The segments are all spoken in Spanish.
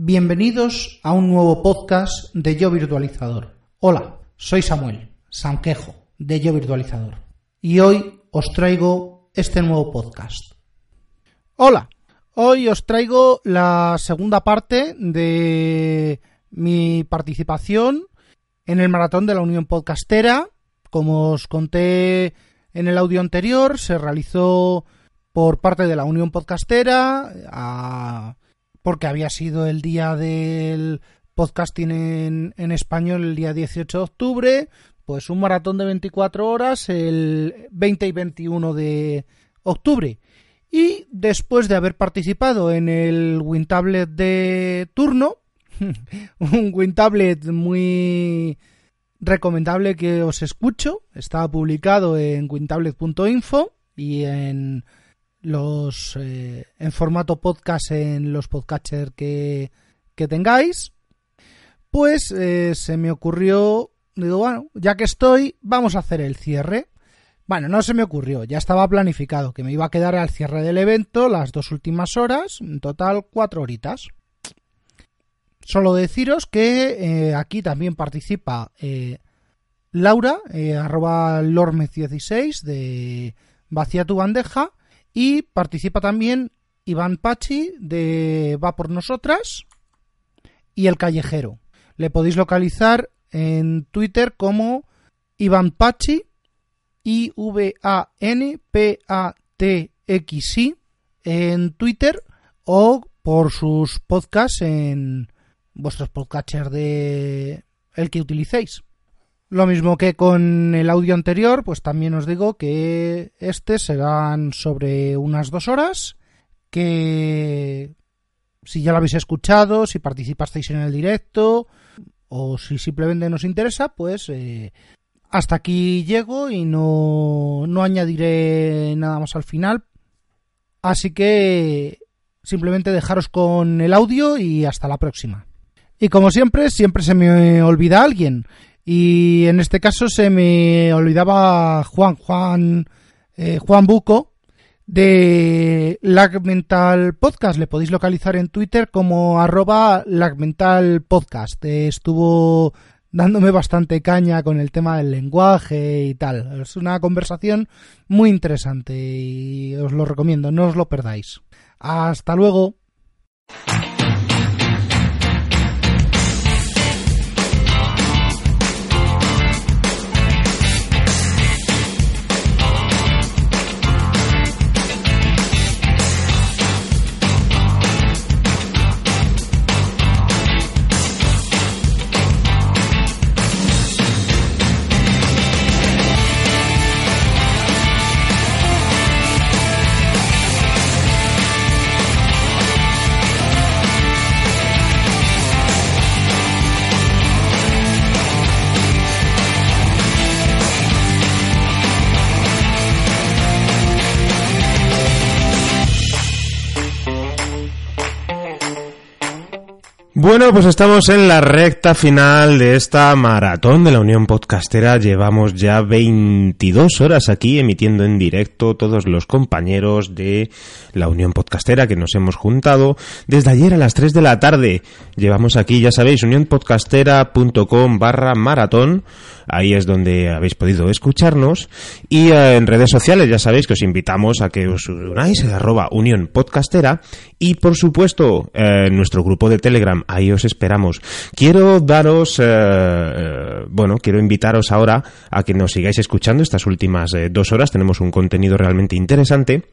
Bienvenidos a un nuevo podcast de Yo Virtualizador. Hola, soy Samuel Sanquejo de Yo Virtualizador y hoy os traigo este nuevo podcast. Hola, hoy os traigo la segunda parte de mi participación en el maratón de la Unión Podcastera. Como os conté en el audio anterior, se realizó por parte de la Unión Podcastera a porque había sido el día del podcasting en, en español el día 18 de octubre, pues un maratón de 24 horas el 20 y 21 de octubre. Y después de haber participado en el WinTablet de turno, un WinTablet muy recomendable que os escucho, está publicado en wintablet.info y en los eh, en formato podcast en los podcatchers que, que tengáis, pues eh, se me ocurrió, digo, bueno, ya que estoy, vamos a hacer el cierre. Bueno, no se me ocurrió, ya estaba planificado que me iba a quedar al cierre del evento las dos últimas horas, en total cuatro horitas. Solo deciros que eh, aquí también participa Laura, arroba lormez16 de Vacía tu bandeja, y participa también Iván Pachi de Va por Nosotras y El Callejero. Le podéis localizar en Twitter como Iván Pachi, I-V-A-N-P-A-T-X-I en Twitter o por sus podcasts en vuestros podcatchers de el que utilicéis. Lo mismo que con el audio anterior, pues también os digo que este serán sobre unas dos horas, que si ya lo habéis escuchado, si participasteis en el directo o si simplemente nos interesa, pues eh, hasta aquí llego y no, no añadiré nada más al final. Así que simplemente dejaros con el audio y hasta la próxima. Y como siempre, siempre se me olvida alguien. Y en este caso se me olvidaba Juan, Juan, eh, Juan Buco de Lag Mental Podcast. Le podéis localizar en Twitter como arroba Lag Mental Podcast. estuvo dándome bastante caña con el tema del lenguaje y tal. Es una conversación muy interesante y os lo recomiendo, no os lo perdáis. Hasta luego. Bueno, pues estamos en la recta final de esta maratón de la Unión Podcastera. Llevamos ya 22 horas aquí emitiendo en directo todos los compañeros de la Unión Podcastera que nos hemos juntado desde ayer a las 3 de la tarde. Llevamos aquí, ya sabéis, unionpodcastera.com barra maratón. Ahí es donde habéis podido escucharnos. Y eh, en redes sociales ya sabéis que os invitamos a que os unáis, arroba Unión Podcastera. Y por supuesto, en nuestro grupo de Telegram ahí os esperamos. Quiero daros, eh, eh, bueno, quiero invitaros ahora a que nos sigáis escuchando estas últimas eh, dos horas. Tenemos un contenido realmente interesante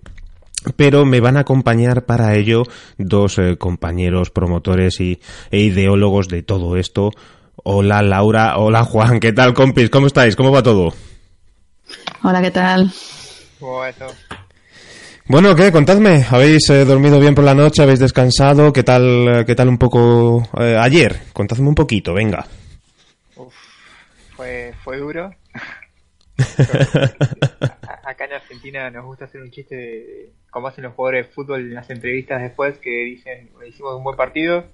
pero me van a acompañar para ello dos compañeros promotores y, e ideólogos de todo esto. Hola Laura, hola Juan, ¿qué tal compis? ¿Cómo estáis? ¿Cómo va todo? Hola, ¿qué tal? Bueno, ¿qué? Contadme. ¿Habéis eh, dormido bien por la noche? ¿Habéis descansado? ¿Qué tal, eh, qué tal un poco eh, ayer? Contadme un poquito, venga. fue, fue duro. Acá en Argentina nos gusta hacer un chiste de cómo hacen los jugadores de fútbol en las entrevistas después que dicen, hicimos un buen partido,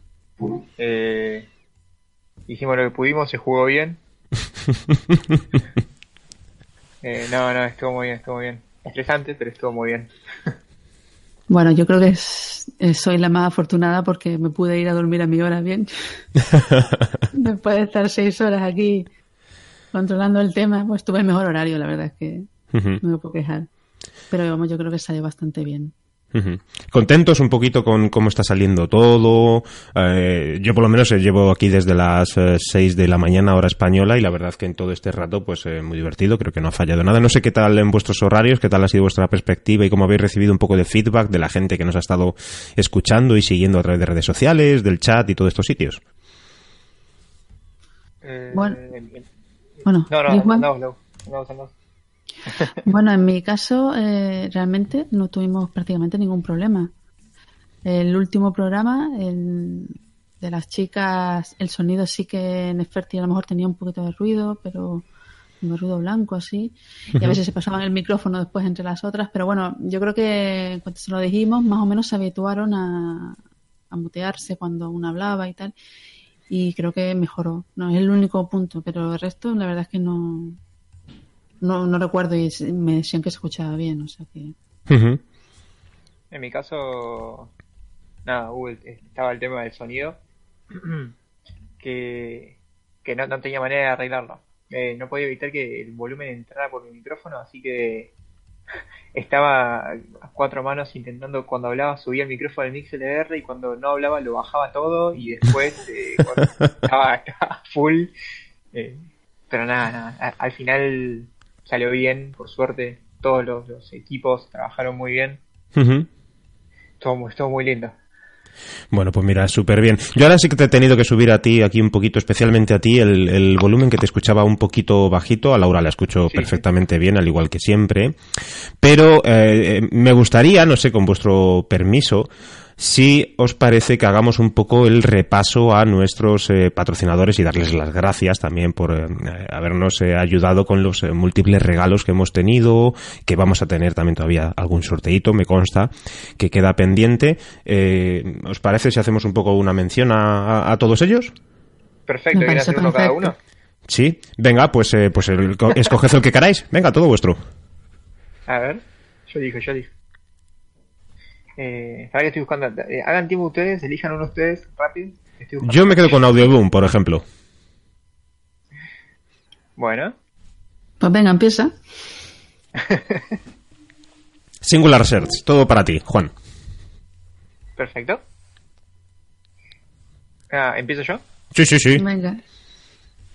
hicimos lo que pudimos, se jugó bien. no, no, estuvo muy bien, estuvo muy bien estresante, pero estuvo muy bien. Bueno, yo creo que soy la más afortunada porque me pude ir a dormir a mi hora bien. Después de estar seis horas aquí controlando el tema, pues tuve el mejor horario, la verdad es que no me puedo quejar. Pero vamos, yo creo que salió bastante bien. Contentos un poquito con cómo está saliendo todo. Eh, yo por lo menos eh, llevo aquí desde las 6 eh, de la mañana hora española y la verdad que en todo este rato pues muy divertido, creo que no ha fallado nada. No sé qué tal en vuestros horarios, qué tal ha sido vuestra perspectiva y cómo habéis recibido un poco de feedback de la gente que nos ha estado escuchando y siguiendo a través de redes sociales, del chat y todos estos sitios. bueno, bueno, no, no, no, no bueno, en mi caso, eh, realmente no tuvimos prácticamente ningún problema. El último programa, el de las chicas, el sonido sí que en Esferti a lo mejor tenía un poquito de ruido, pero un ruido blanco así. Y a veces se pasaban el micrófono después entre las otras. Pero bueno, yo creo que cuando se lo dijimos, más o menos se habituaron a, a mutearse cuando uno hablaba y tal. Y creo que mejoró. No es el único punto, pero el resto, la verdad es que no, no, no recuerdo y me decían que se escuchaba bien, o sea que... En mi caso, nada, estaba el tema del sonido, que, que no, tenía manera de arreglarlo. Eh, no podía evitar que el volumen entrara por mi micrófono, así que estaba a cuatro manos intentando, cuando hablaba subía el micrófono del MixLR y cuando no hablaba lo bajaba todo y después eh, estaba, full. Eh, pero nada, nada, al final salió bien, por suerte. Todos los, equipos trabajaron muy bien. todo, muy lindo. Bueno, pues mira, súper bien. Yo ahora sí que te he tenido que subir a ti, aquí un poquito, especialmente a ti, el, volumen que te escuchaba un poquito bajito. A Laura la escucho perfectamente bien, al igual que siempre. Pero eh, me gustaría, no sé, con vuestro permiso, si os parece que hagamos un poco el repaso a nuestros eh, patrocinadores y darles las gracias también por eh, habernos eh, ayudado con los múltiples regalos que hemos tenido, que vamos a tener también todavía algún sorteito, me consta, que queda pendiente. ¿Os parece si hacemos un poco una mención a, todos ellos? Perfecto, ¿quieres hacer uno cada uno? Sí, venga, pues, pues escoged el que queráis. Venga, todo vuestro. A ver, yo digo, yo digo. Eh, que estoy buscando. Eh, hagan tiempo ustedes, elijan uno ustedes rápido. Yo me quedo con Audioboom, por ejemplo. Bueno. Pues venga, empieza. Singular Search, todo para ti, Juan. Perfecto. Ah, ¿Empiezo yo? Sí, sí, sí. Venga.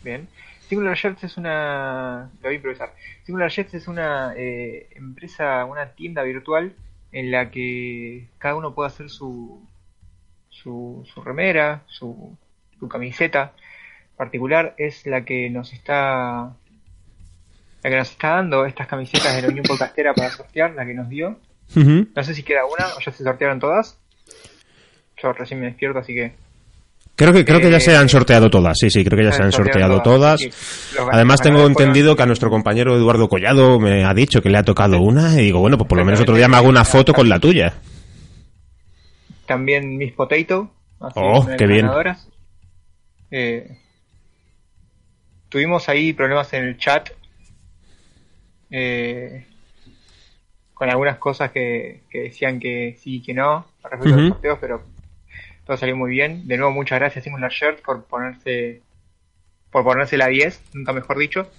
Bien. Singular Search es una. Lo voy a improvisar. Singular Search es una eh, empresa, una tienda virtual en la que cada uno puede hacer su, su, remera, su, su camiseta particular, es la que nos está la que nos está dando estas camisetas de la Unión Podcastera para sortear, la que nos dio. No sé si queda una o ya se sortearon todas. Yo recién me despierto, así que Creo que, creo que ya se han sorteado todas, sí, sí, creo que ya se han sorteado todas. Además tengo entendido que a nuestro compañero Eduardo Collado me ha dicho que le ha tocado una y digo, bueno, pues por lo menos otro día me hago una foto con la tuya. También Miss Potato. oh, qué bien. Eh, tuvimos ahí problemas en el chat eh, con algunas cosas que, decían que sí y que no respecto a los sorteos, pero todo salió muy bien. De nuevo, muchas gracias Singular Shirt por ponerse por ponerse la 10, nunca mejor dicho.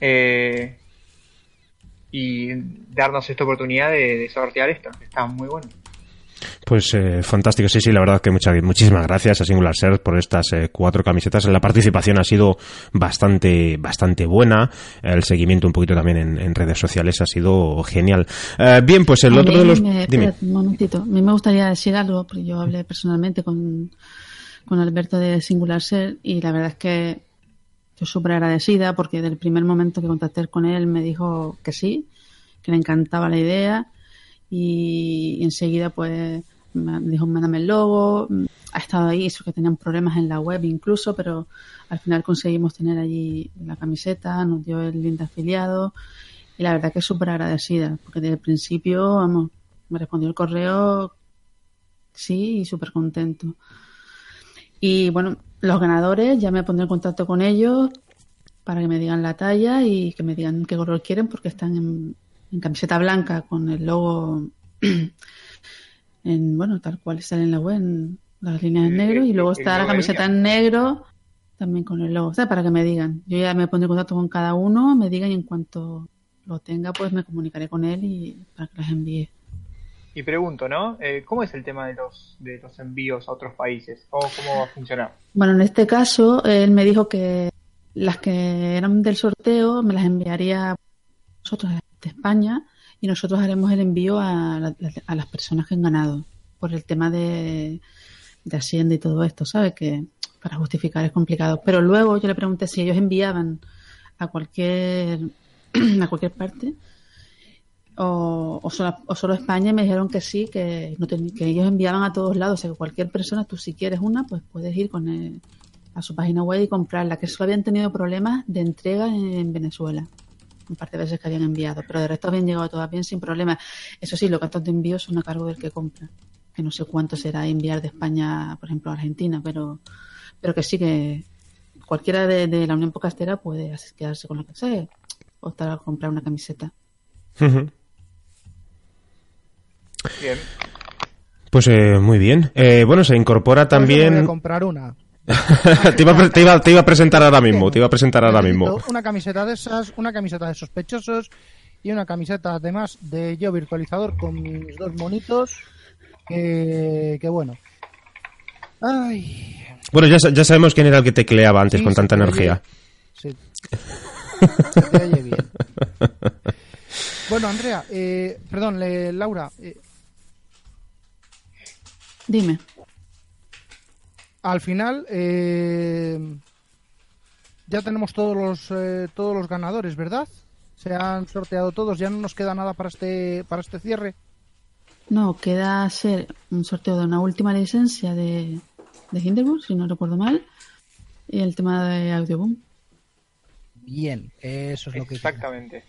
Eh, y darnos esta oportunidad de, sortear esto, está muy bueno. Pues eh, fantástico, sí, sí, la verdad que muchas, muchísimas gracias a Singular Search por estas eh, cuatro camisetas. La participación ha sido bastante, bastante buena. El seguimiento un poquito también en, redes sociales ha sido genial. Eh, bien, pues el otro de los... Dime. un momentito. A mí me gustaría decir algo, porque yo hablé personalmente con, con Alberto de Singular Search y la verdad es que estoy súper agradecida porque del primer momento que contacté con él me dijo que sí, que le encantaba la idea y enseguida pues me dijo mándame el logo, ha estado ahí, eso que tenían problemas en la web incluso, pero al final conseguimos tener allí la camiseta, nos dio el link de afiliado y la verdad que súper agradecida, porque desde el principio, vamos, me respondió el correo sí y súper contento. Y bueno, los ganadores ya me pondré en contacto con ellos para que me digan la talla y que me digan qué color quieren porque están en, en camiseta blanca con el logo en, bueno, tal cual sale en la web, en las líneas en negro, y luego está la camiseta en negro, también con el logo, o sea, para que me digan. Yo ya me pondré en contacto con cada uno, me digan y en cuanto lo tenga, pues me comunicaré con él y para que las envíe. Y pregunto, ¿no? Eh, ¿Cómo es el tema de los, de los envíos a otros países? ¿O cómo va a funcionar? Bueno, en este caso, él me dijo que las que eran del sorteo me las enviaría a nosotros de España y nosotros haremos el envío a, a las personas que han ganado por el tema de, Hacienda y todo esto, ¿sabes? Que para justificar es complicado. Pero luego yo le pregunté si ellos enviaban a cualquier a cualquier parte o, o, solo, o solo España y me dijeron que sí, que ellos enviaban a todos lados, o sea que cualquier persona, tú si quieres una, pues puedes ir con el- a su página web y comprarla, que solo habían tenido problemas de entrega en Venezuela, un par de veces que habían enviado, pero de resto habían llegado todas bien sin problemas. Eso sí, los gastos de envío son a cargo del que compra, que no sé cuánto será enviar de España, por ejemplo, a Argentina, pero, pero que sí que cualquiera de, de la Unión Podcastera puede quedarse con lo que sea, o estar a comprar una camiseta. Bien. Pues eh, muy bien. Eh, bueno, se incorpora me voy a también... comprar una. te, iba a, pre- te iba- te iba a presentar ahora mismo, te iba a presentar ahora mismo. Una camiseta de esas, una camiseta de sospechosos y una camiseta además de yo virtualizador con mis dos monitos. Que, que bueno. Ay. Bueno, ya, ya sabemos quién era el que tecleaba antes Sí, con tanta energía. oye. Sí. Se te oye bien. Bueno, Andrea, eh, perdón, le- Laura, eh, Dime. Al final eh, ya tenemos todos los eh, todos los ganadores, ¿verdad? Se han sorteado todos, ya no nos queda nada para este para este cierre. No, queda hacer un sorteo de una última licencia de, de Hindenburg, si no recuerdo mal, y el tema de Audioboom. Bien, eso es lo que. Exactamente.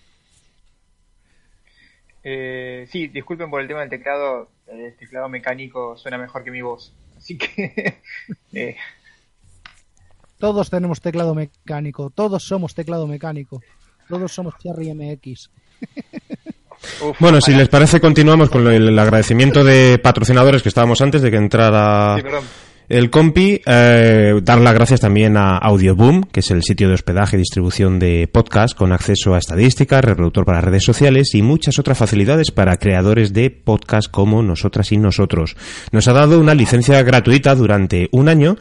Eh, sí, disculpen por el tema del teclado. El teclado mecánico suena mejor que mi voz. Así que. eh, Todos tenemos teclado mecánico, todos somos teclado mecánico, todos somos Cherry MX. uf, Bueno, si les parece, continuamos con el agradecimiento de patrocinadores que estábamos antes de que entrara Sí, perdón. El compi. Eh, dar las gracias también a Audioboom, que es el sitio de hospedaje y distribución de podcast con acceso a estadísticas, reproductor para redes sociales y muchas otras facilidades para creadores de podcast como nosotras y nosotros. Nos ha dado una licencia gratuita durante un año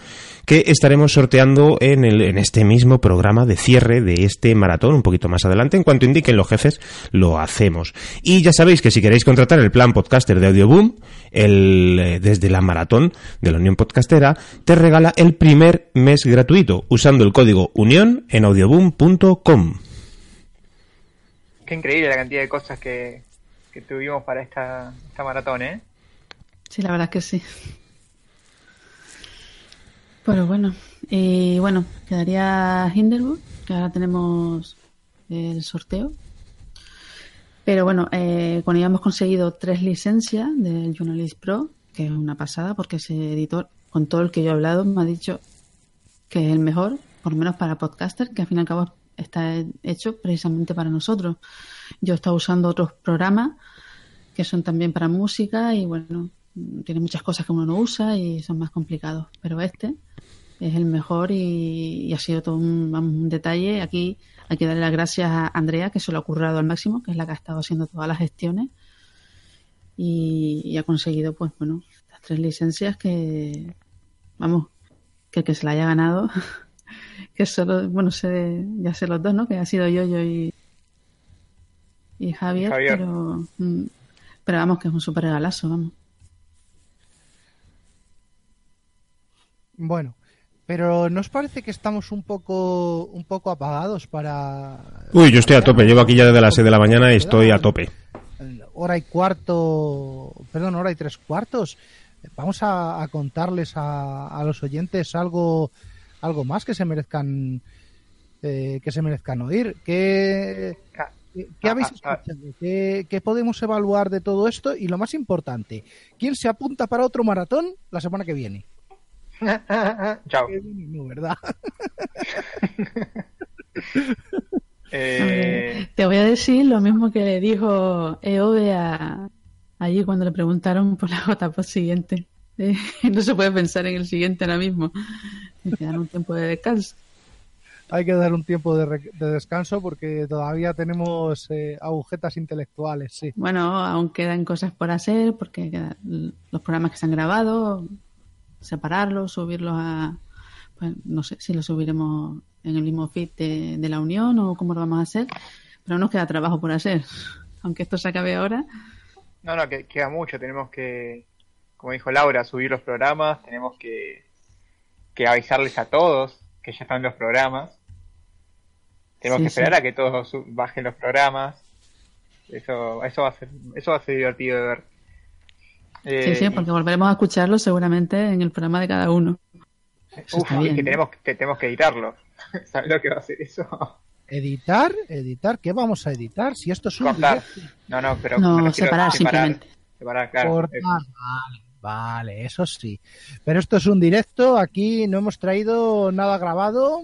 que estaremos sorteando en, el, en este mismo programa de cierre de este maratón un poquito más adelante. En cuanto indiquen los jefes, lo hacemos. Y ya sabéis que si queréis contratar el plan podcaster de Audioboom, el, eh, desde la maratón de la Unión Podcastera, te regala el primer mes gratuito usando el código UNION en audioboom.com. Qué increíble la cantidad de cosas que, que tuvimos para esta, esta maratón, ¿eh? Sí, la verdad es que sí. Pero bueno, y bueno, quedaría Hindenburg, que ahora tenemos el sorteo. Pero bueno, eh, cuando ya hemos conseguido tres licencias del Journalist Pro, que es una pasada, porque ese editor, con todo el que yo he hablado, me ha dicho que es el mejor, por lo menos para podcaster, que al fin y al cabo está hecho precisamente para nosotros. Yo he estado usando otros programas que son también para música y bueno, tiene muchas cosas que uno no usa y son más complicados, pero este es el mejor y, y ha sido todo un, un detalle. Aquí hay que darle las gracias a Andrea, que se lo ha currado al máximo, que es la que ha estado haciendo todas las gestiones y, y ha conseguido, pues bueno, las tres licencias que, vamos, que el que se la haya ganado, que solo, bueno, sé, ya sé los dos, ¿no? Que ha sido yo, yo y, y Javier, Javier. pero mm, pero vamos, que es un súper regalazo, vamos. Bueno, pero ¿nos parece que estamos un poco un poco apagados para Uy, yo estoy a tope. Llevo aquí ya desde las 6 de la mañana y estoy a tope. hora y cuarto, perdón, hora y tres cuartos? Vamos a, a contarles a, a los oyentes algo algo más que se merezcan eh, que se merezcan oír. ¿Qué, Ah, qué, habéis ah, ah. escuchado? ¿Qué, qué podemos evaluar de todo esto? Y lo más importante, ¿quién se apunta para otro maratón la semana que viene? Chao. Que no, ¿verdad? Eh, Te voy a decir lo mismo que le dijo Eove a, Allí cuando le preguntaron por la gota siguiente. Eh, no se puede pensar en el siguiente ahora mismo. Me quedan un tiempo de descanso. Hay que dar un tiempo de, re- de descanso porque todavía tenemos eh, agujetas intelectuales, sí. Bueno, aún quedan cosas por hacer porque los programas que se han grabado, separarlos, subirlos a... Pues no sé si los subiremos en el mismo feed de, de la Unión o cómo lo vamos a hacer, pero nos queda trabajo por hacer. Aunque esto se acabe ahora, No, no, que queda mucho. Tenemos que, como dijo Laura, subir los programas. Tenemos que, que avisarles a todos que ya están los programas. Tenemos Sí, que esperar sí. a que todos bajen los programas. Eso, eso va a ser, eso va a ser divertido de ver. Eh, sí, sí, y- porque volveremos a escucharlos seguramente en el programa de cada uno. Eso uf, y que tenemos, que tenemos que editarlo. ¿Sabes lo que va a hacer eso? ¿Editar? ¿Editar? ¿Qué vamos a editar? Si esto es un Cortar. directo. No, no, pero No, a separar simplemente. Separar, claro. Cortar, eso. vale, vale, eso sí. Pero esto es un directo, aquí no hemos traído nada grabado.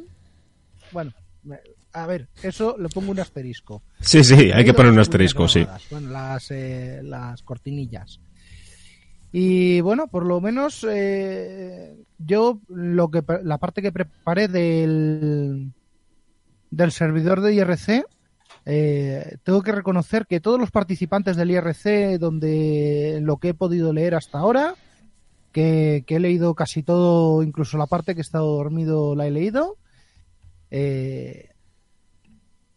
Bueno, me- a ver, eso le pongo un asterisco. Sí, sí, hay que poner un asterisco, sí. Bueno, las, eh, las cortinillas. Y bueno, por lo menos eh, yo lo que la parte que preparé del del servidor de IRC eh, tengo que reconocer que todos los participantes del IRC donde lo que he podido leer hasta ahora que, he leído casi todo incluso la parte que he estado dormido la he leído eh,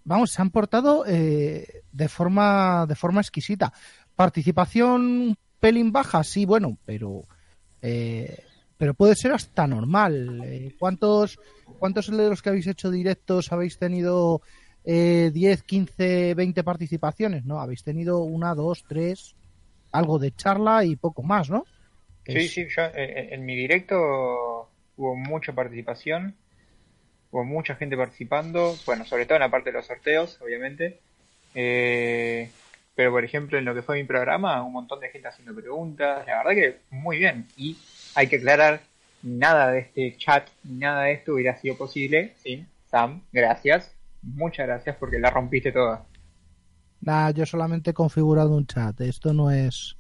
vamos se han portado eh, de forma de forma exquisita. Participación pelín baja sí bueno pero eh, pero puede ser hasta normal. Eh, cuántos cuántos de los que habéis hecho directos habéis tenido eh, 10 15 20 participaciones no habéis tenido una dos tres algo de charla y poco más no Sí, Es- sí, yo eh, en mi directo hubo mucha participación, hubo mucha gente participando, bueno, sobre todo en la parte de los sorteos, obviamente. Eh, pero por ejemplo, en lo que fue mi programa, un montón de gente haciendo preguntas, la verdad que muy bien. Y hay que aclarar, nada de este chat, nada de esto hubiera sido posible sin Sam, gracias, muchas gracias porque la rompiste toda. Nah, yo solamente he configurado un chat. Esto no es.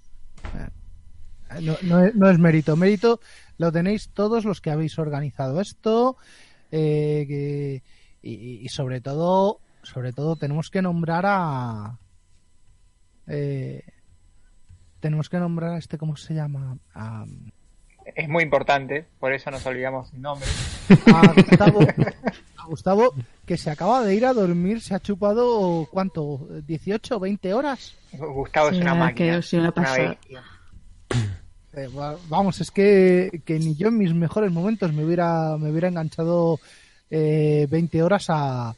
eh, No, es, no es mérito. Mérito lo tenéis todos los que habéis organizado esto. eh, y, y sobre todo, sobre todo tenemos que nombrar a. eh, tenemos que nombrar a este, ¿cómo se llama? A, Es muy importante, por eso nos olvidamos el nombre. a Gustavo, a Gustavo, que se acaba de ir a dormir, se ha chupado, ¿cuánto? ¿18, 20 horas? Gustavo es Sí, una la máquina. que una una. Eh, va- vamos, es que, que ni yo en mis mejores momentos me hubiera, me hubiera enganchado eh, 20 horas a...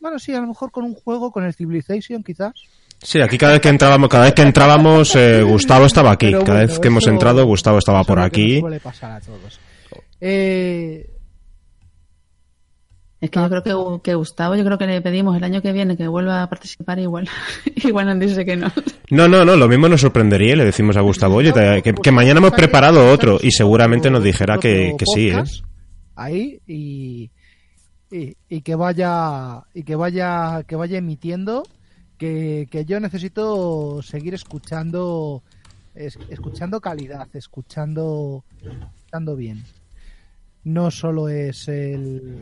Bueno, sí, a lo mejor con un juego, con el Civilization quizás. Sí, aquí cada vez que entrábamos, cada vez que entrábamos, eh, Gustavo estaba aquí. Pero Cada bueno, vez que hemos eso- entrado, Gustavo estaba por aquí. suele pasar a todos. Eh, Es que yo creo que, que Gustavo, yo creo que le pedimos el año que viene que vuelva a participar igual. igual nos dice que no. No, no, no, lo mismo nos sorprendería y le decimos a Gustavo, oye, te- que, que mañana hemos preparado otro y seguramente nos dijera que, que sí, ¿eh? Ahí y, y, y que vaya y que vaya que vaya emitiendo que, que yo necesito seguir escuchando es- escuchando calidad, escuchando escuchando bien. No solo es el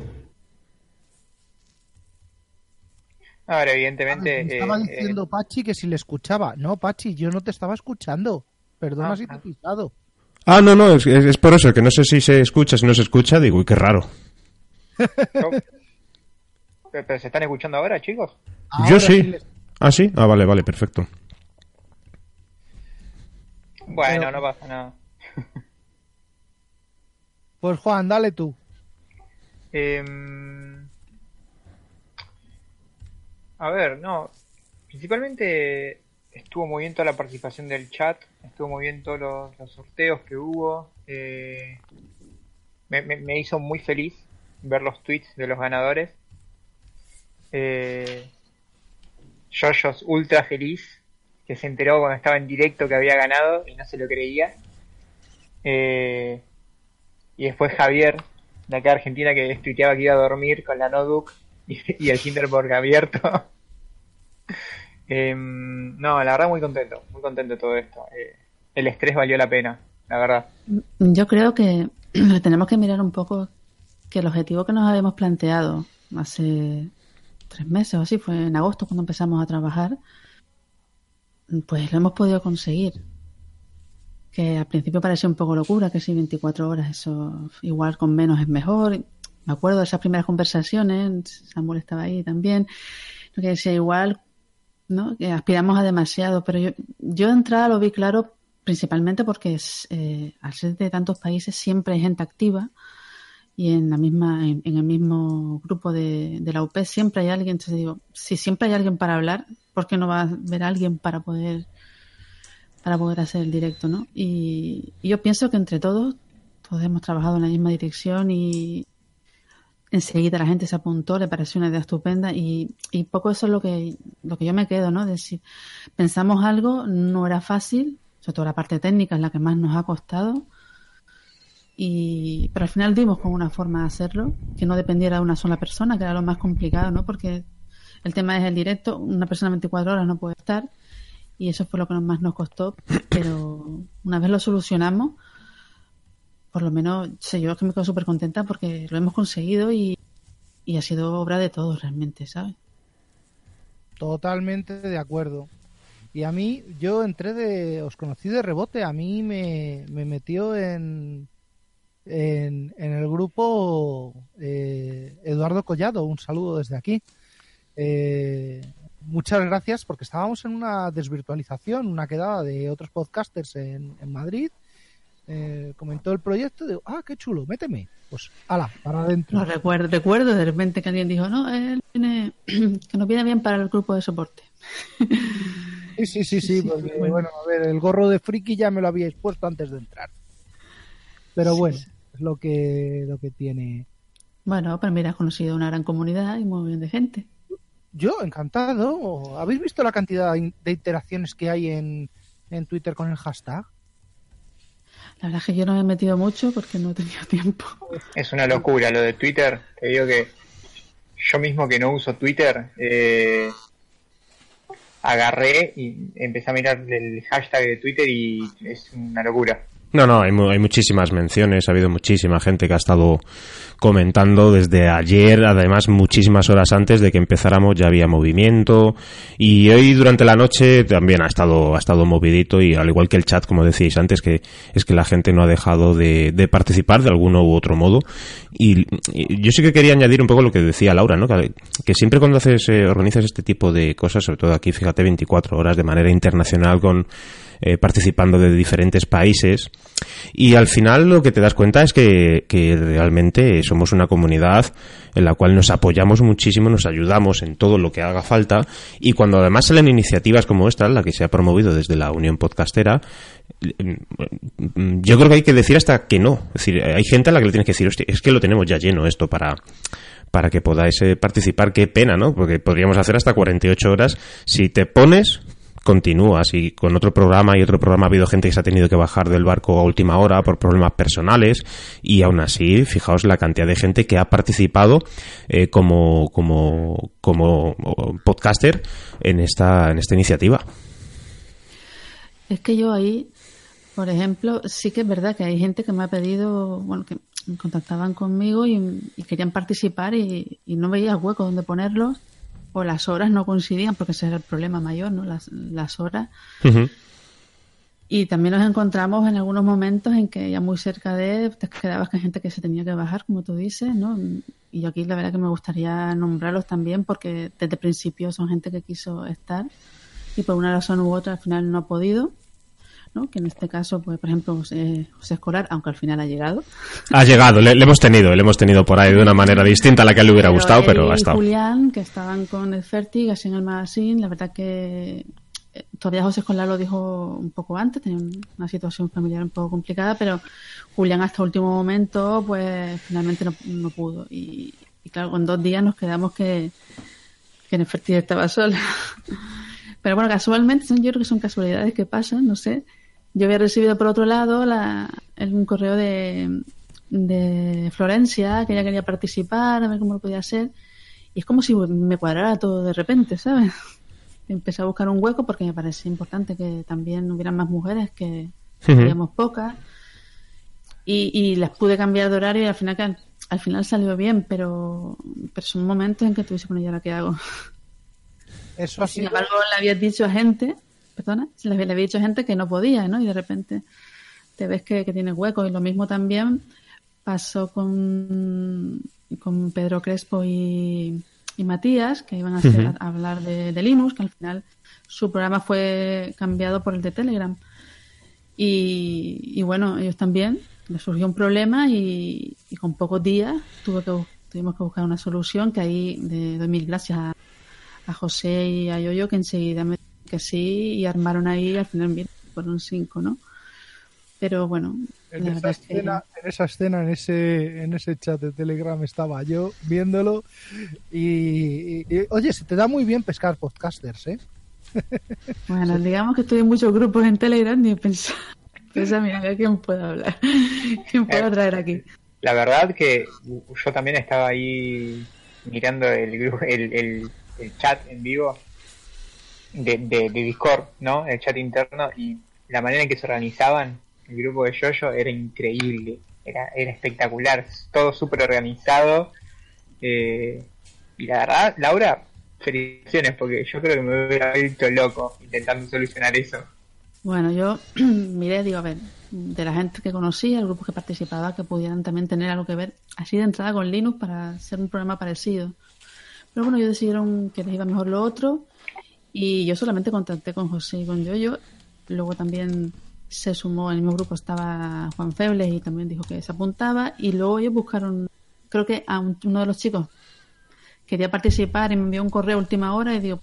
Ahora, evidentemente. Me estaba eh, diciendo Pachi que si le escuchaba. No, Pachi, yo no te estaba escuchando. Perdona Ah, si te he ah. pisado. Ah, no, no, es, es por eso, que no sé si se escucha, si no se escucha, digo, uy, qué raro. eh, yo- pero, pero se están escuchando ahora, chicos. Yo sí. les- Ah, sí, ah, vale, vale, perfecto. Bueno, Pero- no pasa nada. Pues Juan, dale tú. Em, a ver, no. Principalmente estuvo muy bien toda la participación del chat, estuvo muy bien todos los, los sorteos que hubo. eh, me, me- me hizo muy feliz ver los tweets de los ganadores. Eh, Jojo's ultra feliz, que se enteró cuando estaba en directo que había ganado y no se lo creía. Eh, y después Javier, de acá de Argentina, que tuiteaba que iba a dormir con la notebook y, el Hinderburg abierto. Em, no, la verdad muy contento, muy contento todo esto. Eh, el estrés valió la pena, la verdad. Yo creo que tenemos que mirar un poco que el objetivo que nos habíamos planteado hace tres meses o así, fue en agosto cuando empezamos a trabajar, pues lo hemos podido conseguir. Que al principio parecía un poco locura, que si 24 horas, eso igual con menos es mejor. Me acuerdo de esas primeras conversaciones, Samuel estaba ahí también, que decía igual, ¿no? Que aspiramos a demasiado, pero yo, yo de entrada lo vi claro principalmente porque es, eh, al ser de tantos países siempre hay gente activa y en la misma en, el mismo grupo de, de, la UP siempre hay alguien. Entonces digo si siempre hay alguien para hablar ¿por qué no va a haber alguien para poder para poder hacer el directo no y, y, yo pienso que entre todos todos hemos trabajado en la misma dirección y enseguida la gente se apuntó le pareció una idea estupenda y, y poco eso es lo que lo que yo me quedo no decir pensamos algo no era fácil sobre todo la parte técnica es la que más nos ha costado y, pero al final dimos con una forma de hacerlo que no dependiera de una sola persona, que era lo más complicado, ¿no? Porque el tema es el directo, una persona 24 horas no puede estar y eso fue lo que más nos costó, pero una vez lo solucionamos, por lo menos sé yo que me quedo súper contenta porque lo hemos conseguido y, y ha sido obra de todos realmente, ¿sabes? Totalmente de acuerdo. Y a mí, yo entré de, os conocí de rebote, a mí me, me metió en, en, el grupo eh, Eduardo Collado. Un saludo desde aquí. Eh, muchas gracias porque estábamos en una desvirtualización, una quedada de otros podcasters en, Madrid. Eh, comentó el proyecto de ah qué chulo méteme pues ala para adentro no, recuerdo recuerdo de repente que alguien dijo no él viene que nos viene bien para el grupo de soporte sí sí sí sí, porque, bueno. a ver el gorro de friki ya me lo habíais puesto antes de entrar pero bueno es lo que, lo que tiene. Bueno, pero mira, has conocido una gran comunidad y muy bien de gente. Yo, encantado. ¿Habéis visto la cantidad de interacciones que hay en, en Twitter con el hashtag? La verdad es que yo no me he metido mucho porque no he tenido tiempo. Es una locura lo de Twitter. Te digo que yo mismo que no uso Twitter, eh, agarré y empecé a mirar el hashtag de Twitter y es una locura. No, no, hay, hay, muchísimas menciones, ha habido muchísima gente que ha estado comentando desde ayer, además muchísimas horas antes de que empezáramos ya había movimiento y hoy durante la noche también ha estado, ha estado movidito y al igual que el chat, como decíais antes, que es que la gente no ha dejado de, de participar de alguno u otro modo y, yo sí que quería añadir un poco lo que decía Laura, ¿no? Que, que siempre cuando haces, eh, organizas este tipo de cosas, sobre todo aquí, fíjate, 24 horas de manera internacional con eh, participando de diferentes países. Y al final lo que te das cuenta es que, que, realmente somos una comunidad en la cual nos apoyamos muchísimo, nos ayudamos en todo lo que haga falta y cuando además salen iniciativas como esta, la que se ha promovido desde la Unión Podcastera, yo creo que hay que decir hasta que no. Es decir, hay gente a la que le tienes que decir, es que lo tenemos ya lleno esto para para que podáis eh, participar. Qué pena, ¿no? Porque podríamos hacer hasta 48 horas. Si te pones, continúas y con otro programa y otro programa ha habido gente que se ha tenido que bajar del barco a última hora por problemas personales y aún así fijaos la cantidad de gente que ha participado eh, como, como, como podcaster en esta, en esta iniciativa. Es que yo ahí, por ejemplo, sí que es verdad que hay gente que me ha pedido, bueno, que contactaban conmigo y, querían participar y, y no veía hueco donde ponerlos o las horas no coincidían, porque ese era el problema mayor, ¿no? Las, las horas. Y también nos encontramos en algunos momentos en que ya muy cerca de te quedabas con gente que se tenía que bajar, como tú dices, ¿no? Y yo aquí la verdad que me gustaría nombrarlos también porque desde el principio son gente que quiso estar y por una razón u otra al final no ha podido. ¿No? que en este caso, pues, por ejemplo, José, Escolar, aunque al final ha llegado. Ha llegado, le, hemos tenido, le hemos tenido por ahí de una manera distinta a la que le hubiera gustado, pero ha estado. Julián, que estaban con el Fertig, así en el magazine, la verdad que eh, todavía José Escolar lo dijo un poco antes, tenía una situación familiar un poco complicada, pero Julián hasta último momento, pues finalmente no, pudo. Y, claro, en dos días nos quedamos que, que Fertig estaba sola. Pero bueno, casualmente, yo creo que son casualidades que pasan, no sé. Yo había recibido por otro lado la, un correo de, de Florencia, que ella quería participar, a ver cómo lo podía hacer. Y es como si me cuadrara todo de repente, ¿sabes? empecé a buscar un hueco porque me parecía importante que también hubieran más mujeres, que habíamos pocas. Y, y las pude cambiar de horario y al final, que- al final salió bien, pero, pero son momentos en que dices, bueno, ¿y ahora qué hago? Eso ha Sin embargo, le habías dicho a gente, perdona, le había dicho gente que no podía, ¿no? Y de repente te ves que, que tienes hueco. Y lo mismo también pasó con, con Pedro Crespo y, y Matías, que iban a, hacer- a hablar de, de Linux, que al final su programa fue cambiado por el de Telegram. Y, y bueno, ellos también, les surgió un problema y, y con pocos días tuve que, tuvimos que buscar una solución que ahí de, doy mil gracias a, a José y a Yoyo que enseguida me que sí y armaron ahí y al final mira, fueron cinco, ¿no? Pero bueno, En la esa, verdad es que escena, en esa escena, en ese, en ese chat de Telegram estaba yo viéndolo y, y- y, oye, se te da muy bien pescar podcasters, ¿eh? bueno, digamos que estoy en muchos grupos en Telegram y pensé, pensé mira, a ver quién puedo hablar, quién puedo traer aquí. La verdad que yo también estaba ahí mirando el grupo, el, el, el chat en vivo de, de, de Discord, ¿no? El chat interno y la manera en que se organizaban el grupo de Yoyo era increíble, era, era espectacular, todo súper organizado. eh, y la verdad, Laura, felicitaciones, porque yo creo que me hubiera visto loco intentando solucionar eso. Bueno, yo miré, digo, a ver, de la gente que conocía, el grupo que participaba, que pudieran también tener algo que ver, así de entrada con Linux para hacer un programa parecido. Pero bueno, ellos decidieron que les iba mejor lo otro y yo solamente contacté con José y con Yoyo. Luego también se sumó, en el mismo grupo estaba Juan Febles y también dijo que se apuntaba. Y luego ellos buscaron, creo que a un- uno de los chicos quería participar y me envió un correo a última hora y digo,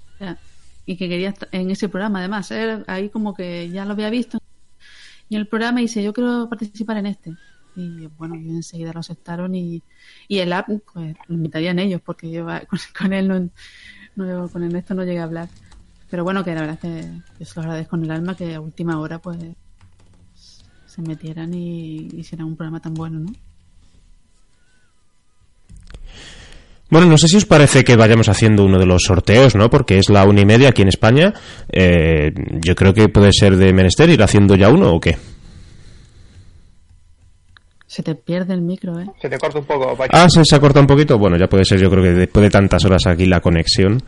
y que quería en ese programa. Además, era ahí como que ya lo había visto y el programa dice yo quiero participar en este y bueno, y enseguida lo aceptaron y, y el app pues lo invitarían ellos porque yo con, con él no, no- con Ernesto no llegué a hablar pero bueno que la verdad es que yo se lo agradezco en el alma que a última hora pues se metieran y hicieran un programa tan bueno, ¿no? Bueno, no sé si os parece que vayamos haciendo uno de los sorteos, ¿no? Porque es la una y media aquí en España. Eh, yo creo que puede ser de menester ir haciendo ya uno o qué. Se te pierde el micro, ¿eh? Se te corta un poco, Pachi. Ah, se, se ha cortado un poquito. Bueno, ya puede ser, yo creo que después de tantas horas aquí la conexión.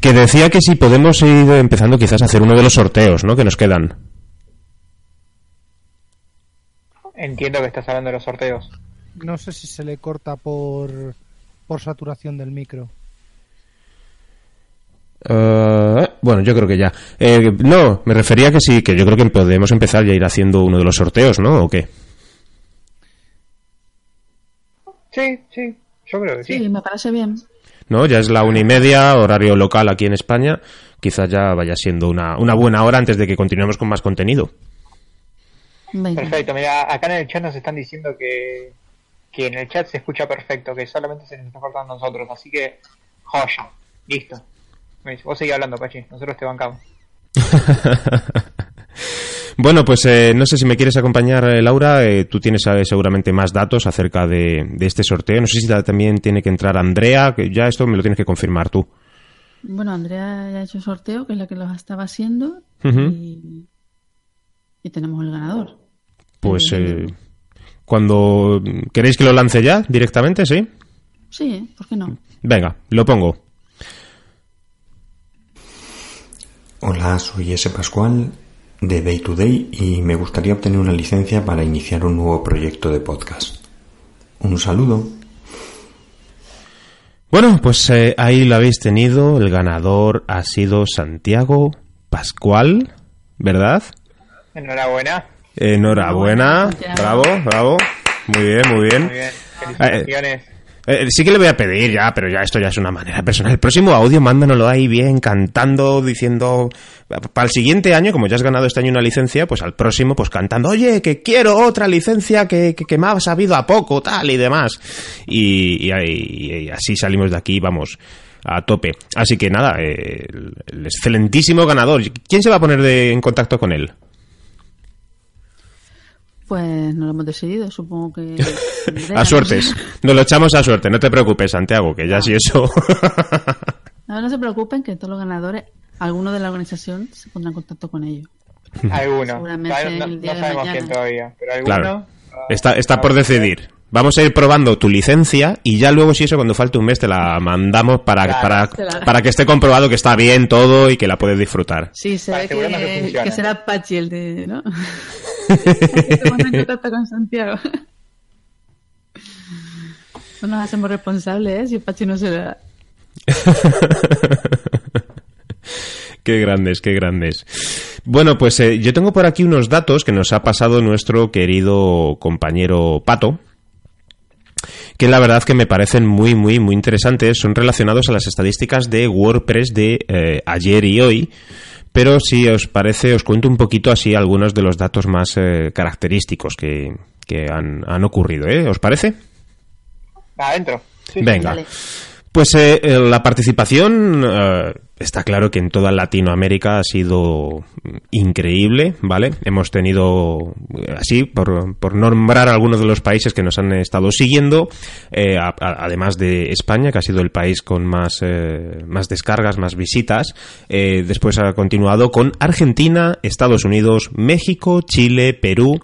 Que decía que si podemos ir empezando quizás a hacer uno de los sorteos, ¿no? Que nos quedan. Entiendo que estás hablando de los sorteos. No sé si se le corta por, por saturación del micro. Eh, bueno, yo creo que ya. Eh, no, me refería que sí, que yo creo que podemos empezar ya a ir haciendo uno de los sorteos, ¿no? ¿O qué? Sí, sí, yo creo que sí. Sí, me parece bien. ¿no? Ya es la una y media, horario local aquí en España. Quizás ya vaya siendo una, una buena hora antes de que continuemos con más contenido. Venga. Perfecto, mira, acá en el chat nos están diciendo que, que en el chat se escucha perfecto, que solamente se nos está cortando a nosotros, así que joya, listo. Vos seguís hablando, Pachi, nosotros te bancamos. Bueno, pues eh, no sé si me quieres acompañar, eh, Laura. Eh, tú tienes eh, seguramente más datos acerca de, de este sorteo. No sé si ta- también tiene que entrar Andrea, que ya esto me lo tienes que confirmar tú. Bueno, Andrea ya ha hecho sorteo, que es la que los estaba haciendo, y, y tenemos el ganador. Pues cuando queréis que lo lance ya directamente, ¿sí? Sí, ¿por qué no? Venga, lo pongo. Hola, soy S. Pascual de Day to Day y me gustaría obtener una licencia para iniciar un nuevo proyecto de podcast. Un saludo. Bueno, pues eh, ahí lo habéis tenido. El ganador ha sido Santiago Pascual, ¿verdad? Enhorabuena, Enhorabuena. Bravo, bravo. Muy bien, muy bien. muy bien, felicitaciones. Eh, sí que le voy a pedir ya, pero ya esto ya es una manera personal. El próximo audio mándanoslo ahí bien, cantando, diciendo... Para el siguiente año, como ya has ganado este año una licencia, pues al próximo, pues cantando, oye, que quiero otra licencia que, que, que me ha sabido a poco, tal y demás. Y, así salimos de aquí, vamos, a tope. Así que nada, eh, el excelentísimo ganador. ¿Quién se va a poner de- en contacto con él? Pues no lo hemos decidido, supongo que... A no suertes. Nos lo echamos a suerte, no te preocupes, Santiago, que ya si eso... No, no se preocupen que todos los ganadores alguno de la organización se pondrá en contacto con ellos. Alguno. Seguramente no, el día no de sabemos mañana. quién todavía, pero alguno. Claro. ah, Está, está ah, por decidir. Vamos a ir probando tu licencia y ya luego si eso cuando falte un mes te la mandamos para, Claro. para, la- para que esté comprobado que está bien todo y que la puedes disfrutar. Sí, se ve que que, será Pachi el de, ¿no? que se pone en contacto con Santiago. No nos hacemos responsables, ¿eh? Si Pachi no se da. Qué grandes, qué grandes. Bueno, pues eh, yo tengo por aquí unos datos que nos ha pasado nuestro querido compañero Pato, que la verdad que me parecen muy, muy, muy interesantes. Son relacionados a las estadísticas de WordPress de eh, ayer y hoy. Pero si os parece, os cuento un poquito así algunos de los datos más eh, característicos que, que han, han ocurrido. ¿eh? ¿Os parece? Adentro. Sí, sí. Venga. Dale. Pues eh, eh, la participación eh, está claro que en toda Latinoamérica ha sido increíble, ¿vale? Hemos tenido, eh, así, por, por nombrar algunos de los países que nos han estado siguiendo, además de España, que ha sido el país con más, más descargas, más visitas, después ha continuado con Argentina, Estados Unidos, México, Chile, Perú,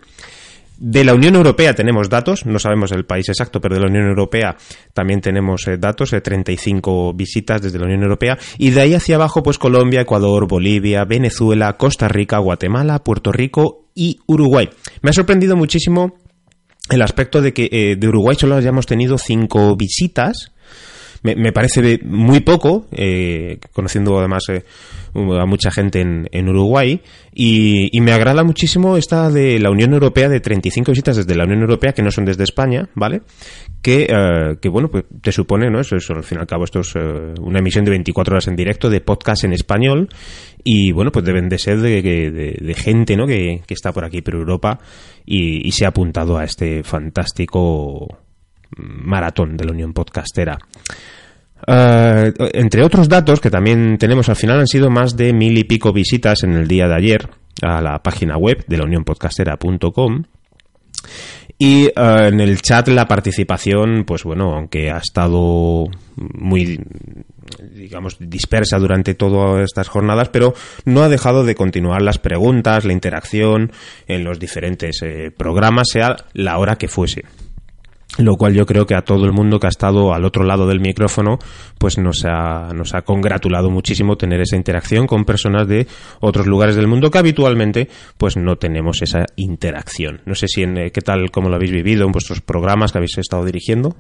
de la Unión Europea tenemos datos, no sabemos el país exacto, pero de la Unión Europea también tenemos eh, datos, eh, 35 visitas desde la Unión Europea, y de ahí hacia abajo, pues Colombia, Ecuador, Bolivia, Venezuela, Costa Rica, Guatemala, Puerto Rico y Uruguay. Me ha sorprendido muchísimo el aspecto de que eh, de Uruguay solo hayamos tenido cinco visitas. Me, me parece muy poco, eh, conociendo además eh, a mucha gente en, Uruguay, y, y me agrada muchísimo esta de la Unión Europea, de 35 visitas desde la Unión Europea, que no son desde España, ¿vale? Que, eh, que bueno, pues te supone, ¿no? Eso, al fin y al cabo, esto es eh, una emisión de 24 horas en directo de podcast en español, y bueno, pues deben de ser de, de- de gente, ¿no? Que, que está por aquí, por Europa, y se ha apuntado a este fantástico maratón de la Unión Podcastera. Eh, entre otros datos que también tenemos al final han sido más de mil y pico visitas en el día de ayer a la página web de la unionpodcastera.com y eh, en el chat la participación, pues bueno, aunque ha estado muy, digamos, dispersa durante todas estas jornadas, pero no ha dejado de continuar las preguntas, la interacción en los diferentes eh, programas, sea la hora que fuese lo cual yo creo que a todo el mundo que ha estado al otro lado del micrófono pues nos ha, nos ha congratulado muchísimo tener esa interacción con personas de otros lugares del mundo que habitualmente pues no tenemos esa interacción. No sé si en eh, qué tal cómo lo habéis vivido en vuestros programas que habéis estado dirigiendo.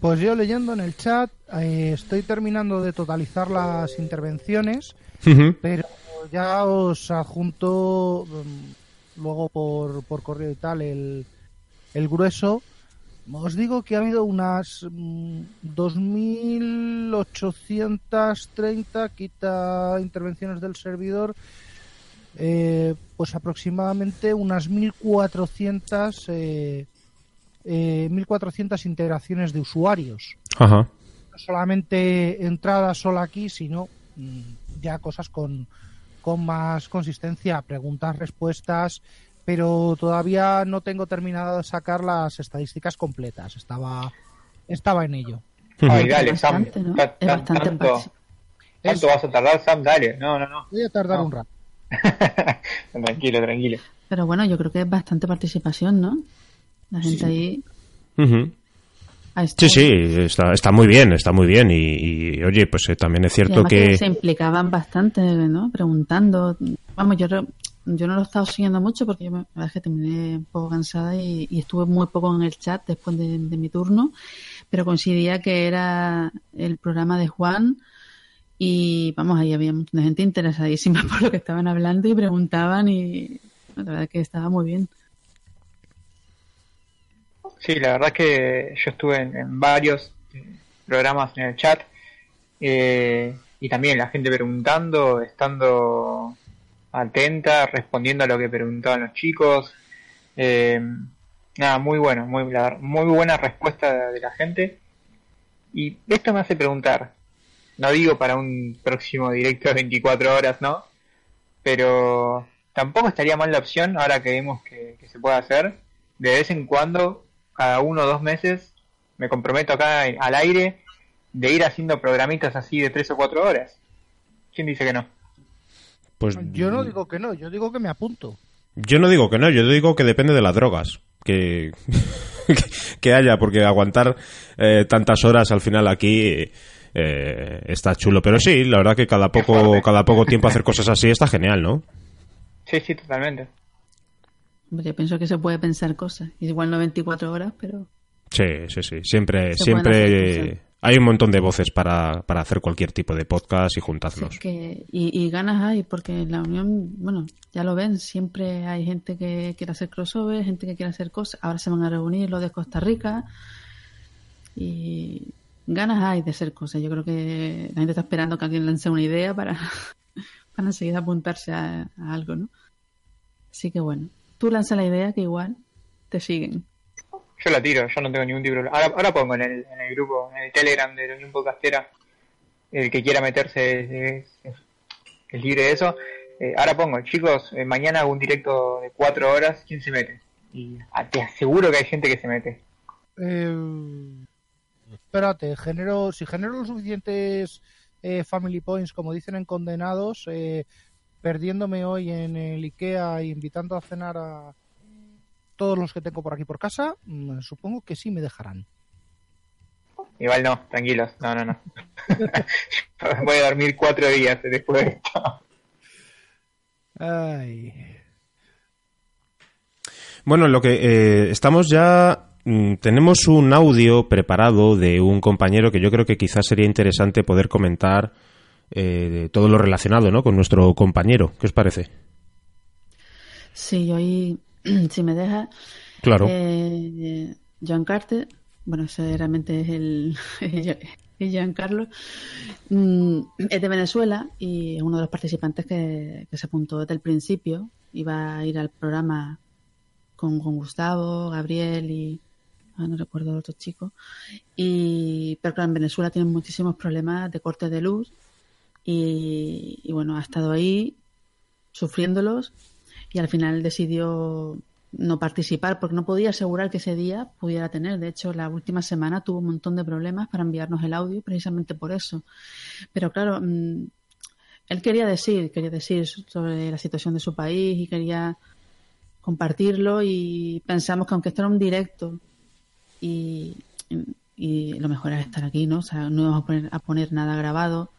Pues yo leyendo en el chat, eh, estoy terminando de totalizar las intervenciones, pero ya os adjunto mm, luego por, por correo y tal el, el grueso. Os digo que ha habido unas mm, 2.830, quita intervenciones del servidor, eh, pues aproximadamente unas 1.400 eh, eh, 1.400 integraciones de usuarios. Ajá. No solamente entradas solo aquí, sino mm, ya cosas con, con más consistencia, preguntas, respuestas, pero todavía no tengo terminado de sacar las estadísticas completas. Estaba, estaba en ello. Ay, Es dale, Sam. bastante, ¿no? Ta- Es ta- bastante tanto, particip- ¿Tanto vas a tardar, Sam? Dale. No, no, no. Voy a tardar No. un rato. tranquilo, tranquilo. Pero bueno, yo creo que es bastante participación, ¿no? La gente ahí Ujú. ha Sí, sí, está, está muy bien, está muy bien. Y, y, oye, pues eh, también es cierto que... que... se implicaban bastante, ¿no? Preguntando. Vamos, yo, yo no lo he estado siguiendo mucho porque yo me, la verdad es que terminé un poco cansada y, y estuve muy poco en el chat después de, de mi turno, pero coincidía que era el programa de Juan y vamos, ahí había de gente interesadísima por lo que estaban hablando y preguntaban y la verdad es que estaba muy bien. Sí, la verdad que yo estuve en, varios eh, programas en el chat eh, y también la gente preguntando, estando atenta, respondiendo a lo que preguntaban los chicos. Eh, nada, muy bueno, muy, muy buena respuesta de, la gente. Y esto me hace preguntar, no digo para un próximo directo de 24 horas, ¿no? Pero tampoco estaría mal la opción, ahora que vemos que se puede hacer, de vez en cuando, cada uno o dos meses, me comprometo acá al aire de ir haciendo programitas así de tres o cuatro horas. ¿Quién dice que no? Pues Yo no digo que no, yo digo que me apunto. Yo no digo que no, yo digo que depende de las drogas que, que haya, porque aguantar eh, tantas horas al final aquí eh, está chulo. Pero sí, la verdad que cada poco, cada poco tiempo hacer cosas así está genial, ¿no? Sí, sí, totalmente. Hombre, Yo pienso que se puede pensar cosas. Igual no 24 horas, pero Sí, sí, sí. Siempre, siempre hay un montón de voces para, para hacer cualquier tipo de podcast y juntarnos. Sí, que, y, y ganas hay, porque en la unión, bueno, ya lo ven, siempre hay gente que quiere hacer crossover, gente que quiere hacer cosas. Ahora se van a reunir los de Costa Rica y ganas hay de hacer cosas. Yo creo que la gente está esperando que alguien lance una idea para, para enseguida apuntarse a, a algo, ¿no? Así que bueno, tú lanza la idea que igual te siguen. Yo la tiro, yo no tengo ningún tipo de... Ahora, ahora pongo en el, en el grupo, en el Telegram de la Unión Podcastera, el que quiera meterse es, es- es libre de eso. Eh, ahora pongo, chicos, eh, mañana hago un directo de cuatro horas, ¿quién se mete? Y ah, te aseguro que hay gente que se mete. Eh, espérate, genero, si genero los suficientes eh, family points, como dicen en Condenados, eh, perdiéndome hoy en el IKEA e invitando a cenar a todos los que tengo por aquí por casa, mm, supongo que sí me dejarán. Igual no, tranquilos, no, no, no. Voy a dormir cuatro días después de esto. Ay. Bueno, lo que eh, estamos ya mm, tenemos un audio preparado de un compañero que yo creo que quizás sería interesante poder comentar eh, todo lo relacionado, ¿no? Con nuestro compañero. ¿Qué os parece? Sí, yo ahí, si me deja, Claro. Eh, John Carter, bueno, ese realmente es el Giancarlo, mm, es de Venezuela y es uno de los participantes que, que se apuntó desde el principio. Iba a ir al programa con, con Gustavo, Gabriel y ah, no recuerdo el otro chico. Y, pero claro, en Venezuela tienen muchísimos problemas de corte de luz y, bueno, ha estado ahí sufriéndolos y al final decidió no participar porque no podía asegurar que ese día pudiera tener. De hecho, la última semana tuvo un montón de problemas para enviarnos el audio precisamente por eso. Pero claro, mm, él quería decir, quería decir sobre la situación de su país y quería compartirlo y pensamos que aunque esto era un directo y, y lo mejor era estar aquí, ¿no? O sea, no íbamos a poner, a poner nada grabado.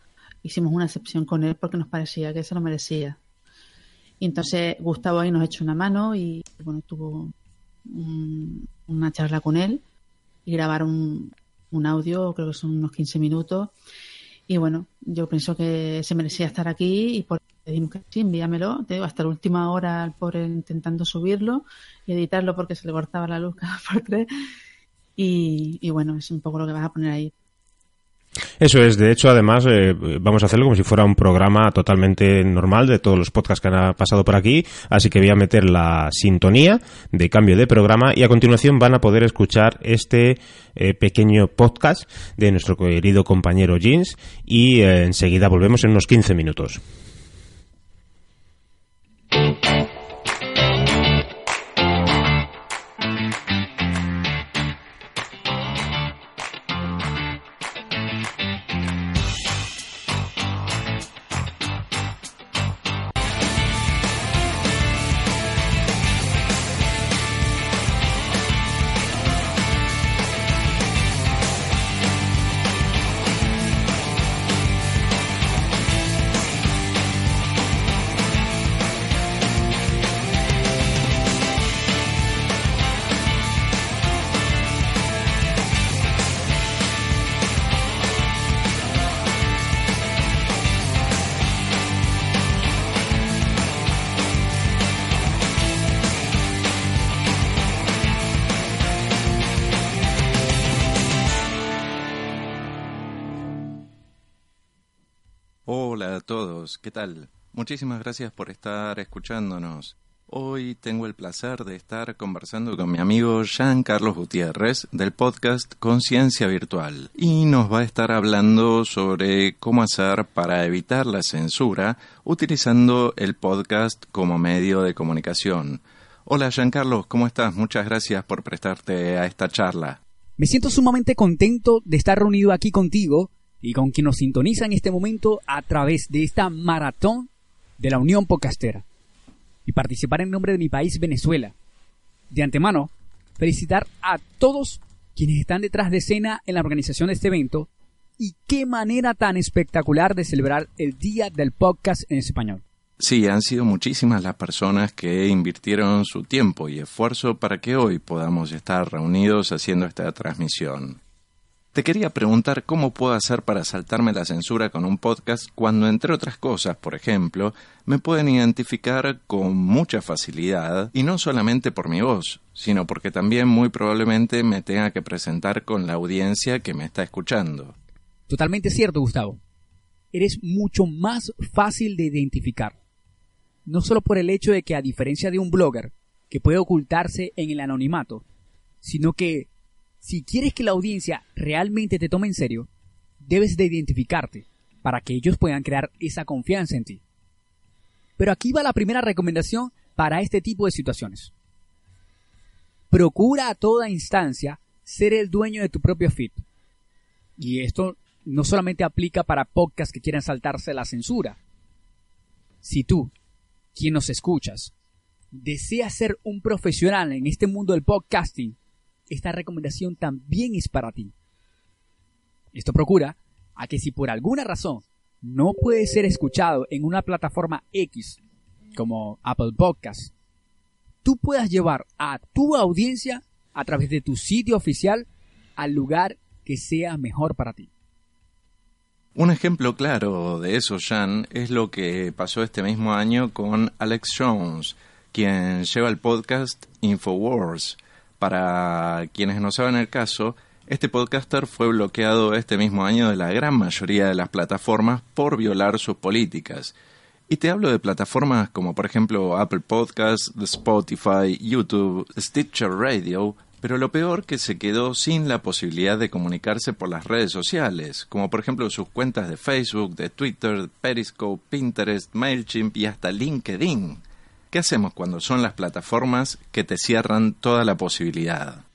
Hicimos una excepción con él porque nos parecía que se lo merecía. Y entonces Gustavo ahí nos echó una mano y bueno, tuvo un- una charla con él y grabar un, audio, creo que son unos 15 minutos. Y bueno, yo pienso que se merecía estar aquí y por dijimos que sí, envíamelo. Te digo, hasta la última hora el pobre intentando subirlo y editarlo porque se le cortaba la luz cada por tres. Y, y bueno, es un poco lo que vas a poner ahí. Eso es, de hecho, además, eh, vamos a hacerlo como si fuera un programa totalmente normal de todos los podcasts que han pasado por aquí, así que voy a meter la sintonía de cambio de programa y a continuación van a poder escuchar este eh, pequeño podcast de nuestro querido compañero Jeans y eh, enseguida volvemos en unos 15 minutos. ¿Qué tal? Muchísimas gracias por estar escuchándonos. Hoy tengo el placer de estar conversando con mi amigo Jean Carlos Gutiérrez del podcast Conciencia Virtual y nos va a estar hablando sobre cómo hacer para evitar la censura utilizando el podcast como medio de comunicación. Hola Jean Carlos, ¿cómo estás? Muchas gracias por prestarte a esta charla. Me siento sumamente contento de estar reunido aquí contigo y con quien nos sintoniza en este momento a través de esta maratón de la Unión Podcastera y participar en nombre de mi país Venezuela. De antemano, felicitar a todos quienes están detrás de escena en la organización de este evento y qué manera tan espectacular de celebrar el Día del Podcast en español. Sí, han sido muchísimas las personas que invirtieron su tiempo y esfuerzo para que hoy podamos estar reunidos haciendo esta transmisión. Te quería preguntar cómo puedo hacer para saltarme la censura con un podcast cuando, entre otras cosas, por ejemplo, me pueden identificar con mucha facilidad y no solamente por mi voz, sino porque también muy probablemente me tenga que presentar con la audiencia que me está escuchando. Totalmente cierto, Gustavo. Eres mucho más fácil de identificar. No solo por el hecho de que, a diferencia de un blogger, que puede ocultarse en el anonimato, sino que si quieres que la audiencia realmente te tome en serio, debes de identificarte para que ellos puedan crear esa confianza en ti. Pero aquí va la primera recomendación para este tipo de situaciones. Procura a toda instancia ser el dueño de tu propio feed. Y esto no solamente aplica para podcasts que quieran saltarse la censura. Si tú, quien nos escuchas, deseas ser un profesional en este mundo del podcasting, esta recomendación también es para ti. Esto procura a que si por alguna razón no puede ser escuchado en una plataforma X como Apple Podcast, tú puedas llevar a tu audiencia a través de tu sitio oficial al lugar que sea mejor para ti. Un ejemplo claro de eso, Jan, es lo que pasó este mismo año con Alex Jones, quien lleva el podcast Infowars, para quienes no saben el caso, este podcaster fue bloqueado este mismo año de la gran mayoría de las plataformas por violar sus políticas. Y te hablo de plataformas como por ejemplo Apple Podcasts, Spotify, YouTube, Stitcher Radio, pero lo peor que se quedó sin la posibilidad de comunicarse por las redes sociales, como por ejemplo sus cuentas de Facebook, de Twitter, Periscope, Pinterest, MailChimp y hasta LinkedIn. ¿Qué hacemos cuando son las plataformas que te cierran toda la posibilidad?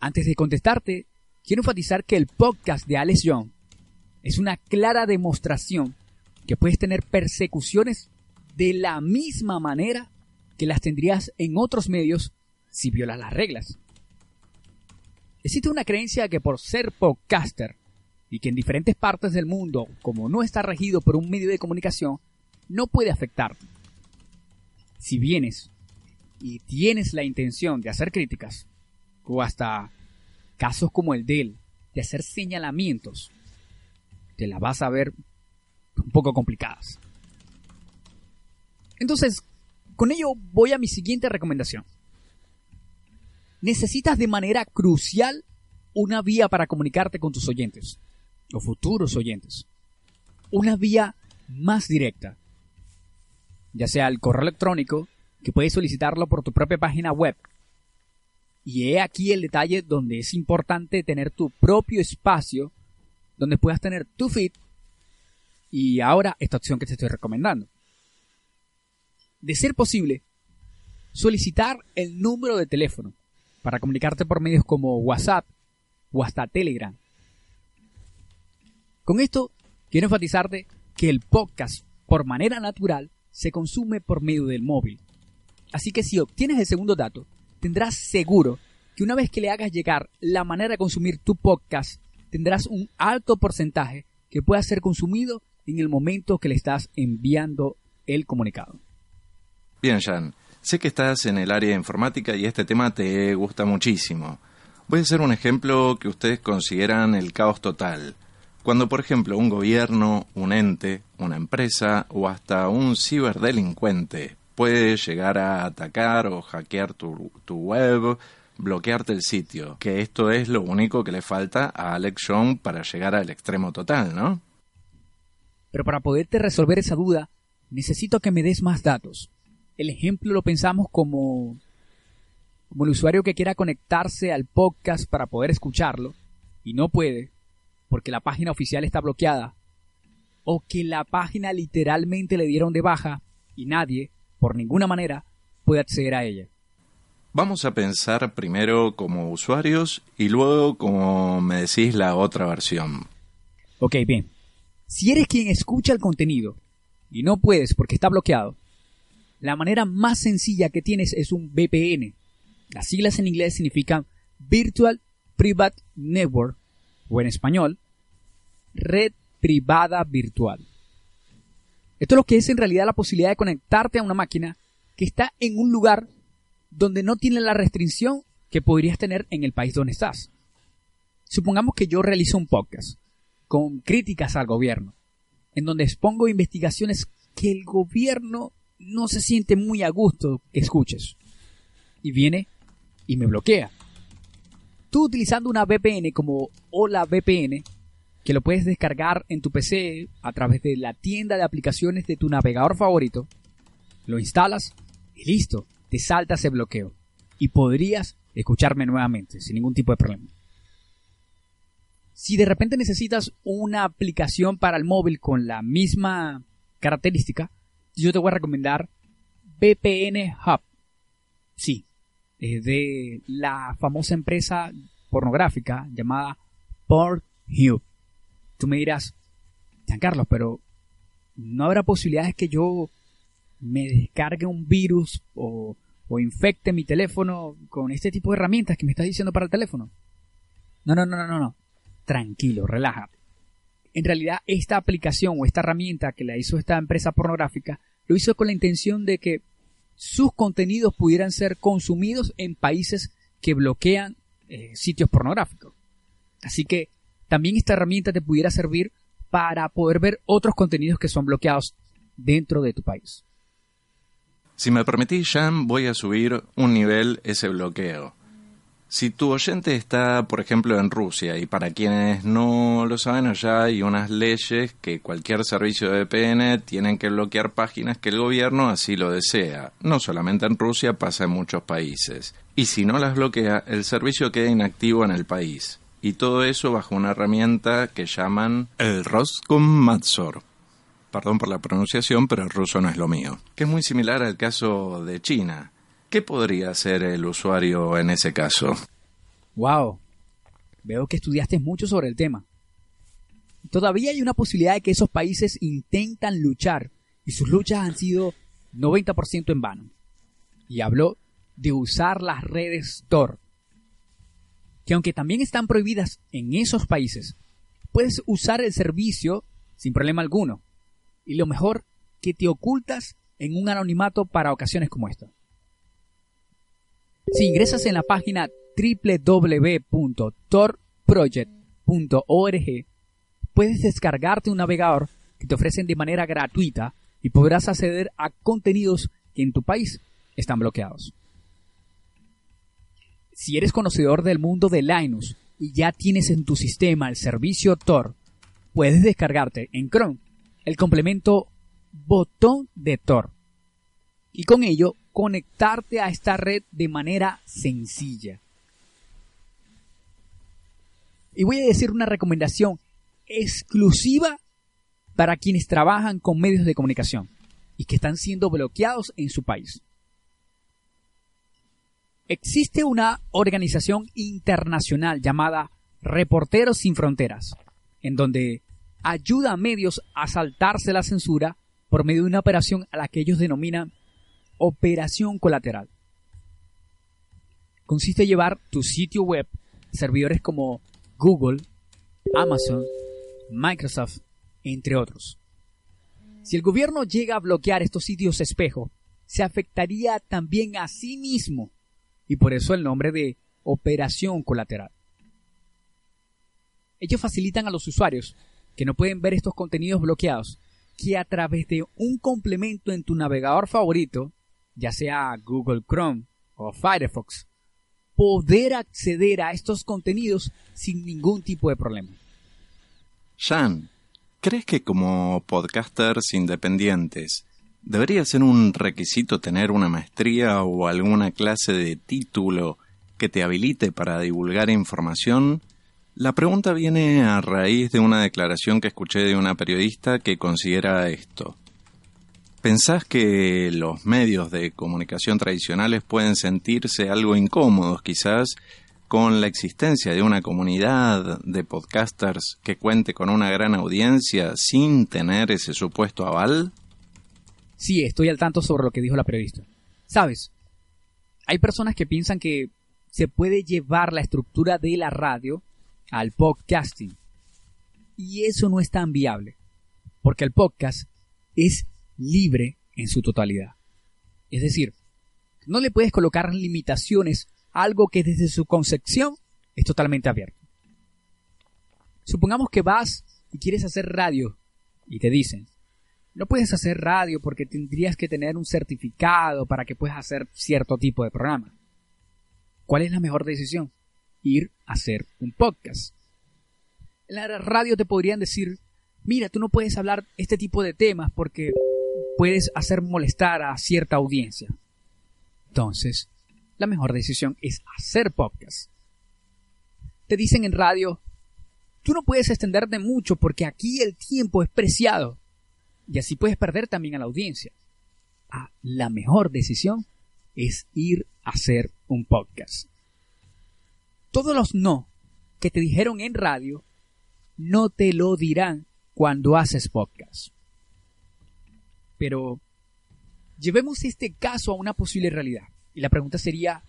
Antes de contestarte, quiero enfatizar que el podcast de Alex Young es una clara demostración que puedes tener persecuciones de la misma manera que las tendrías en otros medios si violas las reglas. Existe una creencia que por ser podcaster y que en diferentes partes del mundo, como no está regido por un medio de comunicación, no puede afectarte si vienes y tienes la intención de hacer críticas, o hasta casos como el de él, de hacer señalamientos, te la vas a ver un poco complicadas. Entonces, con ello voy a mi siguiente recomendación. Necesitas de manera crucial una vía para comunicarte con tus oyentes, o futuros oyentes. Una vía más directa, ya sea el correo electrónico, que puedes solicitarlo por tu propia página web. Y he aquí el detalle donde es importante tener tu propio espacio donde puedas tener tu feed y ahora esta opción que te estoy recomendando. De ser posible, solicitar el número de teléfono para comunicarte por medios como WhatsApp o hasta Telegram. Con esto quiero enfatizarte que el podcast por manera natural se consume por medio del móvil. Así que si obtienes el segundo dato, tendrás seguro que una vez que le hagas llegar la manera de consumir tu podcast, tendrás un alto porcentaje que pueda ser consumido en el momento que le estás enviando el comunicado. Bien, Jan, sé que estás en el área de informática y este tema te gusta muchísimo. Voy a hacer un ejemplo que ustedes consideran el caos total. Cuando, por ejemplo, un gobierno, un ente, una empresa o hasta un ciberdelincuente puede llegar a atacar o hackear tu, web, bloquearte el sitio, que esto es lo único que le falta a Alex Young para llegar al extremo total, ¿no? Pero para poderte resolver esa duda, necesito que me des más datos. El ejemplo lo pensamos como como el usuario que quiera conectarse al podcast para poder escucharlo y no puede, porque la página oficial está bloqueada, o que la página literalmente le dieron de baja y nadie, por ninguna manera, puede acceder a ella. Vamos a pensar primero como usuarios y luego como me decís la otra versión. Ok, bien. Si eres quien escucha el contenido y no puedes porque está bloqueado, la manera más sencilla que tienes es un VPN. Las siglas en inglés significan Virtual Private Network o en español, Red Privada Virtual. Esto es lo que es en realidad la posibilidad de conectarte a una máquina que está en un lugar donde no tiene la restricción que podrías tener en el país donde estás. Supongamos que yo realizo un podcast con críticas al gobierno, en donde expongo investigaciones que el gobierno no se siente muy a gusto escuches. Y viene y me bloquea. Tú utilizando una VPN como Hola VPN, que lo puedes descargar en tu PC a través de la tienda de aplicaciones de tu navegador favorito, lo instalas y listo, te salta ese bloqueo. Y podrías escucharme nuevamente sin ningún tipo de problema. Si de repente necesitas una aplicación para el móvil con la misma característica, yo te voy a recomendar VPN Hub. Sí, es de la famosa empresa pornográfica llamada Pornhub. Tú me dirás, Giancarlo, pero ¿no habrá posibilidades que yo me descargue un virus o, infecte mi teléfono con este tipo de herramientas que me estás diciendo para el teléfono? No, no, no, no, no. Tranquilo, relájate. En realidad, esta aplicación o esta herramienta que la hizo esta empresa pornográfica lo hizo con la intención de que sus contenidos pudieran ser consumidos en países que bloquean eh, sitios pornográficos. Así que también esta herramienta te pudiera servir para poder ver otros contenidos que son bloqueados dentro de tu país. Si me permitís, Jan, voy a subir un nivel ese bloqueo. Si tu oyente está, por ejemplo, en Rusia, y para quienes no lo saben, allá hay unas leyes que cualquier servicio de VPN tienen que bloquear páginas que el gobierno así lo desea. No solamente en Rusia, pasa en muchos países. Y si no las bloquea, el servicio queda inactivo en el país. Y todo eso bajo una herramienta que llaman el Roskomnadzor. Perdón por la pronunciación, pero el ruso no es lo mío. Que es muy similar al caso de China ¿Qué podría hacer el usuario en ese caso? Wow, veo que estudiaste mucho sobre el tema. Todavía hay una posibilidad de que esos países intentan luchar y sus luchas han sido 90% en vano. Y habló de usar las redes Tor, que aunque también están prohibidas en esos países, puedes usar el servicio sin problema alguno. Y lo mejor, que te ocultas en un anonimato para ocasiones como esta. Si ingresas en la página www.torproject.org, puedes descargarte un navegador que te ofrecen de manera gratuita y podrás acceder a contenidos que en tu país están bloqueados. Si eres conocedor del mundo de Linux y ya tienes en tu sistema el servicio Tor, puedes descargarte en Chrome el complemento botón de Tor y con ello conectarte a esta red de manera sencilla. Y voy a decir una recomendación exclusiva para quienes trabajan con medios de comunicación y que están siendo bloqueados en su país. Existe una organización internacional llamada Reporteros sin Fronteras, en donde ayuda a medios a saltarse la censura por medio de una operación a la que ellos denominan operación colateral. Consiste en llevar tu sitio web servidores como Google, Amazon, Microsoft, entre otros. Si el gobierno llega a bloquear estos sitios espejo, se afectaría también a sí mismo y por eso el nombre de operación colateral. Ellos facilitan a los usuarios que no pueden ver estos contenidos bloqueados que a través de un complemento en tu navegador favorito ya sea Google Chrome o Firefox, poder acceder a estos contenidos sin ningún tipo de problema. Jan, ¿crees que como podcasters independientes debería ser un requisito tener una maestría o alguna clase de título que te habilite para divulgar información? La pregunta viene a raíz de una declaración que escuché de una periodista que considera esto. ¿Pensás que los medios de comunicación tradicionales pueden sentirse algo incómodos quizás con la existencia de una comunidad de podcasters que cuente con una gran audiencia sin tener ese supuesto aval? Sí, estoy al tanto sobre lo que dijo la periodista. Sabes, hay personas que piensan que se puede llevar la estructura de la radio al podcasting. Y eso no es tan viable, porque el podcast es libre en su totalidad. Es decir, no le puedes colocar limitaciones a algo que desde su concepción es totalmente abierto. Supongamos que vas y quieres hacer radio y te dicen, no puedes hacer radio porque tendrías que tener un certificado para que puedas hacer cierto tipo de programa. ¿Cuál es la mejor decisión? Ir a hacer un podcast. En la radio te podrían decir, mira, tú no puedes hablar este tipo de temas porque puedes hacer molestar a cierta audiencia. Entonces, la mejor decisión es hacer podcast. Te dicen en radio, tú no puedes extenderte mucho porque aquí el tiempo es preciado. Y así puedes perder también a la audiencia. Ah, la mejor decisión es ir a hacer un podcast. Todos los no que te dijeron en radio no te lo dirán cuando haces podcast. Pero llevemos este caso a una posible realidad. Y la pregunta sería,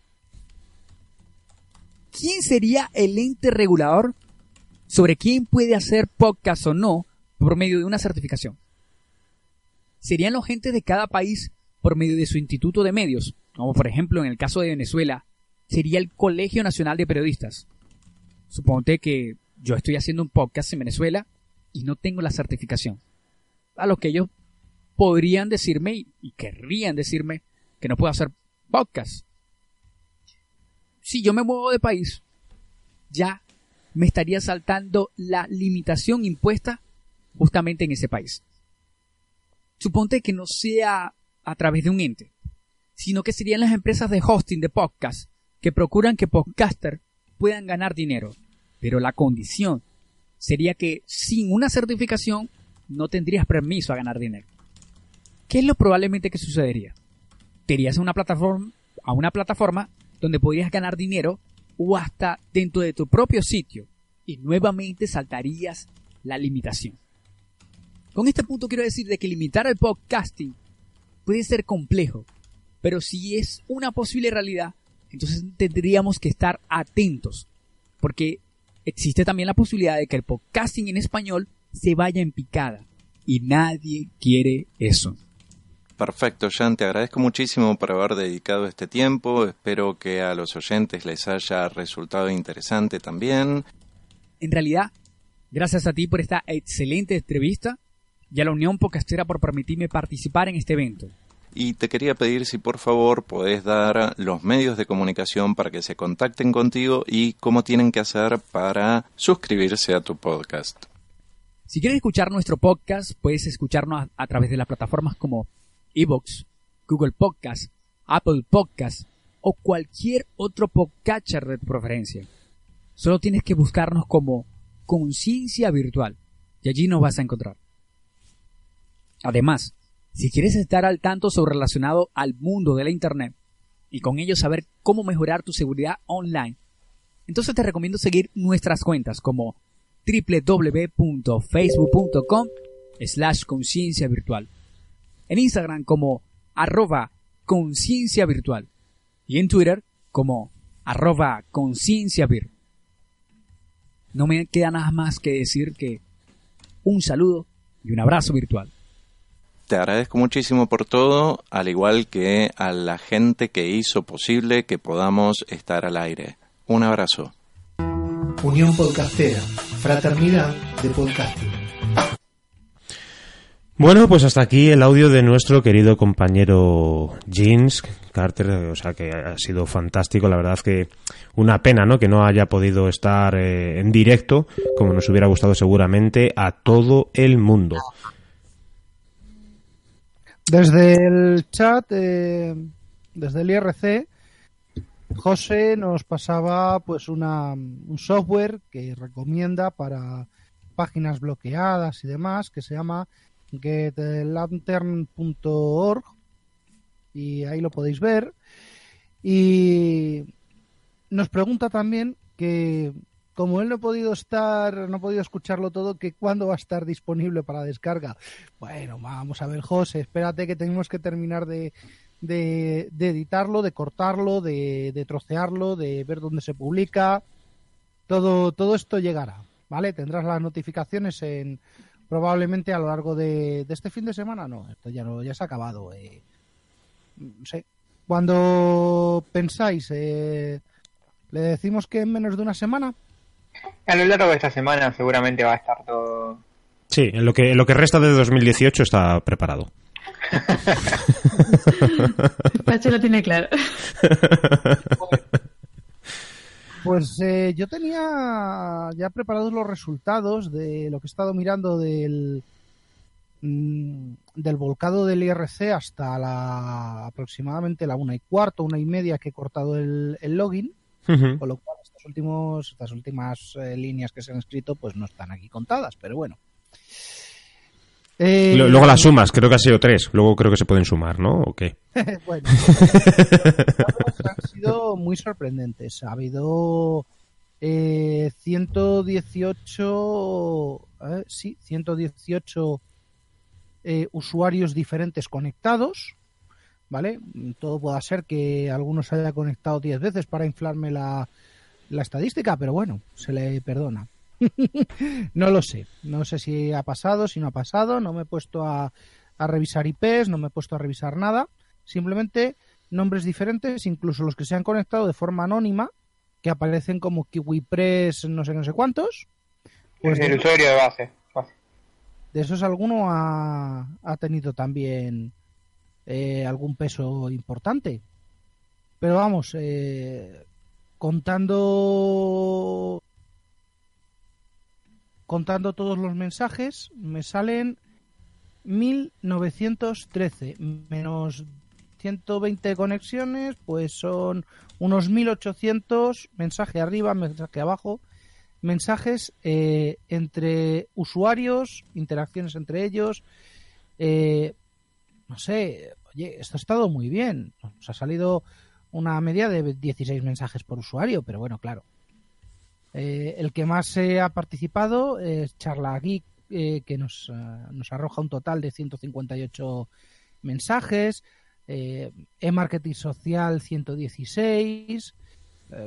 ¿quién sería el ente regulador sobre quién puede hacer podcast o no por medio de una certificación? ¿Serían los gentes de cada país por medio de su instituto de medios? Como por ejemplo en el caso de Venezuela, sería el Colegio Nacional de Periodistas. Suponte que yo estoy haciendo un podcast en Venezuela y no tengo la certificación. A lo que ellos podrían decirme y, querrían decirme que no puedo hacer podcast. Si yo me muevo de país, ya me estaría saltando la limitación impuesta justamente en ese país. Suponte que no sea a través de un ente, sino que serían las empresas de hosting de podcast que procuran que podcaster puedan ganar dinero. Pero la condición sería que sin una certificación no tendrías permiso a ganar dinero. ¿Qué es lo probablemente que sucedería? Te irías a una plataforma, a una plataforma donde podrías ganar dinero o hasta dentro de tu propio sitio y nuevamente saltarías la limitación. Con este punto quiero decir de que limitar el podcasting puede ser complejo, pero si es una posible realidad, entonces tendríamos que estar atentos, porque existe también la posibilidad de que el podcasting en español se vaya en picada, y nadie quiere eso. Perfecto, Jan, te agradezco muchísimo por haber dedicado este tiempo. Espero que a los oyentes les haya resultado interesante también. En realidad, gracias a ti por esta excelente entrevista y a la Unión Podcastera por permitirme participar en este evento. Y te quería pedir si por favor podés dar los medios de comunicación para que se contacten contigo y cómo tienen que hacer para suscribirse a tu podcast. Si quieres escuchar nuestro podcast, puedes escucharnos a, través de las plataformas como Evox, Google Podcast, Apple Podcast o cualquier otro podcatcher de tu preferencia. Solo tienes que buscarnos como Conciencia Virtual y allí nos vas a encontrar. Además, si quieres estar al tanto sobre relacionado al mundo de la Internet y con ello saber cómo mejorar tu seguridad online, entonces te recomiendo seguir nuestras cuentas como www.facebook.com slash conciencia virtual, en Instagram como arroba conciencia virtual y en Twitter como arroba conciencia vir. No me queda nada más que decir que un saludo y un abrazo virtual. Te agradezco muchísimo por todo, al igual que a la gente que hizo posible que podamos estar al aire. Un abrazo. Unión Podcastera, Fraternidad de Podcasting. Bueno, pues hasta aquí el audio de nuestro querido compañero Jeans Carter, o sea que ha sido fantástico, la verdad que una pena, ¿no? Que no haya podido estar eh, en directo, como nos hubiera gustado seguramente a todo el mundo. Desde el chat, eh, desde el IRC, José nos pasaba pues una, un software que recomienda para páginas bloqueadas y demás que se llama getlantern.org y ahí lo podéis ver. Y nos pregunta también que como él no ha podido estar, no ha podido escucharlo todo, que cuándo va a estar disponible para descarga. Bueno, vamos a ver, José, espérate que tenemos que terminar de, de, editarlo, de cortarlo, de, de, trocearlo, de ver dónde se publica. Todo, todo esto llegará, ¿vale? Tendrás las notificaciones en probablemente a lo largo de, de este fin de semana. No, esto ya no, ya se ha acabado. Eh. No sé. Cuando pensáis, eh, le decimos que en menos de una semana. A lo largo de esta semana seguramente va a estar todo. Sí, en lo que, en lo que resta de 2018 está preparado. Pache lo tiene claro. Pues eh, yo tenía ya preparados los resultados de lo que he estado mirando del, mm, del volcado del IRC hasta la aproximadamente la una y cuarto, una y media que he cortado el, el login. Uh -huh. Con lo cual estos últimos, estas últimas eh, líneas que se han escrito pues no están aquí contadas, pero bueno. Eh, Luego las sumas, creo que ha sido tres. Luego creo que se pueden sumar, ¿no? ¿O qué? bueno, han sido muy sorprendentes. Ha habido eh, 118, eh, sí, 118 eh, usuarios diferentes conectados, ¿vale? Todo puede ser que algunos se haya conectado 10 veces para inflarme la, la estadística, pero bueno, se le perdona. no lo sé, no sé si ha pasado, si no ha pasado, no me he puesto a, a revisar IPs, no me he puesto a revisar nada, simplemente nombres diferentes, incluso los que se han conectado de forma anónima, que aparecen como KiwiPress, no sé, no sé cuántos. Pues el usuario de base. De esos alguno ha, ha tenido también eh, algún peso importante. Pero vamos, eh, contando contando todos los mensajes, me salen 1913 menos 120 conexiones, pues son unos 1800 mensaje arriba, mensaje abajo, mensajes eh, entre usuarios, interacciones entre ellos. Eh, no sé, oye, esto ha estado muy bien. Nos ha salido una media de 16 mensajes por usuario, pero bueno, claro. Eh, el que más se ha participado es Charla Geek, eh, que nos, nos, arroja un total de 158 mensajes. Eh, E-Marketing Social 116.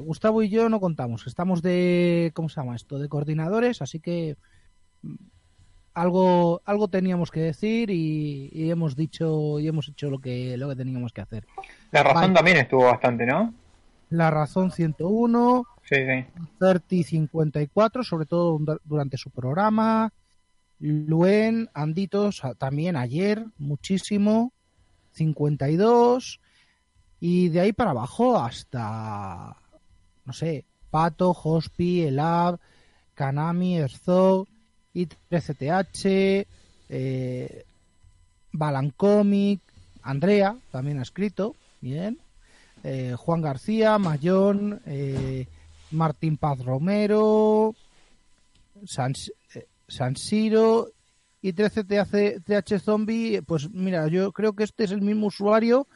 Gustavo y yo no contamos, estamos de, ¿cómo se llama esto? De coordinadores, así que algo, algo teníamos que decir y, y, hemos dicho y hemos hecho lo que, lo que teníamos que hacer. La razón también estuvo bastante, ¿no? La razón 101. Sí, sí. 3054, sobre todo durante su programa. Luen, Anditos, también ayer, muchísimo. 52. Y de ahí para abajo hasta, no sé, Pato, Hospi, Elab, Kanami, Erzog, I13TH, eh, Balancomic, Andrea, también ha escrito, bien. Eh, Juan García, Mayón, eh, Martín Paz Romero, San, eh, San Siro y 13 TH Zombie. Pues mira, yo creo que este es el mismo usuario.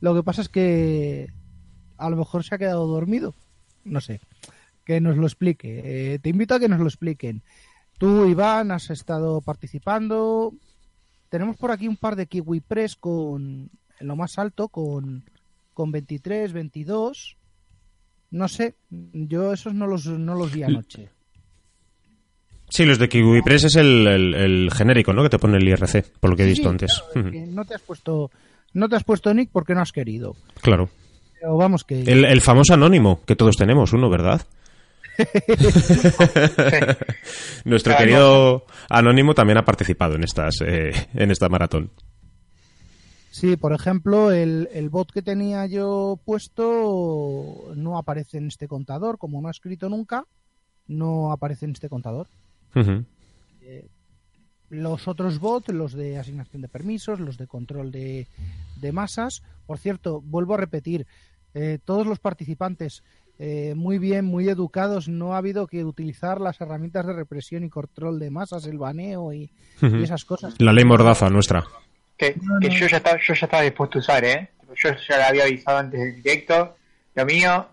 Lo que pasa es que a lo mejor se ha quedado dormido. No sé. Que nos lo explique. Eh, te invito a que nos lo expliquen. Tú, Iván, has estado participando. Tenemos por aquí un par de Kiwi Press con en lo más alto con, con 23, 22. No sé, yo esos no los, no los vi anoche. Sí, los de KiwiPress es el, el, el, genérico, ¿no? Que te pone el IRC, por lo que he visto sí, antes. Claro, no te has puesto, no te has puesto nick porque no has querido. Claro. Pero vamos que. El, el famoso anónimo que todos tenemos, uno, ¿verdad? Nuestro claro. querido anónimo también ha participado en estas, eh, en esta maratón. Sí, por ejemplo, el, el, bot que tenía yo puesto no aparece en este contador, como no ha escrito nunca, no aparece en este contador. Uh -huh. eh, los otros bots, los de asignación de permisos, los de control de, de, masas, por cierto, vuelvo a repetir, eh, todos los participantes eh, muy bien, muy educados, no ha habido que utilizar las herramientas de represión y control de masas, el baneo y, y esas cosas. La ley mordaza nuestra. Que, que yo ya estaba, yo ya estaba dispuesto a usar, ¿eh? Yo ya le había avisado antes del directo. Lo mío,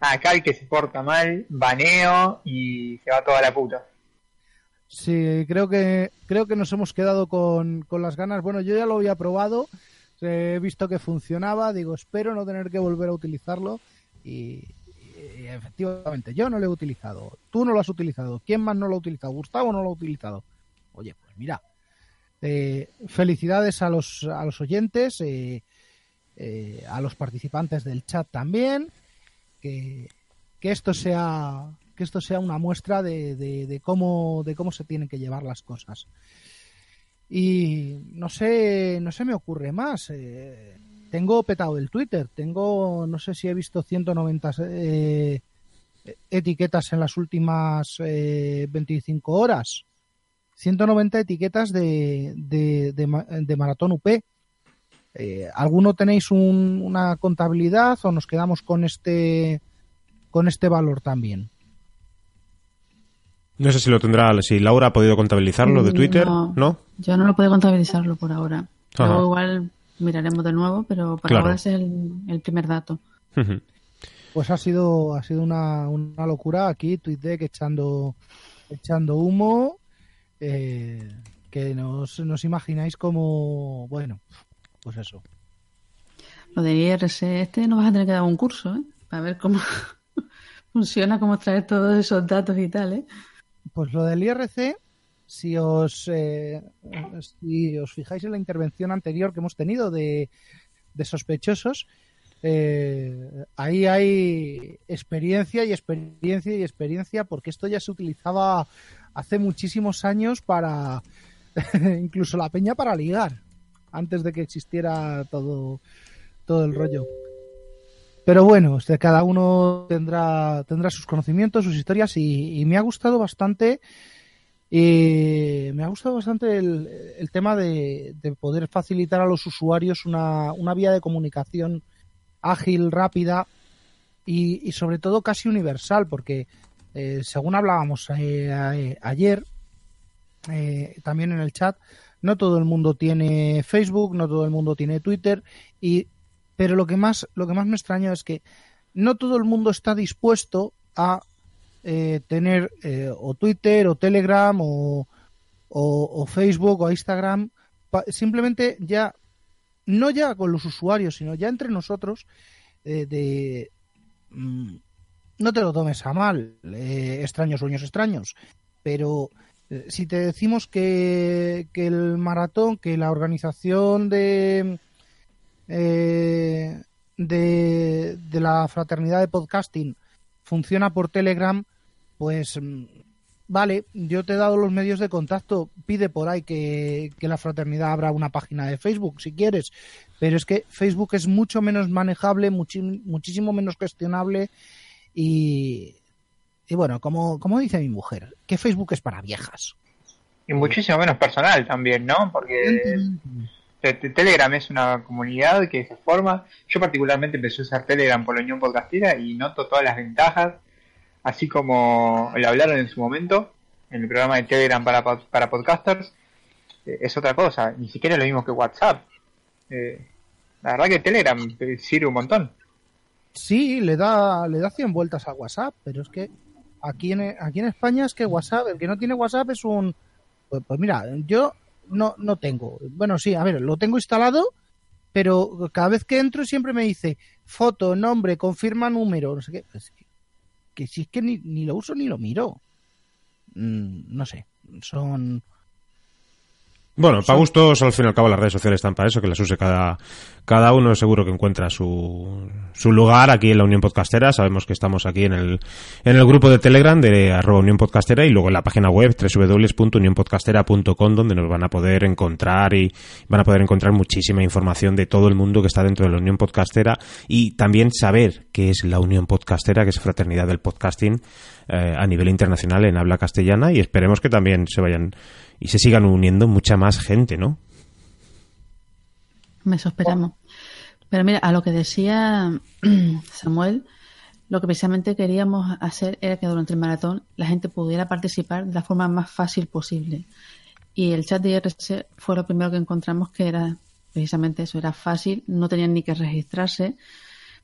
acá el que se porta mal, baneo y se va toda la puta. Sí, creo que creo que nos hemos quedado con, con las ganas. Bueno, yo ya lo había probado, he visto que funcionaba, digo, espero no tener que volver a utilizarlo y efectivamente, yo no lo he utilizado, tú no lo has utilizado, ¿quién más no lo ha utilizado? Gustavo no lo ha utilizado. Oye, pues mira, eh, felicidades a los, a los oyentes, eh, eh, a los participantes del chat también, que, que esto sea que esto sea una muestra de, de, cómo de cómo se tienen que llevar las cosas y no sé no se me ocurre más tengo petado el Twitter tengo no sé si he visto 190 eh, etiquetas en las últimas eh, 25 horas 190 etiquetas de, de, de, de Maratón UP eh, ¿Alguno tenéis un, una contabilidad o nos quedamos con este con este valor también? No sé si lo tendrá, si Laura ha podido contabilizarlo de Twitter, ¿no? no yo no lo puedo contabilizarlo por ahora. Luego igual miraremos de nuevo, pero para Claro. ahora es el, el primer dato. Pues ha sido ha sido una, una locura aquí TweetDeck echando echando humo eh, que nos, nos imagináis como bueno pues eso Lo del IRC este no vas a tener que dar un curso, ¿eh? Para ver cómo funciona, cómo traer todos esos datos y tal, ¿eh? Pues lo del IRC, si os, eh, si os fijáis en la intervención anterior que hemos tenido de, de sospechosos, eh, ahí hay experiencia y experiencia y experiencia, porque esto ya se utilizaba hace muchísimos años para incluso la peña para ligar, antes de que existiera todo, todo el rollo. Pero bueno, este, cada uno tendrá, tendrá sus conocimientos, sus historias y, y me ha gustado bastante y me ha gustado bastante el, el tema de, de poder facilitar a los usuarios una, una vía de comunicación ágil, rápida y, y sobre todo casi universal, porque eh, según hablábamos eh, a- ayer, eh, también en el chat, no todo el mundo tiene Facebook, no todo el mundo tiene Twitter, y pero lo que más, lo que más me extraña es que no todo el mundo está dispuesto a eh, tener eh, o Twitter o Telegram o, o, Facebook o Instagram, simplemente ya, no ya con los usuarios, sino ya entre nosotros, eh, de... mm, no te lo tomes a mal, extraños sueños extraños, pero si te decimos que, que el maratón, que la organización de, de, de la fraternidad de podcasting funciona por Telegram, pues mm, vale, yo te he dado los medios de contacto, pide por ahí que, que la fraternidad abra una página de Facebook si quieres, pero es que Facebook es mucho menos manejable, muchísimo menos gestionable y, y bueno, como, como dice mi mujer, que Facebook es para viejas. Y muchísimo menos personal también, ¿no? Porque te- Telegram es una comunidad que se forma. Yo particularmente empecé a usar Telegram por la Unión Podcastera y noto todas las ventajas, así como lo hablaron en su momento en el programa de Telegram para, para podcasters. Eh, es otra cosa, ni siquiera es lo mismo que WhatsApp. Eh, la verdad que Telegram sirve un montón. Sí, le da, le da 100 vueltas a WhatsApp, pero es que aquí en, aquí en España es que WhatsApp, el que no tiene WhatsApp es un... Pues, pues mira, yo no, no tengo. Bueno, sí, a ver, lo tengo instalado, pero cada vez que entro siempre me dice foto, nombre, confirma número, no sé qué. Que, que si es que ni, ni lo uso ni lo miro. Mm, no sé, son... Bueno, para gustos, al fin y al cabo, las redes sociales están para eso, que las use cada, cada uno. Seguro que encuentra su, su lugar aquí en la Unión Podcastera. Sabemos que estamos aquí en el, en el grupo de Telegram de arroba Unión Podcastera y luego en la página web www.unionpodcastera.com donde nos van a poder encontrar y van a poder encontrar muchísima información de todo el mundo que está dentro de la Unión Podcastera y también saber qué es la Unión Podcastera, que es fraternidad del podcasting eh, a nivel internacional en habla castellana y esperemos que también se vayan y se sigan uniendo mucha más gente, ¿no? Me eso esperamos. Pero mira, a lo que decía Samuel, lo que precisamente queríamos hacer era que durante el maratón la gente pudiera participar de la forma más fácil posible. Y el chat de IRC fue lo primero que encontramos que era precisamente eso, era fácil, no tenían ni que registrarse,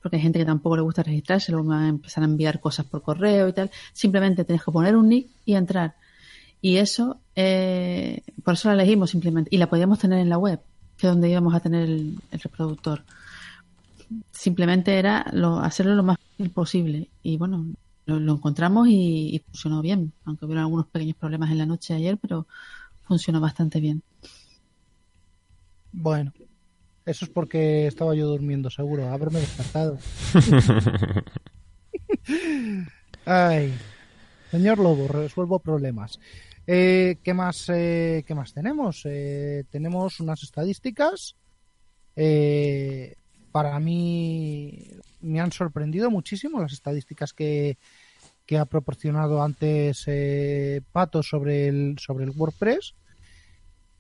porque hay gente que tampoco le gusta registrarse, luego van a empezar a enviar cosas por correo y tal. Simplemente tienes que poner un nick y entrar. Y eso, eh, por eso la elegimos simplemente. Y la podíamos tener en la web, que es donde íbamos a tener el, reproductor. Simplemente era lo, hacerlo lo más fácil posible. Y bueno, lo, lo encontramos y, y funcionó bien. Aunque hubo algunos pequeños problemas en la noche de ayer, pero funcionó bastante bien. Bueno, eso es porque estaba yo durmiendo, seguro. Haberme despertado. Ay, señor Lobo, resuelvo problemas. Eh, ¿Qué más? eh, ¿Qué más tenemos? Eh, tenemos unas estadísticas. Eh, para mí me han sorprendido muchísimo las estadísticas que, que ha proporcionado antes eh, Pato sobre el sobre el WordPress.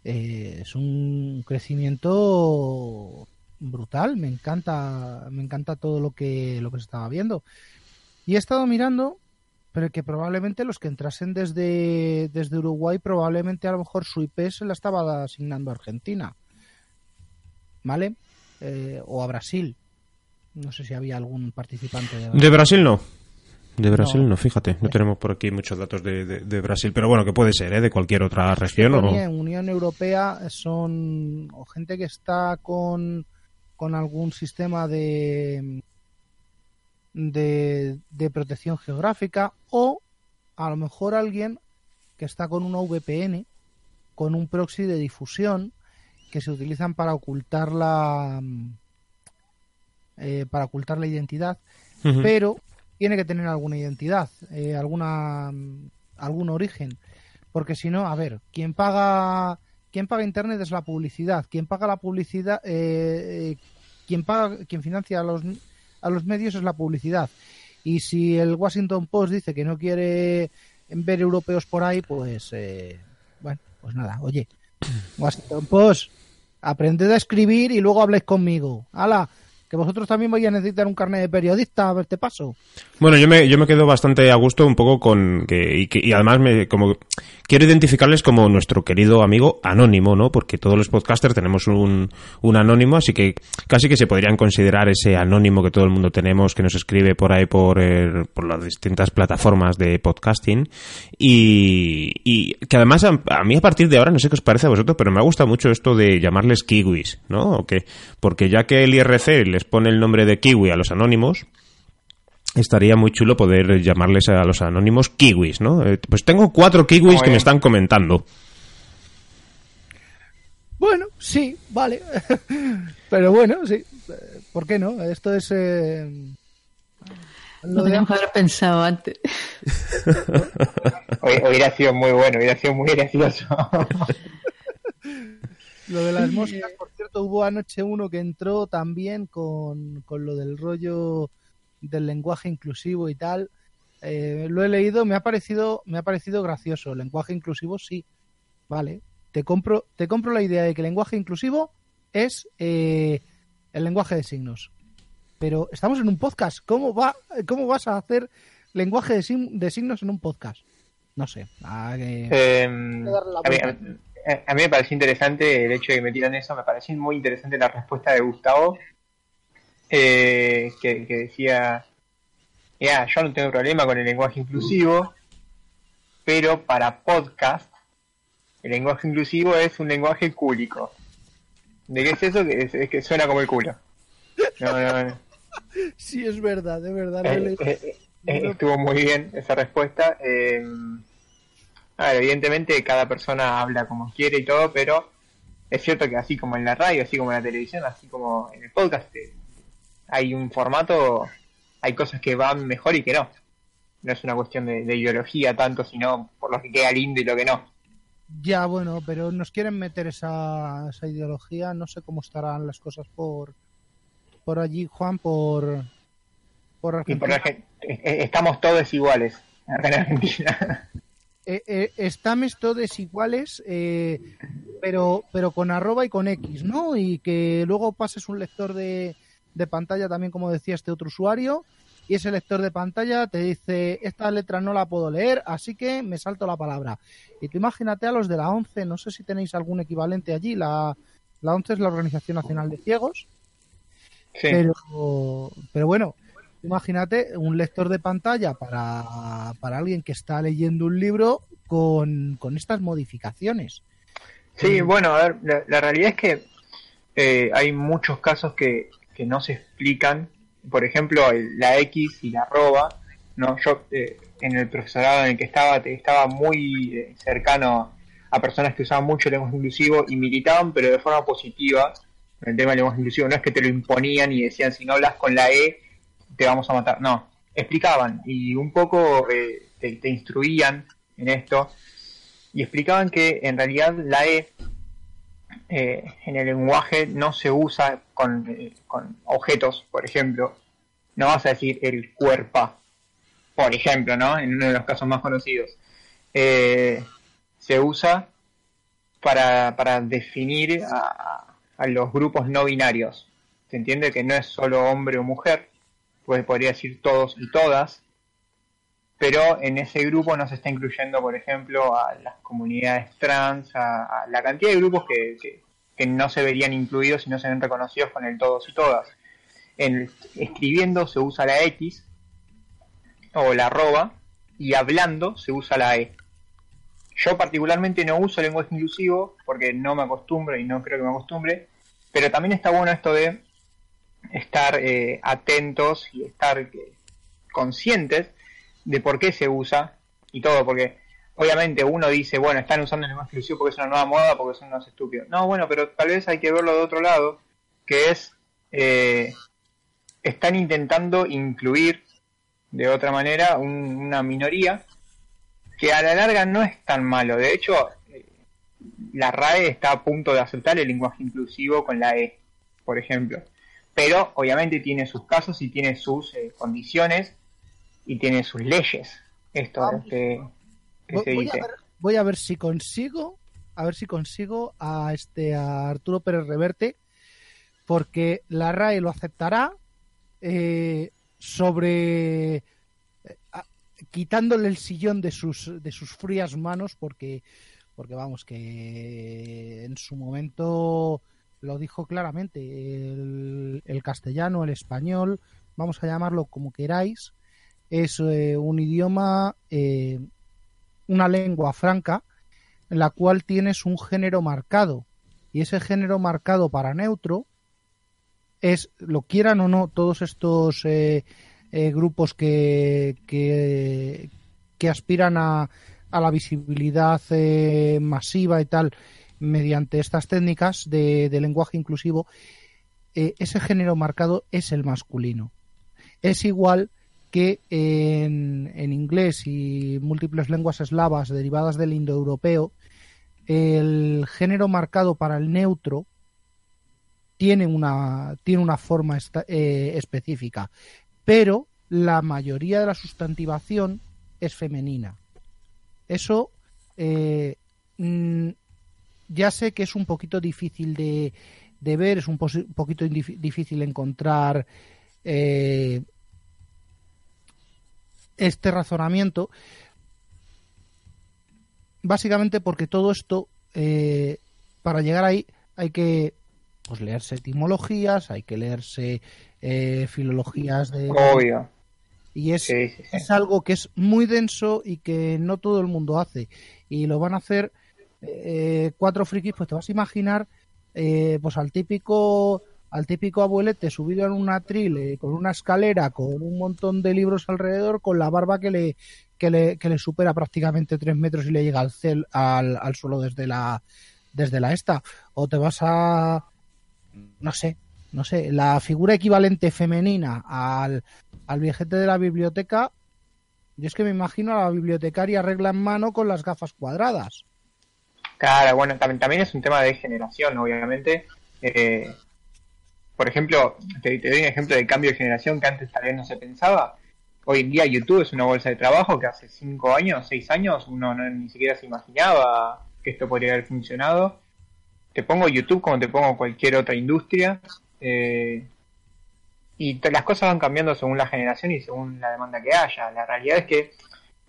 Eh, es un crecimiento brutal. Me encanta, me encanta todo lo que lo que se estaba viendo. Y he estado mirando, pero que probablemente los que entrasen desde, desde Uruguay, probablemente a lo mejor su IP se la estaba asignando a Argentina. ¿Vale? Eh, o a Brasil. No sé si había algún participante de De Brasil no. De Brasil No. no, fíjate. No tenemos por aquí muchos datos de, de- de Brasil. Pero bueno, que puede ser, ¿eh? De cualquier otra región. o- Ponía en Unión Europea son o gente que está con, con algún sistema de, de, de protección geográfica o a lo mejor alguien que está con una VPN, con un proxy de difusión que se utilizan para ocultar la eh, para ocultar la identidad pero tiene que tener alguna identidad, eh, alguna algún origen, porque si no, a ver, quien paga quien paga internet es la publicidad, quien paga la publicidad, eh, eh, quien paga, quien financia a los a los medios es la publicidad. Y si el Washington Post dice que no quiere ver europeos por ahí, pues eh, bueno, pues nada, oye, Washington Post, aprended a escribir y luego habléis conmigo. ¡Hala! Que vosotros también vais a necesitar un carnet de periodista, a verte paso. Bueno, yo me, yo me quedo bastante a gusto un poco con que y, que, y además me como quiero identificarles como nuestro querido amigo anónimo, ¿no? Porque todos los podcasters tenemos un, un anónimo, así que casi que se podrían considerar ese anónimo que todo el mundo tenemos que nos escribe por ahí por, eh, por las distintas plataformas de podcasting y, y que además a, mí a partir de ahora no sé qué os parece a vosotros, pero me ha gustado mucho esto de llamarles kiwis, ¿no? Porque ya que el IRC les pone el nombre de kiwi a los anónimos, estaría muy chulo poder llamarles a los anónimos kiwis, ¿no? Eh, Pues tengo cuatro kiwis que me están comentando. Bueno, sí, vale. Pero bueno, sí. ¿Por qué no? Esto es. eh, Lo teníamos que haber pensado antes. Hubiera hubiera sido muy bueno, hubiera sido muy gracioso. lo de las moscas, por cierto, hubo anoche uno que entró también con, con lo del rollo del lenguaje inclusivo y tal. Eh, lo he leído, me ha parecido, me ha parecido gracioso. Lenguaje inclusivo, sí. Vale. Te compro, te compro la idea de que el lenguaje inclusivo es eh, el lenguaje de signos. Pero estamos en un podcast. ¿Cómo va, cómo vas a hacer lenguaje de, signos en un podcast? No sé. Ah, que- Eh, la a, mí, a- a mí me pareció interesante el hecho de que metieran eso, me pareció muy interesante la respuesta de Gustavo, eh, que, que decía, ya, yo no tengo problema con el lenguaje inclusivo, pero para podcast, el lenguaje inclusivo es un lenguaje cúlico. ¿De qué es eso? Que, es, es que suena como el culo. No, no, no. Sí, es verdad, de verdad. Eh, eh, eh, estuvo muy bien esa respuesta. Eh, a ver, evidentemente cada persona habla como quiere y todo, pero es cierto que así como en la radio, así como en la televisión, así como en el podcast, hay un formato, hay cosas que van mejor y que no. No es una cuestión de, de ideología tanto, sino por lo que queda lindo y lo que no. Ya, bueno, pero nos quieren meter esa, esa ideología. No sé cómo estarán las cosas por por allí, Juan, por por por Argentina. Argen- eh, eh, estamos todos iguales en Argentina. Eh, eh, estamos todos iguales, eh, pero pero con arroba y con X, ¿no? Y que luego pases un lector de, de pantalla también, como decía este otro usuario, y ese lector de pantalla te dice, esta letra no la puedo leer, así que me salto la palabra. Y tú imagínate a los de la ONCE, no sé si tenéis algún equivalente allí, la, la ONCE es la Organización Nacional de Ciegos, Sí. pero, pero bueno, imagínate un lector de pantalla para, para alguien que está leyendo un libro con, con estas modificaciones. Sí, bueno, a ver, la, la realidad es que eh, hay muchos casos que, que no se explican. Por ejemplo, el- la X y la arroba. No, yo eh, en el profesorado en el que estaba estaba muy eh, cercano a personas que usaban mucho el lenguaje inclusivo y militaban, pero de forma positiva el tema del lenguaje inclusivo. No es que te lo imponían y decían si no hablas con la E te vamos a matar. No, explicaban y un poco eh, te, te instruían en esto y explicaban que en realidad la E eh, en el lenguaje no se usa con, eh, con objetos, por ejemplo. No vas a decir el cuerpo, por ejemplo, ¿no? En uno de los casos más conocidos. Eh, se usa para, para definir a, a los grupos no binarios. Se entiende que no es solo hombre o mujer, pues podría decir todos y todas, pero en ese grupo no se está incluyendo, por ejemplo, a las comunidades trans, a, la cantidad de grupos que, que- que no se verían incluidos y no se ven reconocidos con el todos y todas. En, escribiendo se usa la X o la arroba y hablando se usa la E. Yo particularmente no uso lenguaje inclusivo porque no me acostumbro y no creo que me acostumbre, pero también está bueno esto de estar eh, atentos y estar eh, conscientes de por qué se usa y todo, porque obviamente uno dice, bueno, están usando el lenguaje inclusivo porque es una nueva moda, porque son unos estúpidos. No, bueno, pero tal vez hay que verlo de otro lado, que es, eh, están intentando incluir de otra manera un- una minoría que a la larga no es tan malo. De hecho, eh, la RAE está a punto de aceptar el lenguaje inclusivo con la E, por ejemplo. Pero obviamente tiene sus casos y tiene sus eh, condiciones y tiene sus leyes. Esto Vamos. que, que Voy, se dice. a ver, voy a ver si consigo, a ver si consigo a este a Arturo Pérez Reverte, porque la RAE lo aceptará eh, sobre eh, quitándole el sillón de sus de sus frías manos, porque porque vamos que en su momento lo dijo claramente el, el castellano, el español, vamos a llamarlo como queráis, es eh, un idioma eh, una lengua franca en la cual tienes un género marcado y ese género marcado para neutro es, lo quieran o no, todos estos eh, grupos que, que, que aspiran a, a la visibilidad masiva y tal mediante estas técnicas de, de lenguaje inclusivo, ese género marcado es el masculino. Es igual que en, en inglés y múltiples lenguas eslavas derivadas del indoeuropeo, el género marcado para el neutro tiene una, tiene una forma eh, específica, pero la mayoría de la sustantivación es femenina. Eso eh, mm, ya sé que es un poquito difícil de, de ver, es un poquito difícil encontrar eh, este razonamiento, básicamente porque todo esto, eh, para llegar ahí, hay que pues, leerse etimologías, hay que leerse eh, filologías de... Obvio. Y es, Sí, sí, sí. es algo que es muy denso y que no todo el mundo hace. Y lo van a hacer eh, cuatro frikis, pues te vas a imaginar eh, pues al típico al típico abuelete subido en una tril eh, con una escalera con un montón de libros alrededor con la barba que le que le, que le supera prácticamente tres metros y le llega al cel al, al suelo desde la desde la esta o te vas a no sé no sé la figura equivalente femenina al al viejete de la biblioteca yo es que me imagino a la bibliotecaria regla en mano con las gafas cuadradas Claro, bueno, también, también es un tema de generación, obviamente. Eh, por ejemplo, te, doy un ejemplo de cambio de generación que antes tal vez no se pensaba. Hoy en día YouTube es una bolsa de trabajo que hace 5 años, 6 años, uno no, ni siquiera se imaginaba que esto podría haber funcionado. Te pongo YouTube como te pongo cualquier otra industria. Eh, y las cosas van cambiando según la generación y según la demanda que haya. La realidad es que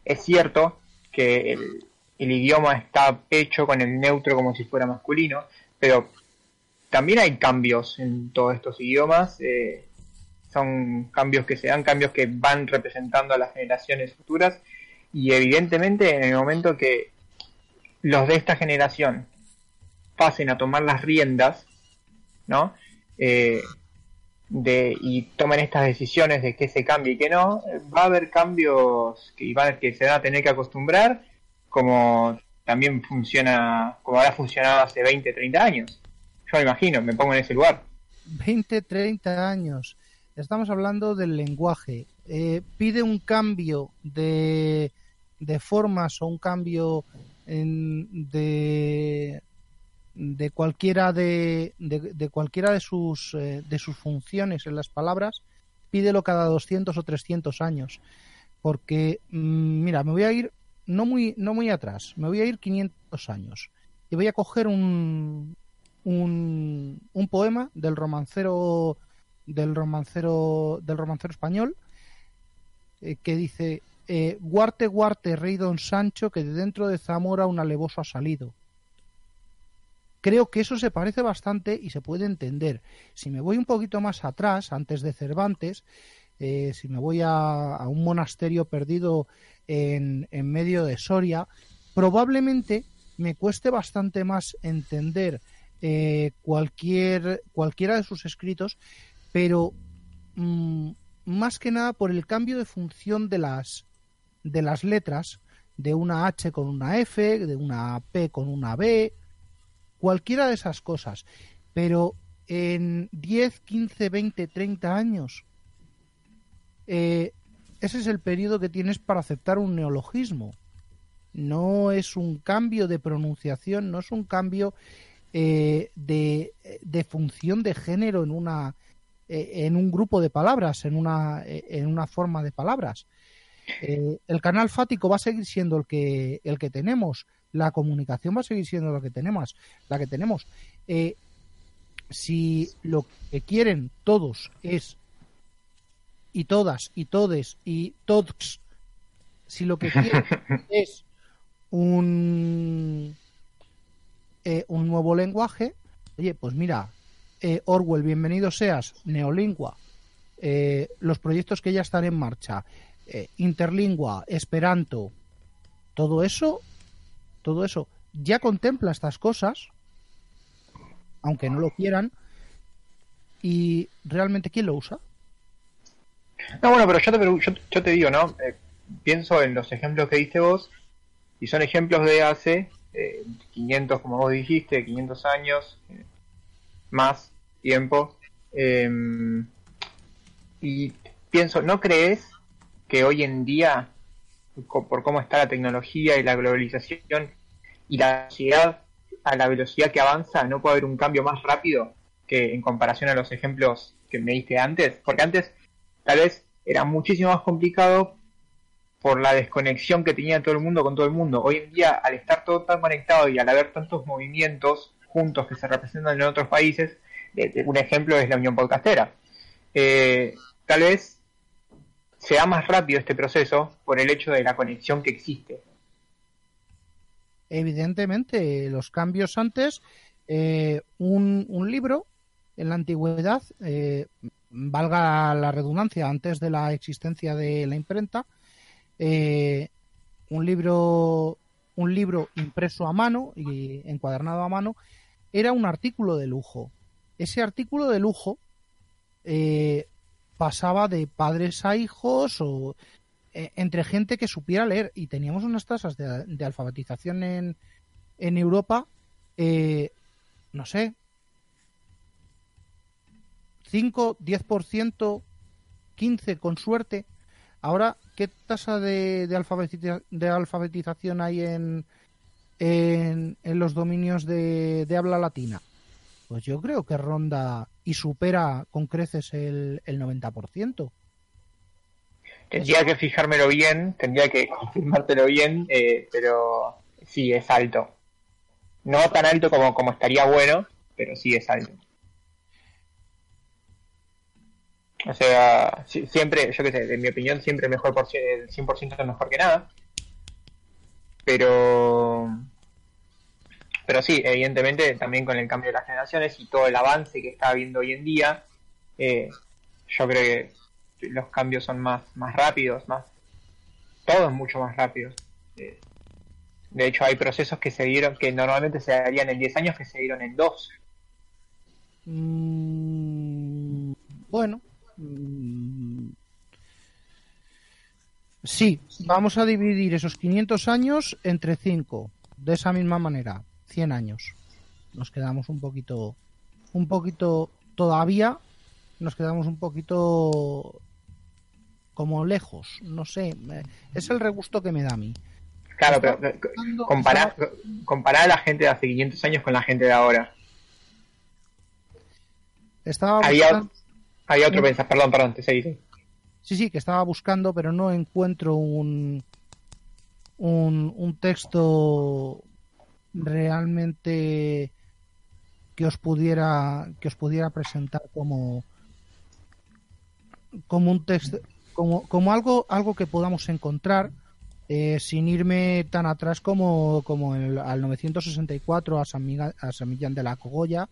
es cierto que el, idioma está hecho con el neutro como si fuera masculino, pero también hay cambios en todos estos idiomas. Eh, son cambios que se dan, cambios que van representando a las generaciones futuras y evidentemente en el momento que los de esta generación pasen a tomar las riendas, ¿no? Eh, de, y tomen estas decisiones de que se cambie y que no, va a haber cambios que, que se van a tener que acostumbrar, como también funciona, como habrá funcionado hace 20, 30 años. Me imagino, me pongo en ese lugar. 20, 30 años. Estamos hablando del lenguaje. Eh, pide un cambio de, de formas o un cambio en, de, de cualquiera de, de, cualquiera de sus, eh, de sus funciones en las palabras, pídelo cada 200 o 300 años. Porque, mm, mira, me voy a ir no muy, no muy atrás, me voy a ir 500 años y voy a coger un, un, poema del romancero del romancero del romancero español eh, que dice eh, guarte guarte rey don Sancho que de dentro de Zamora un alevoso ha salido Creo que eso se parece bastante y se puede entender. Si me voy un poquito más atrás, antes de Cervantes, eh, si me voy a, un monasterio perdido en, medio de Soria, probablemente me cueste bastante más entender eh, cualquier, cualquiera de sus escritos, pero mm, más que nada por el cambio de función de las, de las letras, de una H con una F, de una P con una B, cualquiera de esas cosas. Pero en 10, 15, 20, 30 años, eh, ese es el periodo que tienes para aceptar un neologismo. No es un cambio de pronunciación, no es un cambio eh, de, de, función de género en una eh, en un grupo de palabras, en una, en una forma de palabras. el canal fático va a seguir siendo el que, el que tenemos la comunicación va a seguir siendo la que tenemos. La que tenemos. Eh, si lo que quieren todos es y todas y todes y todos, si lo que quieren es un eh, un nuevo lenguaje, oye, pues mira, eh, Orwell, bienvenido seas, Neolingua, los proyectos que ya están en marcha, Interlingua, Esperanto, todo eso todo eso ya contempla estas cosas, aunque no lo quieran, y realmente ¿quién lo usa? No, bueno, pero yo te, yo, te digo, ¿no? Eh, pienso en los ejemplos que diste vos, y son ejemplos de hace 500, eh, como vos dijiste, 500 años, eh, más tiempo. Em, y pienso, ¿no crees que hoy en día por cómo está la tecnología y la globalización y la sociedad a la velocidad que avanza, no puede haber un cambio más rápido que en comparación a los ejemplos que me diste antes, porque antes tal vez era muchísimo más complicado por la desconexión que tenía todo el mundo con todo el mundo. Hoy en día, al estar todo tan conectado y al haber tantos movimientos juntos que se representan en otros países, un ejemplo es la Unión Podcastera. Eh, tal vez sea más rápido este proceso por el hecho de la conexión que existe. Evidentemente, los cambios antes, eh, un, libro en la antigüedad, eh, valga la redundancia, antes de la existencia de la imprenta, eh, un libro un libro impreso a mano y encuadernado a mano era un artículo de lujo. Ese artículo de lujo pasaba de padres a hijos o e, entre gente que supiera leer y teníamos unas tasas de, alfabetización en, en Europa, eh, no sé, 5, 10%, 15 con suerte. Ahora, ¿qué tasa de, de, alfabetización hay en, en, en los dominios de, de habla latina? Pues yo creo que ronda y supera con creces el, el 90%. Tendría que fijármelo bien, tendría que confirmártelo bien, eh, pero sí, es alto. No tan alto como, como estaría bueno, pero sí es alto. O sea, si- siempre, yo qué sé, en mi opinión, siempre mejor por el 100% es mejor que nada. Pero. Pero sí, evidentemente, también con el cambio de las generaciones y todo el avance que está habiendo hoy en día, eh, yo creo que los cambios son más, más rápidos, más. Todo es mucho más rápido. Eh, de hecho, hay procesos que se dieron, que normalmente se darían en 10 años, que se dieron en 2. Mm, bueno. Mm, sí, vamos a dividir esos 500 años entre 5. De esa misma manera, 100 años. Nos quedamos un poquito. Un poquito. Todavía. Nos quedamos un poquito. Como lejos. No sé. Es el regusto que me da a mí. Claro, pero comparar, comparar a la gente de hace 500 años con la gente de ahora. Estaba buscando- había otro No. pensar, perdón, perdón, te seguí. Sí, sí, que estaba buscando, pero no encuentro un, un, un texto realmente que os pudiera que os pudiera presentar como como un texto como, como algo algo que podamos encontrar eh, sin irme tan atrás como como el- al 964 a San, Miga- a San Millán de la Cogolla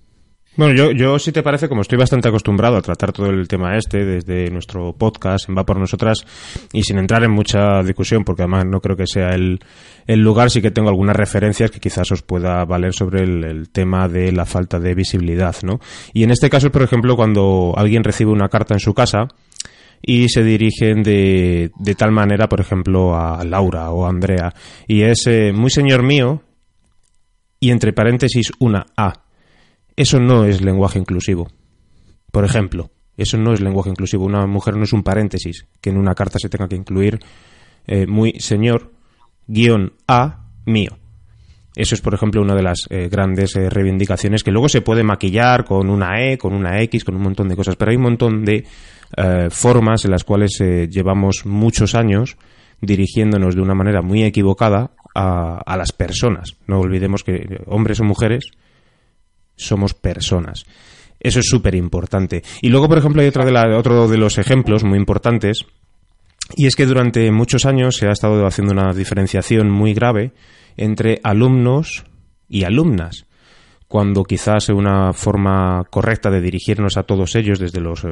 Bueno, yo, yo si te parece, como estoy bastante acostumbrado a tratar todo el tema este desde nuestro podcast en Va por Nosotras y sin entrar en mucha discusión, porque además no creo que sea el, el lugar, sí que tengo algunas referencias que quizás os pueda valer sobre el, tema de la falta de visibilidad, ¿no? Y en este caso, por ejemplo, cuando alguien recibe una carta en su casa, y se dirigen de, de tal manera, por ejemplo, a Laura o a Andrea. Y es eh, muy señor mío y entre paréntesis una A. Eso no es lenguaje inclusivo. Por ejemplo, eso no es lenguaje inclusivo. Una mujer no es un paréntesis, que en una carta se tenga que incluir eh, muy señor guion A mío. Eso es, por ejemplo, una de las eh, grandes eh, reivindicaciones que luego se puede maquillar con una E, con una X, con un montón de cosas. Pero hay un montón de formas en las cuales llevamos muchos años dirigiéndonos de una manera muy equivocada a, las personas. No olvidemos que hombres o mujeres somos personas. Eso es súper importante. Y luego, por ejemplo, hay otra de la- otro de los ejemplos muy importantes, y es que durante muchos años se ha estado haciendo una diferenciación muy grave entre alumnos y alumnas, cuando quizás una forma correcta de dirigirnos a todos ellos desde los eh,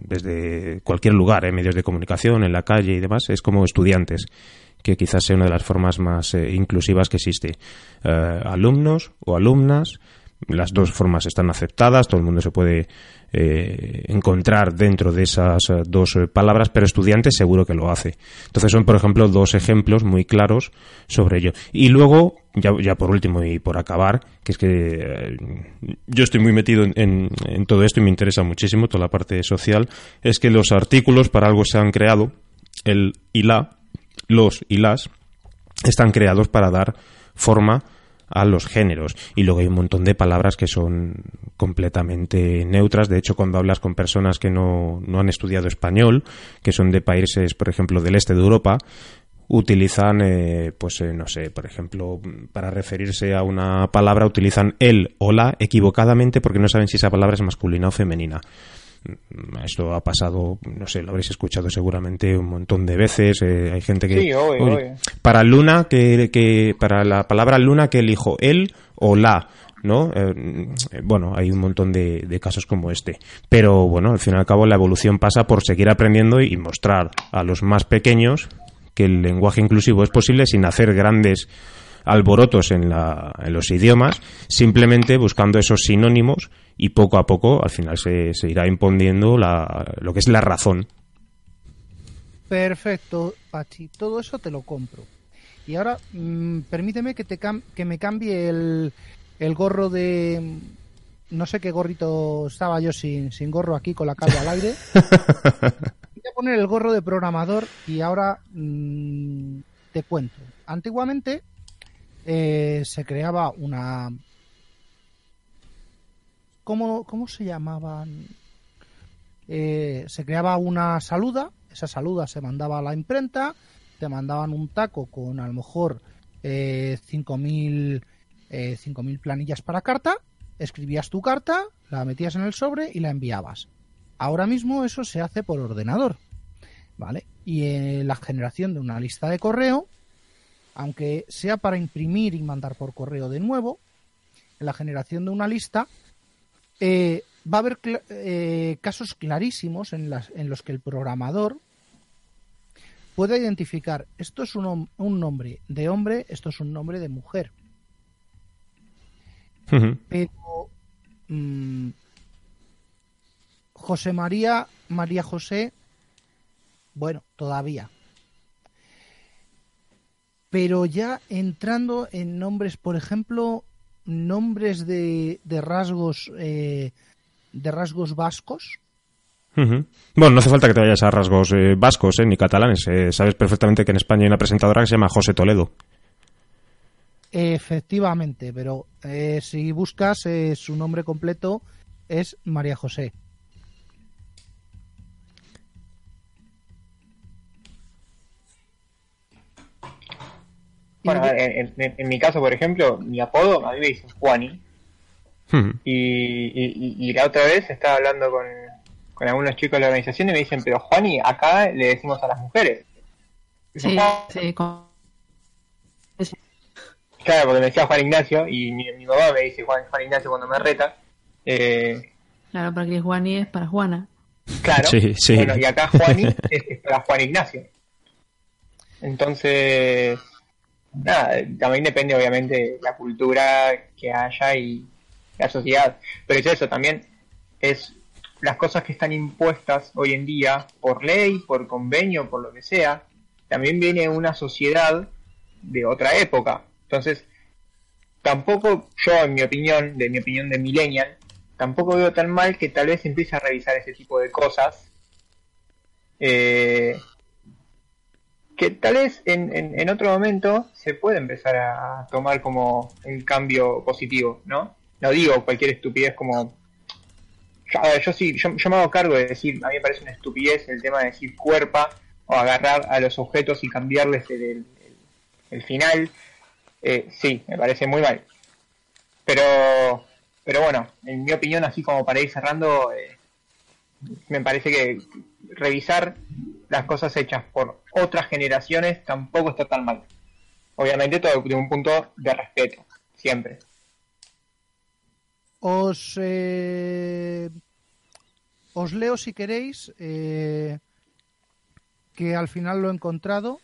desde cualquier lugar, en medios de comunicación, en la calle y demás, es como estudiantes, que quizás sea una de las formas más eh, inclusivas que existe. Eh, alumnos o alumnas, las dos formas están aceptadas, todo el mundo se puede eh, encontrar dentro de esas eh, dos eh, palabras, pero estudiantes seguro que lo hace. Entonces son, por ejemplo, dos ejemplos muy claros sobre ello. Y luego, ya, ya por último y por acabar, que es que yo estoy muy metido en, en- en todo esto y me interesa muchísimo toda la parte social, es que los artículos para algo se han creado, el y la, los y las, están creados para dar forma a los géneros. Y luego hay un montón de palabras que son completamente neutras. De hecho cuando hablas con personas que no, no han estudiado español que son de países por ejemplo del este de Europa utilizan eh, pues eh, no sé por ejemplo para referirse a una palabra utilizan el o la equivocadamente porque no saben si esa palabra es masculina o femenina esto ha pasado, no sé, lo habréis escuchado seguramente un montón de veces. eh, hay gente que. Sí, obvio, Uy, obvio. Para luna, que, que. Para la palabra luna, que elijo él o la. ¿No? Eh, bueno, hay un montón de, de casos como este. Pero bueno, al fin y al cabo, la evolución pasa por seguir aprendiendo y mostrar a los más pequeños que el lenguaje inclusivo es posible sin hacer grandes alborotos en, la, en los idiomas, simplemente buscando esos sinónimos y poco a poco al final se, se irá imponiendo la, lo que es la razón. Perfecto, Pachi. Todo eso te lo compro. Y ahora, mm, permíteme que, te cam- que me cambie el, el gorro de... No sé qué gorrito estaba yo sin, sin gorro aquí con la calva al aire. Voy a poner el gorro de programador y ahora mm, te cuento. Antiguamente eh, se creaba una... ¿Cómo, cómo se llamaban? Eh, se creaba una saluda, esa saluda se mandaba a la imprenta, te mandaban un taco con a lo mejor eh, 5.000 eh, 5.000 planillas para carta, escribías tu carta, la metías en el sobre y la enviabas. ahora mismo eso se hace por ordenador, ¿vale? Y la generación de una lista de correo, aunque sea para imprimir y mandar por correo de nuevo, en la generación de una lista eh, va a haber eh, casos clarísimos en, las, en los que el programador puede identificar esto es un, un nombre de hombre, esto es un nombre de mujer. Pero mm, José María, María José, bueno, todavía. Pero ya entrando en nombres, por ejemplo, nombres de, de rasgos eh, de rasgos vascos. Bueno, no hace falta que te vayas a rasgos eh, vascos eh, ni catalanes. sabes perfectamente que en España hay una presentadora que se llama José Toledo. Efectivamente, pero si buscas su nombre completo es María José. Bueno, en, mi caso, por ejemplo, mi apodo, a mí me dicen Juani. Hmm. Y, la otra vez estaba hablando con, algunos chicos de la organización y me dicen, pero Juani, acá le decimos a las mujeres. Sí, sí, Claro, porque me decía Juan Ignacio y mi, mamá me dice Juan, Ignacio cuando me reta. Eh... Claro, porque Juani es para Juana. Claro, sí, sí. Bueno, y acá Juani es para Juan Ignacio. Entonces, nada, también depende obviamente la cultura que haya y la sociedad. Pero es eso, también es las cosas que están impuestas hoy en día por ley, por convenio, por lo que sea, también viene una sociedad de otra época. Entonces, tampoco yo, en mi opinión, de mi opinión de millennial, tampoco veo tan mal que tal vez empiece a revisar ese tipo de cosas eh, que tal vez en, en, otro momento se puede empezar a tomar como un cambio positivo, ¿no? No digo cualquier estupidez como... Yo, sí, yo, me hago cargo de decir, a mí me parece una estupidez el tema de decir cuerpa o agarrar a los objetos y cambiarles el, el, final. Eh, sí, me parece muy mal. Pero, pero bueno, en mi opinión, así como para ir cerrando, eh, me parece que revisar las cosas hechas por otras generaciones tampoco está tan mal. Obviamente todo de un punto de respeto, siempre. Os, eh, os leo si queréis, eh, que al final lo he encontrado,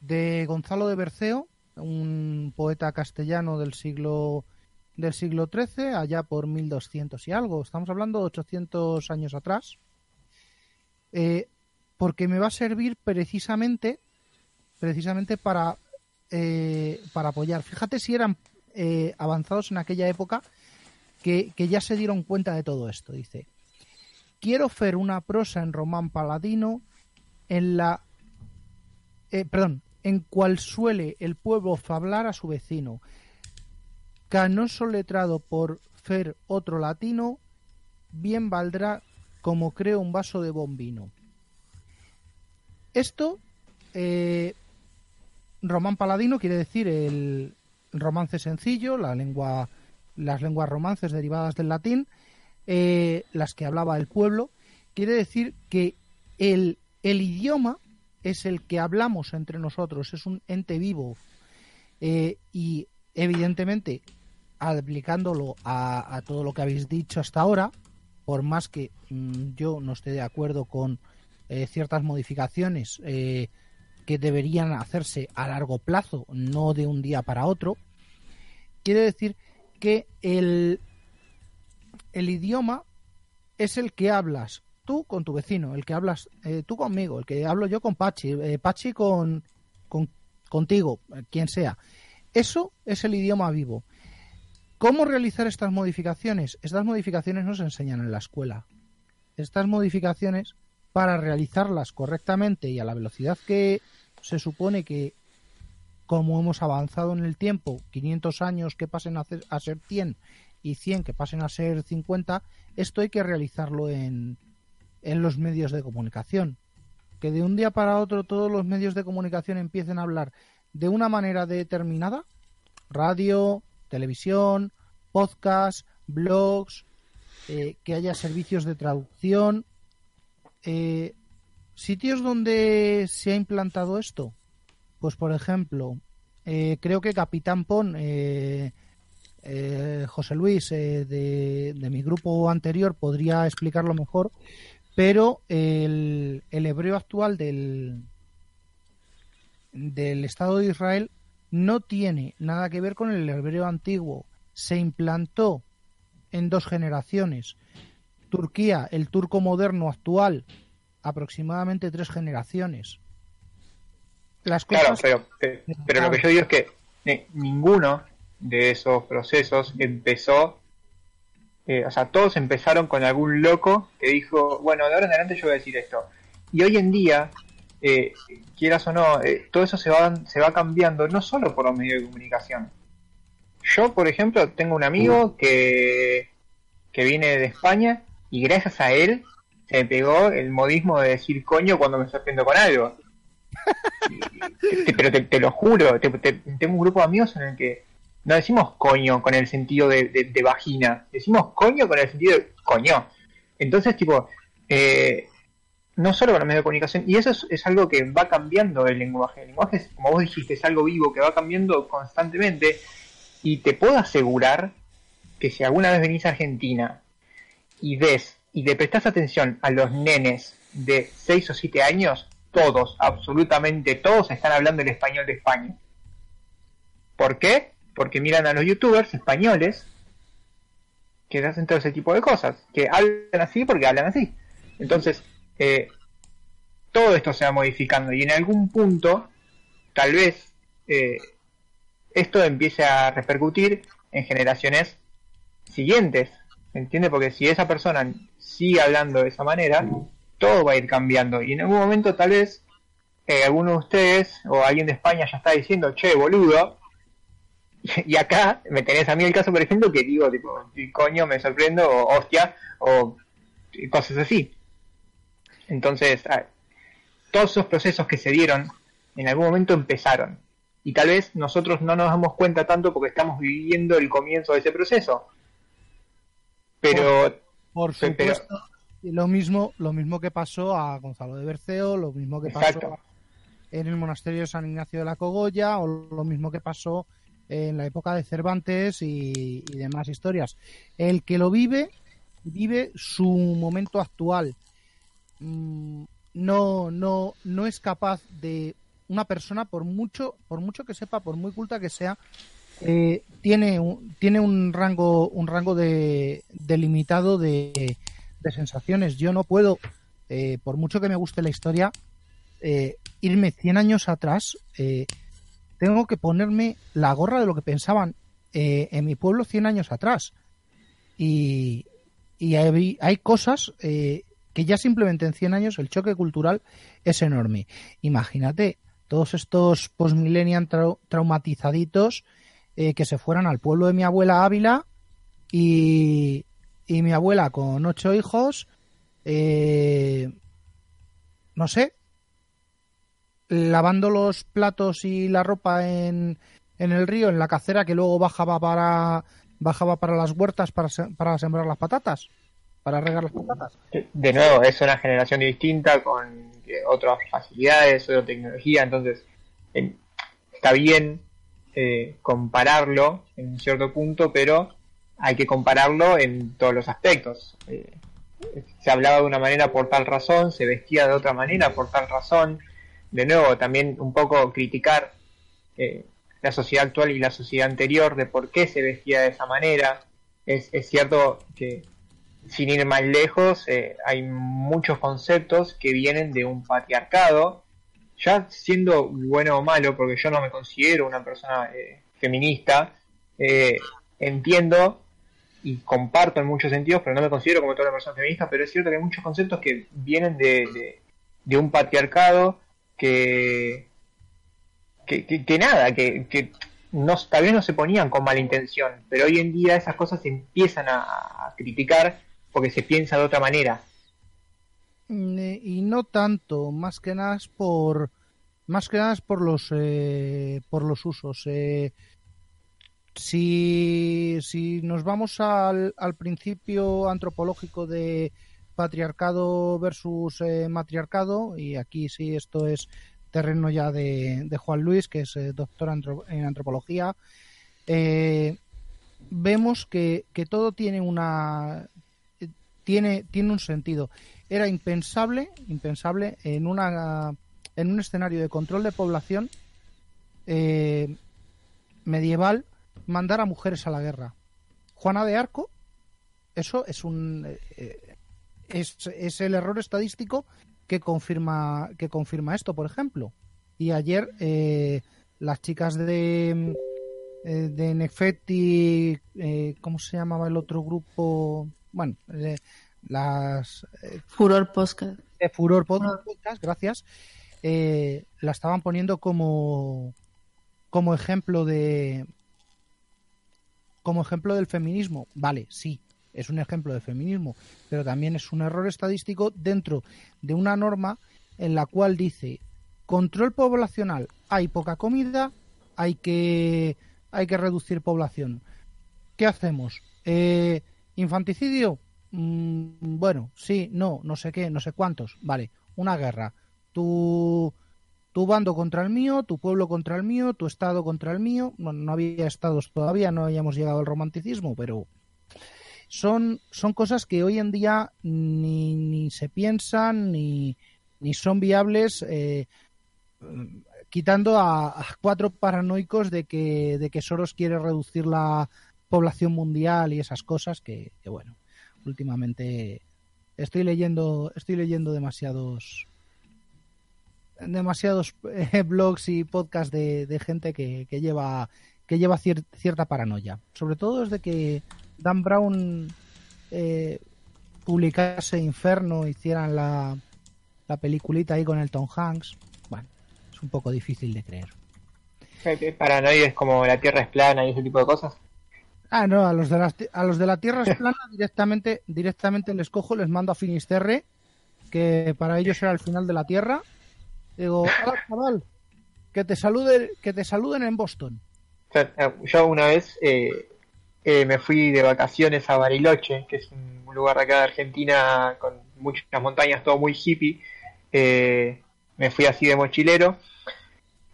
de Gonzalo de Berceo, un poeta castellano del siglo del siglo XIII, allá por 1200 y algo. Estamos hablando de 800 años atrás. Eh, porque me va a servir precisamente, precisamente para, eh, para apoyar. Fíjate si eran eh, avanzados en aquella época que, ya se dieron cuenta de todo esto. Dice, quiero hacer una prosa en román paladino en la... Eh, perdón, en cual suele el pueblo fablar a su vecino. Canoso letrado por fer otro latino, bien valdrá como creo un vaso de bombino. Esto, eh, román paladino quiere decir el romance sencillo, la lengua, las lenguas romances derivadas del latín, eh, las que hablaba el pueblo, quiere decir que el, el, idioma es el que hablamos entre nosotros, es un ente vivo eh, y evidentemente aplicándolo a, a, todo lo que habéis dicho hasta ahora, por más que mm, yo no esté de acuerdo con eh, ciertas modificaciones eh, que deberían hacerse a largo plazo, no de un día para otro, quiere decir que el, el idioma es el que hablas tú con tu vecino, el que hablas eh, tú conmigo, el que hablo yo con Pachi, Pachi con, con, contigo, quien sea. Eso es el idioma vivo. ¿Cómo realizar estas modificaciones? Estas modificaciones no se enseñan en la escuela. Estas modificaciones para realizarlas correctamente y a la velocidad que se supone que, como hemos avanzado en el tiempo, 500 años que pasen a, ser 100 y 100 que pasen a ser 50, esto hay que realizarlo en, en los medios de comunicación. Que de un día para otro todos los medios de comunicación empiecen a hablar de una manera determinada, radio, televisión, podcast, blogs, eh, que haya servicios de traducción, eh, sitios donde se ha implantado esto, pues por ejemplo, eh, creo que Capitán Pon, eh, José Luis de, de, mi grupo anterior podría explicarlo mejor, pero el, el hebreo actual del, del Estado de Israel no tiene nada que ver con el hebreo antiguo. Se implantó en dos generaciones. Turquía, el turco moderno actual, aproximadamente tres generaciones. Las cosas... Claro, pero, pero, lo que yo digo es que eh, ninguno de esos procesos empezó, eh, o sea, todos empezaron con algún loco que dijo, bueno, de ahora en adelante yo voy a decir esto. Y hoy en día, eh, quieras o no, todo eso se va, se va cambiando, no solo por los medios de comunicación. Yo, por ejemplo, tengo un amigo que, que viene de España y gracias a él se me pegó el modismo de decir coño cuando me sorprendo con algo. pero te, lo juro, tengo un grupo de amigos en el que no decimos coño con el sentido de, vagina, decimos coño con el sentido de coño. Entonces, tipo, eh, no solo con los medios de comunicación, y eso es, algo que va cambiando el lenguaje. El lenguaje, es, como vos dijiste, es algo vivo que va cambiando constantemente, y te puedo asegurar que si alguna vez venís a Argentina y ves y le prestás atención a los nenes de 6 o 7 años, todos, absolutamente todos, están hablando el español de España. ¿Por qué? Porque miran a los youtubers españoles que hacen todo ese tipo de cosas, que hablan así porque hablan así. Entonces, todo esto se va modificando y en algún punto, tal vez, eh, esto empiece a repercutir en generaciones siguientes. ¿Entiende? Porque si esa persona sigue hablando de esa manera, todo va a ir cambiando. Y en algún momento tal vez eh, alguno de ustedes o alguien de España ya está diciendo, che, boludo. Y acá me tenés a mí el caso, por ejemplo, que digo, tipo, coño, me sorprendo, o hostia, o cosas así. Entonces, ah, todos esos procesos que se dieron, en algún momento empezaron. Y tal vez nosotros no nos damos cuenta tanto porque estamos viviendo el comienzo de ese proceso. Pero por supuesto, lo mismo, lo mismo que pasó a Gonzalo de Berceo, lo mismo que pasó en el monasterio de San Ignacio de la Cogolla, o lo mismo que pasó en la época de Cervantes y, demás historias. El que lo vive, vive su momento actual. Mm, no, no, no es capaz de una persona, por mucho, por mucho que sepa, por muy culta que sea, eh, tiene, un, tiene un rango, un rango de, delimitado de, sensaciones. Yo no puedo, eh, por mucho que me guste la historia, eh, irme 100 años atrás. tengo que ponerme la gorra de lo que pensaban en mi pueblo 100 años atrás. Y, y hay, hay cosas que ya simplemente en 100 años el choque cultural es enorme. Imagínate todos estos postmillennial traumatizaditos eh, que se fueran al pueblo de mi abuela Ávila y, y mi abuela con ocho hijos, eh, no sé, lavando los platos y la ropa en, en el río, en la cacera que luego bajaba para bajaba para las huertas para, para sembrar las patatas, para regar las patatas. De nuevo, es una generación distinta con otras facilidades, otra tecnología, entonces está bien eh, compararlo en un cierto punto, pero hay que compararlo en todos los aspectos. Eh, se hablaba de una manera por tal razón, se vestía de otra manera por tal razón. De nuevo, también un poco criticar eh, la sociedad actual y la sociedad anterior de por qué se vestía de esa manera. Es, es cierto que, sin ir más lejos, hay muchos conceptos que vienen de un patriarcado. Ya siendo bueno o malo, porque yo no me considero una persona eh, feminista, eh, entiendo y comparto en muchos sentidos, pero no me considero como toda una persona feminista, pero es cierto que hay muchos conceptos que vienen de, de, un patriarcado que, que, nada, que, que no, no se ponían con mala intención, pero hoy en día esas cosas se empiezan a criticar porque se piensa de otra manera. Mm, eh, y no tanto, más que nada por más que nada es por los eh, por los usos. Eh, si, si nos vamos al, al principio antropológico de, patriarcado versus eh, matriarcado, y aquí sí esto es terreno ya de, de Juan Luis, que es eh, doctor antro- en antropología, vemos que, que todo tiene una tiene, tiene un sentido. Era impensable, impensable en una en un escenario de control de población eh, medieval mandar a mujeres a la guerra. Juana de Arco, eso es un eh, es, es el error estadístico que confirma que confirma esto, por ejemplo. Y ayer eh, las chicas de eh, de Nefetti, eh, ¿cómo se llamaba el otro grupo? Bueno, eh, las eh, Furor Podcast. de Furor Pod- Podcast, gracias, eh, la estaban poniendo como como ejemplo de como ejemplo del feminismo. Vale, sí, es un ejemplo de feminismo, pero también es un error estadístico dentro de una norma en la cual dice control poblacional, hay poca comida, hay que hay que reducir población. ¿Qué hacemos? Eh, ¿Infanticidio? Mm, bueno, sí, no, no sé qué, no sé cuántos. Vale, una guerra. Tu, tu bando contra el mío, tu pueblo contra el mío, tu estado contra el mío. Bueno, no había estados todavía, no habíamos llegado al romanticismo, pero son, son cosas que hoy en día ni, ni se piensan ni, ni son viables. eh, quitando a, a cuatro paranoicos de que, de que Soros quiere reducir la población mundial y esas cosas que, bueno, últimamente estoy leyendo, estoy leyendo demasiados demasiados eh, blogs y podcasts de, gente que, que lleva que lleva cier- cierta paranoia. Sobre todo desde que Dan Brown eh, publicase Inferno, hicieran la, la peliculita ahí con el Tom Hanks. Bueno, es un poco difícil de creer. Paranoides como la Tierra es plana y ese tipo de cosas. Ah, no, a los de la, a los de la Tierra es plana directamente, directamente les cojo, les mando a Finisterre, que para ellos era el final de la Tierra. Digo, hola chaval, que te saluden, que te saluden en Boston. Eh, yo una vez eh, eh, me fui de vacaciones a Bariloche, que es un lugar de acá de Argentina con muchas montañas, todo muy hippie. Eh, me fui así de mochilero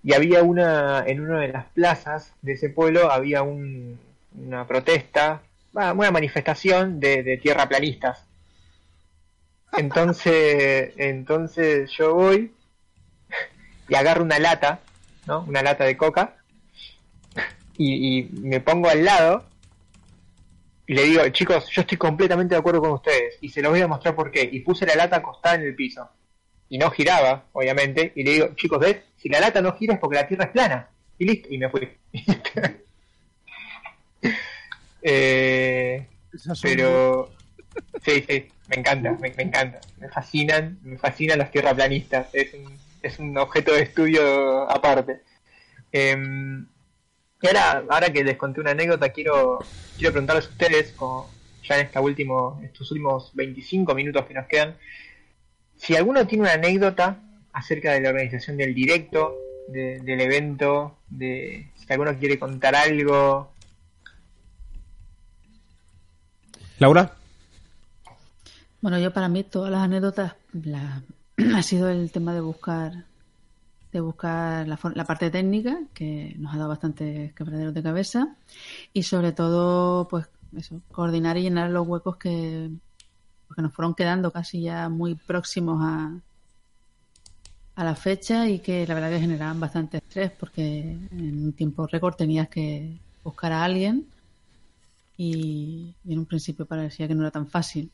y había una, en una de las plazas de ese pueblo había un- una protesta, una manifestación de, de tierraplanistas. Entonces, entonces yo voy y agarro una lata, ¿no? Una lata de coca y, y me pongo al lado y le digo, chicos, yo estoy completamente de acuerdo con ustedes y se los voy a mostrar por qué. Y puse la lata acostada en el piso y no giraba, obviamente, y le digo, chicos, ¿ves? Si la lata no gira es porque la tierra es plana. Y listo, y me fui. eh, pero sí, sí, me encanta, me, me encanta. Me fascinan, me fascinan los tierraplanistas. Es un, es un objeto de estudio aparte. Em, y ahora, ahora que les conté una anécdota, quiero, quiero preguntarles a ustedes, como ya en esta último, estos últimos 25 minutos que nos quedan, si alguno tiene una anécdota acerca de la organización del directo, de- del evento, de si alguno quiere contar algo. Laura. Bueno, yo para mí todas las anécdotas la- ha sido el tema de buscar de buscar la, parte técnica que nos ha dado bastantes quebraderos de cabeza y sobre todo pues eso coordinar y llenar los huecos que, que nos fueron quedando casi ya muy próximos a a la fecha y que la verdad que generaban bastante estrés porque en un tiempo récord tenías que buscar a alguien y, en un principio parecía que no era tan fácil.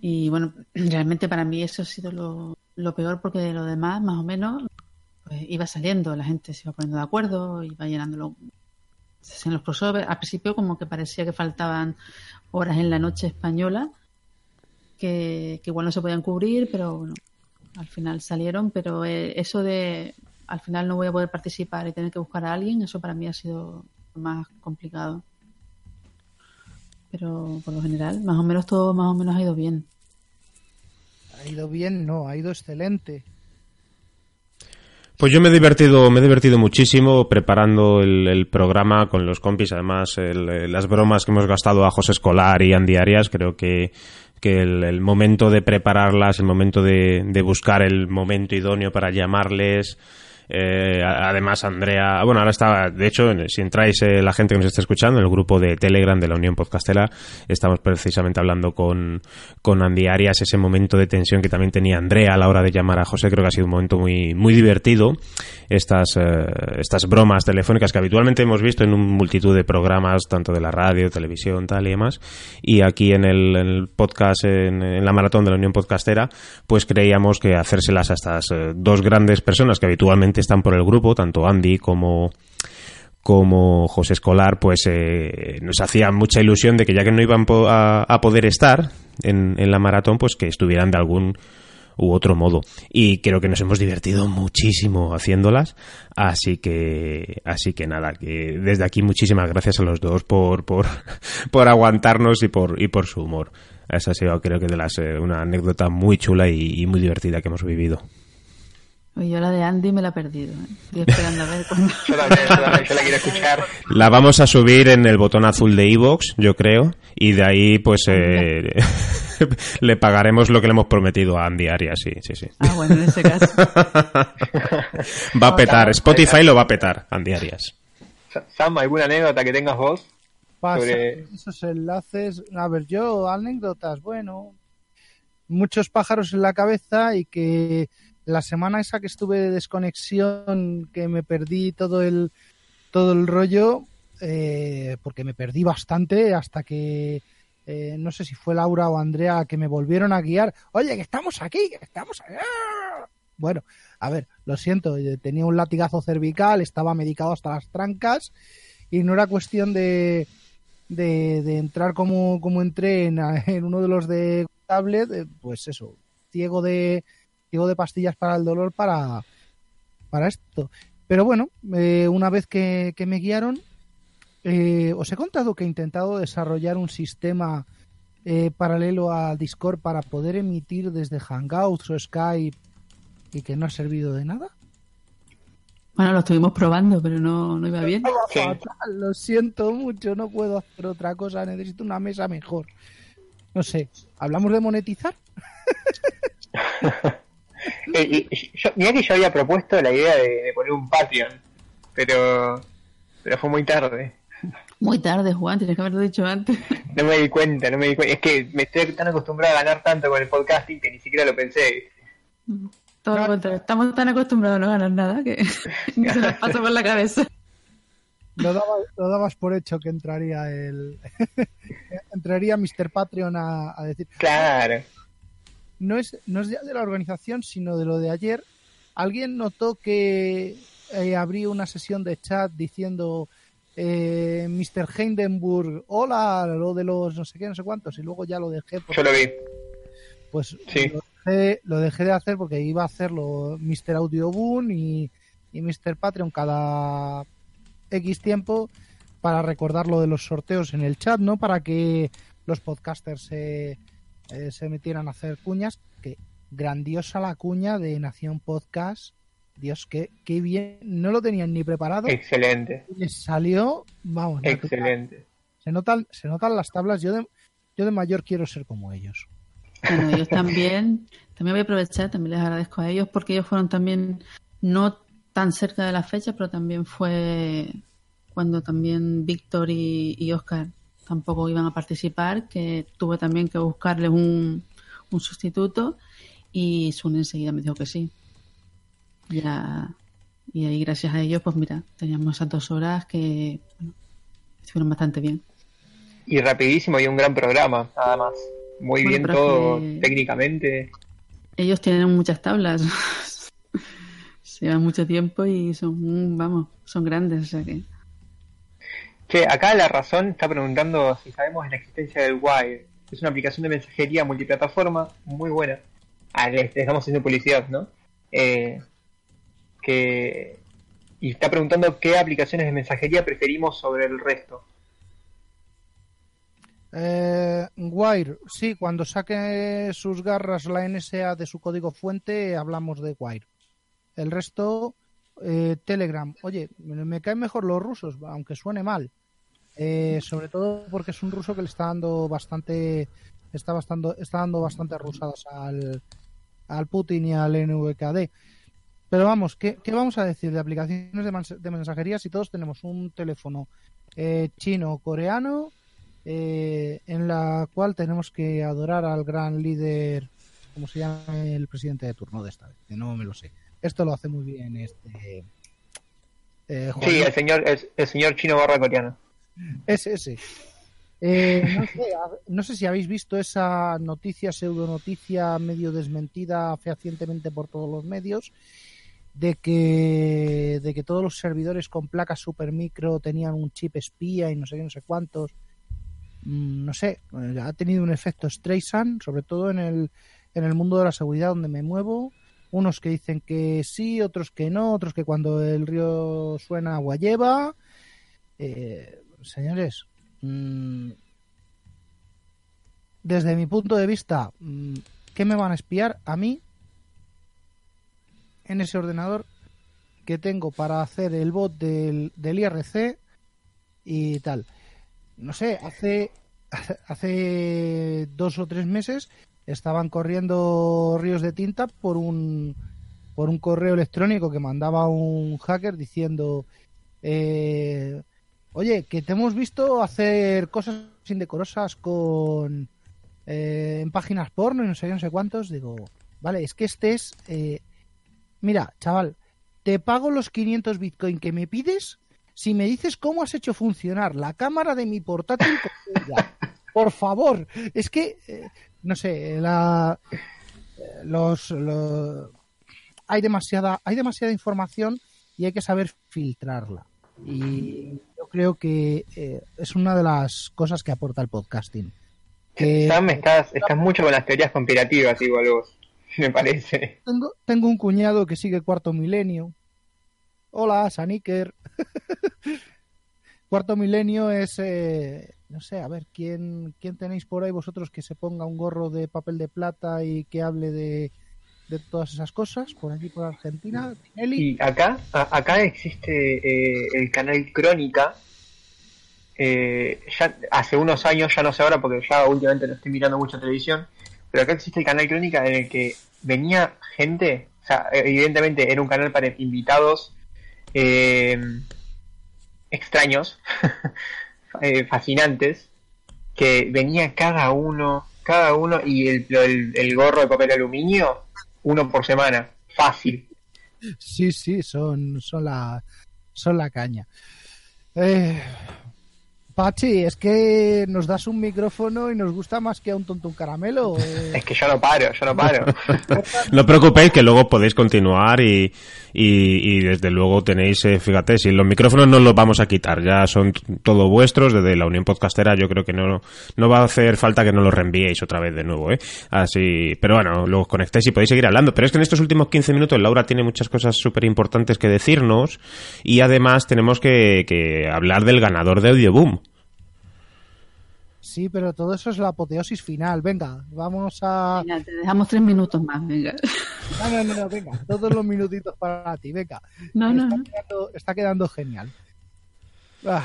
Y bueno, realmente para mí eso ha sido lo, peor porque lo demás, más o menos, pues iba saliendo, la gente se iba poniendo de acuerdo, iba llenándolo en los crossovers. Al principio como que parecía que faltaban horas en la noche española que, que igual no se podían cubrir, pero bueno, al final salieron, pero eh, eso de al final no voy a poder participar y tener que buscar a alguien, eso para mí ha sido más complicado. Pero por lo general, más o menos todo más o menos ha ido bien. Ha ido bien, no, ha ido excelente. Pues yo me he divertido, me he divertido muchísimo preparando el, el programa con los compis. Además, el- eh, las bromas que hemos gastado a José Escolar y Andy Arias, creo que, que el, el momento de prepararlas, el momento de, de buscar el momento idóneo para llamarles, eh, además, Andrea, bueno, ahora está, de hecho, si entráis eh, la gente que nos está escuchando en el grupo de Telegram de la Unión Podcastera, estamos precisamente hablando con, con Andy Arias, ese momento de tensión que también tenía Andrea a la hora de llamar a José, creo que ha sido un momento muy, muy divertido. Estas, eh, estas bromas telefónicas que habitualmente hemos visto en un multitud de programas, tanto de la radio, televisión, tal y demás, y aquí en el, en el podcast, en, en, la maratón de la Unión Podcastera, pues creíamos que hacérselas a estas dos grandes personas que habitualmente están por el grupo, tanto Andy como como José Escolar, pues eh, nos hacía mucha ilusión de que ya que no iban a, a, poder estar en, en, la maratón, pues que estuvieran de algún u otro modo. Y creo que nos hemos divertido muchísimo haciéndolas, así que así que nada, que desde aquí muchísimas gracias a los dos por por, por aguantarnos y por y por su humor. Esa ha sido creo que de las eh, una anécdota muy chula y muy divertida que hemos vivido. Yo la de Andy me la he perdido. ¿eh? Estoy esperando a ver cuándo. yo, también, yo, también, yo la quiero escuchar. La vamos a subir en el botón azul de Evox, yo creo, y de ahí pues eh, le pagaremos lo que le hemos prometido a Andy Arias, sí, sí, sí. Ah, bueno, en ese caso. va a petar, Spotify lo va a petar, Andy Arias. Sam, ¿alguna anécdota que tengas vos? Sobre... esos enlaces, a ver, yo anécdotas, bueno, muchos pájaros en la cabeza y que la semana esa que estuve de desconexión, que me perdí todo el, todo el rollo, eh, porque me perdí bastante hasta que eh, no sé si fue Laura o Andrea que me volvieron a guiar. Oye, que estamos aquí, que estamos allá. Bueno, a ver, lo siento, tenía un latigazo cervical, estaba medicado hasta las trancas y no era cuestión de, de, de entrar como, como entré en, en, uno de los de tablet, eh, pues eso, ciego de, de pastillas para el dolor para, para esto. Pero bueno, eh, una vez que, que me guiaron, eh, os he contado que he intentado desarrollar un sistema eh, paralelo a Discord para poder emitir desde Hangouts o Skype y que no ha servido de nada. Bueno, lo estuvimos probando, pero no, no iba bien. Sí. Lo siento mucho, no puedo hacer otra cosa, necesito una mesa mejor. No sé, ¿hablamos de monetizar? eh, yo, mira que yo había propuesto la idea de, de, poner un Patreon, pero, pero fue muy tarde. Muy tarde, Juan, tienes que haberlo dicho antes. No me di cuenta, no me di cuenta. Es que me estoy tan acostumbrado a ganar tanto con el podcasting que ni siquiera lo pensé. Todo lo contrario, estamos tan acostumbrados a no ganar nada que ni se nos pasa por la cabeza. Lo dabas, lo dabas por hecho que entraría el entraría Mr. Patreon a, a decir claro no es no es ya de la organización sino de lo de ayer alguien notó que eh, abrí una sesión de chat diciendo eh, Mr. Hindenburg hola lo de los no sé qué no sé cuántos y luego ya lo dejé porque, yo lo vi pues sí. lo, dejé, lo dejé de hacer porque iba a hacerlo Mr. Audioboom y, y Mr. Patreon cada X tiempo para recordar lo de los sorteos en el chat, ¿no? Para que los podcasters se, eh, se metieran a hacer cuñas. Que grandiosa la cuña de Nación Podcast. Dios, qué, qué bien. No lo tenían ni preparado. Excelente. Les salió, vamos. Excelente. Se notan, se notan las tablas. Yo de, yo de mayor quiero ser como ellos. Bueno, ellos también, también voy a aprovechar, también les agradezco a ellos porque ellos fueron también no tan cerca de la fecha, pero también fue cuando también Víctor y, y, Oscar tampoco iban a participar, que tuve también que buscarles un, un sustituto y Sun enseguida me dijo que sí. Ya, y ahí gracias a ellos, pues mira, teníamos esas dos horas que bueno, estuvieron bastante bien. Y rapidísimo y un gran programa, nada más. Muy bueno, bien todo que... técnicamente. Ellos tienen muchas tablas. llevan mucho tiempo y son, vamos, son grandes, o sea que... Che, acá la razón está preguntando si sabemos la existencia del Wire. Es una aplicación de mensajería multiplataforma muy buena. Ah, estamos haciendo publicidad, ¿no? Eh, que... Y está preguntando qué aplicaciones de mensajería preferimos sobre el resto. Eh, Wire, sí, cuando saque sus garras la NSA de su código fuente, hablamos de Wire. El resto, eh, Telegram. Oye, me, caen mejor los rusos, aunque suene mal. Eh, sobre todo porque es un ruso que le está dando bastante está, bastante, está dando bastante rusadas al, al Putin y al NVKD. Pero vamos, ¿qué, qué vamos a decir de aplicaciones de, mans- de mensajería si todos tenemos un teléfono eh, chino coreano eh, en la cual tenemos que adorar al gran líder, como se llama el presidente de turno de esta vez? Que no me lo sé. Esto lo hace muy bien este. eh, Juan Sí, el señor, el, el señor chino barra coreano. Es ese. Eh, no, sé, no sé si habéis visto esa noticia, pseudo noticia, medio desmentida fehacientemente por todos los medios, de que, de que todos los servidores con placas supermicro tenían un chip espía y no sé qué, no sé cuántos. Mm, No sé, eh, ha tenido un efecto Streisand, sobre todo en el, en el mundo de la seguridad donde me muevo. Unos que dicen que sí, otros que no, otros que cuando el río suena agua lleva. Eh, señores, mm, desde mi punto de vista, mm, ¿qué me van a espiar a mí en ese ordenador que tengo para hacer el bot del, del IRC y tal? No sé, hace, hace dos o tres meses estaban corriendo ríos de tinta por un por un correo electrónico que mandaba un hacker diciendo eh, oye que te hemos visto hacer cosas indecorosas con eh, en páginas porno y no sé no sé cuántos. Digo vale es que este es eh, mira chaval te pago los 500 bitcoin que me pides. Si me dices cómo has hecho funcionar la cámara de mi portátil con ella. por favor. Es que eh, no sé la los, los- hay demasiada hay demasiada información y hay que saber filtrarla. Y creo que eh, es una de las cosas que aporta el podcasting. Que Sam, estás, estás mucho con las teorías conspirativas, igual vos, me parece. tengo, tengo un cuñado que sigue cuarto milenio. Hola Saniker. Cuarto milenio es eh, no sé a ver quién quién tenéis por ahí vosotros que se ponga un gorro de papel de plata y que hable de de todas esas cosas por aquí por Argentina Y acá, acá existe eh, el canal Crónica. Eh, ya hace unos años, ya no sé ahora porque ya últimamente no estoy mirando mucha televisión, pero acá existe el canal Crónica en el que venía gente, evidentemente era un canal para invitados eh, extraños, eh, fascinantes, que venía cada uno, cada uno y el gorro de papel aluminio, uno por semana, fácil. Sí, sí, son, son la son la caña. Eh, Pachi, es que nos das un micrófono y nos gusta más que a un tonto un caramelo. eh. Es que yo no paro, yo no paro. No os preocupéis que luego podéis continuar y, y, y desde luego tenéis, eh, fíjate, si los micrófonos no los vamos a quitar, ya son todo vuestros, desde la Unión Podcastera yo creo que no, no va a hacer falta que no los reenviéis otra vez de nuevo, ¿eh? Así, pero bueno, luego os conectáis y podéis seguir hablando, pero es que en estos últimos 15 minutos Laura tiene muchas cosas súper importantes que decirnos y además tenemos que, que hablar del ganador de Audioboom. Sí, pero todo eso es la apoteosis final. Venga, vamos a. Venga, te dejamos tres minutos más, venga. No, no, no, no, venga, todos los minutitos para ti, venga. No, no, está, no. Quedando, está quedando genial. Ay,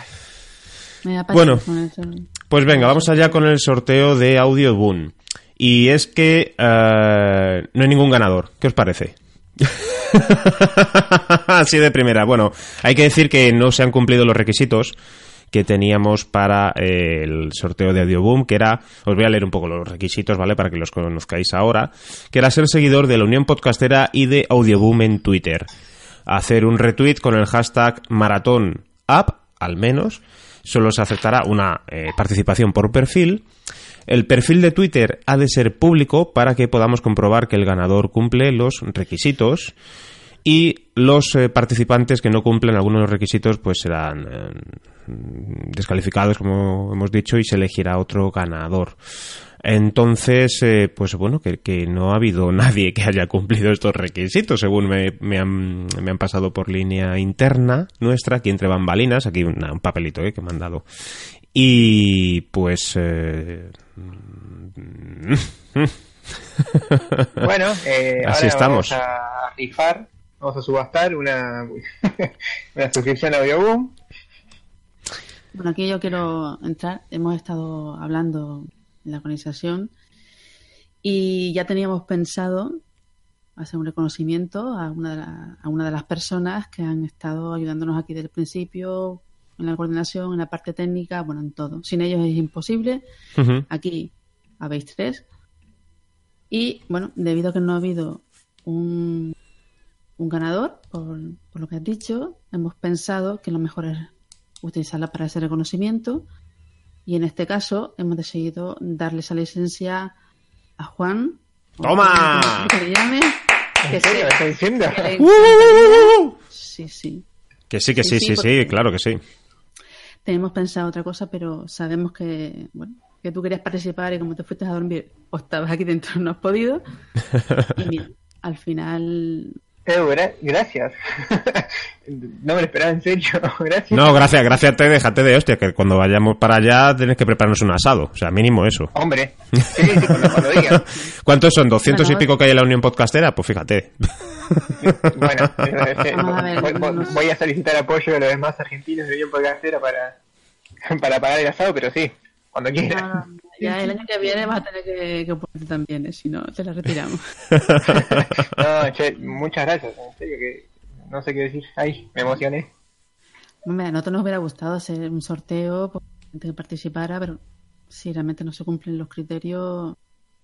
Bueno. pacho con eso. Pues venga, vamos allá con el sorteo de Audioboom. Y es que eh, no hay ningún ganador. ¿Qué os parece? Así de primera. Bueno, hay que decir que no se han cumplido los requisitos que teníamos para eh, el sorteo de Audioboom, que era, os voy a leer un poco los requisitos, ¿vale? Para que los conozcáis ahora, que era ser seguidor de la Unión Podcastera y de Audioboom en Twitter. Hacer un retweet con el hashtag maratón app, al menos. Solo se aceptará una eh, participación por perfil. El perfil de Twitter ha de ser público para que podamos comprobar que el ganador cumple los requisitos y los eh, participantes que no cumplen algunos de los requisitos pues serán eh, descalificados como hemos dicho y se elegirá otro ganador. Entonces eh, pues bueno que, que no ha habido nadie que haya cumplido estos requisitos según me, me han, me han pasado por línea interna nuestra aquí entre bambalinas aquí una- un papelito eh, que me han dado. Y pues eh, Bueno, eh, Así ahora estamos. vamos a rifar, vamos a subastar una, una suscripción a Audioboom. Bueno, aquí yo quiero entrar. Hemos estado hablando la organización. Y ya teníamos pensado hacer un reconocimiento a una, de la- a una de las personas que han estado ayudándonos aquí desde el principio, en la coordinación, en la parte técnica, bueno, en todo. Sin ellos es imposible. Aquí habéis tres. Y bueno, debido a que no ha habido un, un ganador, por, por lo que has dicho, hemos pensado que lo mejor es utilizarla para ese reconocimiento. Y en este caso hemos decidido darle esa licencia a Juan. ¡Toma! se le llame, que ¿En serio? que. Sí, sí. Que sí, que sí, Sí, sí, claro que sí. Tenemos pensado otra cosa, pero sabemos que, bueno, que tú querías participar y como te fuiste a dormir o estabas aquí dentro no has podido. Y mira, al final Edu, gra- gracias. no me lo esperaba en serio. gracias. No, gracias, gracias, te déjate de hostia, que cuando vayamos para allá tienes que prepararnos un asado. O sea, mínimo eso. Hombre. Sí, sí, cuando. ¿Cuántos son? ¿200 y pico que hay en la Unión Podcastera? Pues fíjate. Bueno, eh, eh, Vamos a ver, voy, voy a solicitar apoyo de los demás argentinos de Unión Podcastera para, para pagar el asado, pero sí, cuando quiera. ah, ya el año que viene vas a tener que, que ponerte también, ¿eh? si no te la retiramos. No, che, muchas gracias, en serio que no sé qué decir. Ay, me emocioné. Hombre, a nosotros nos hubiera gustado hacer un sorteo por gente que participara, pero si realmente no se cumplen los criterios,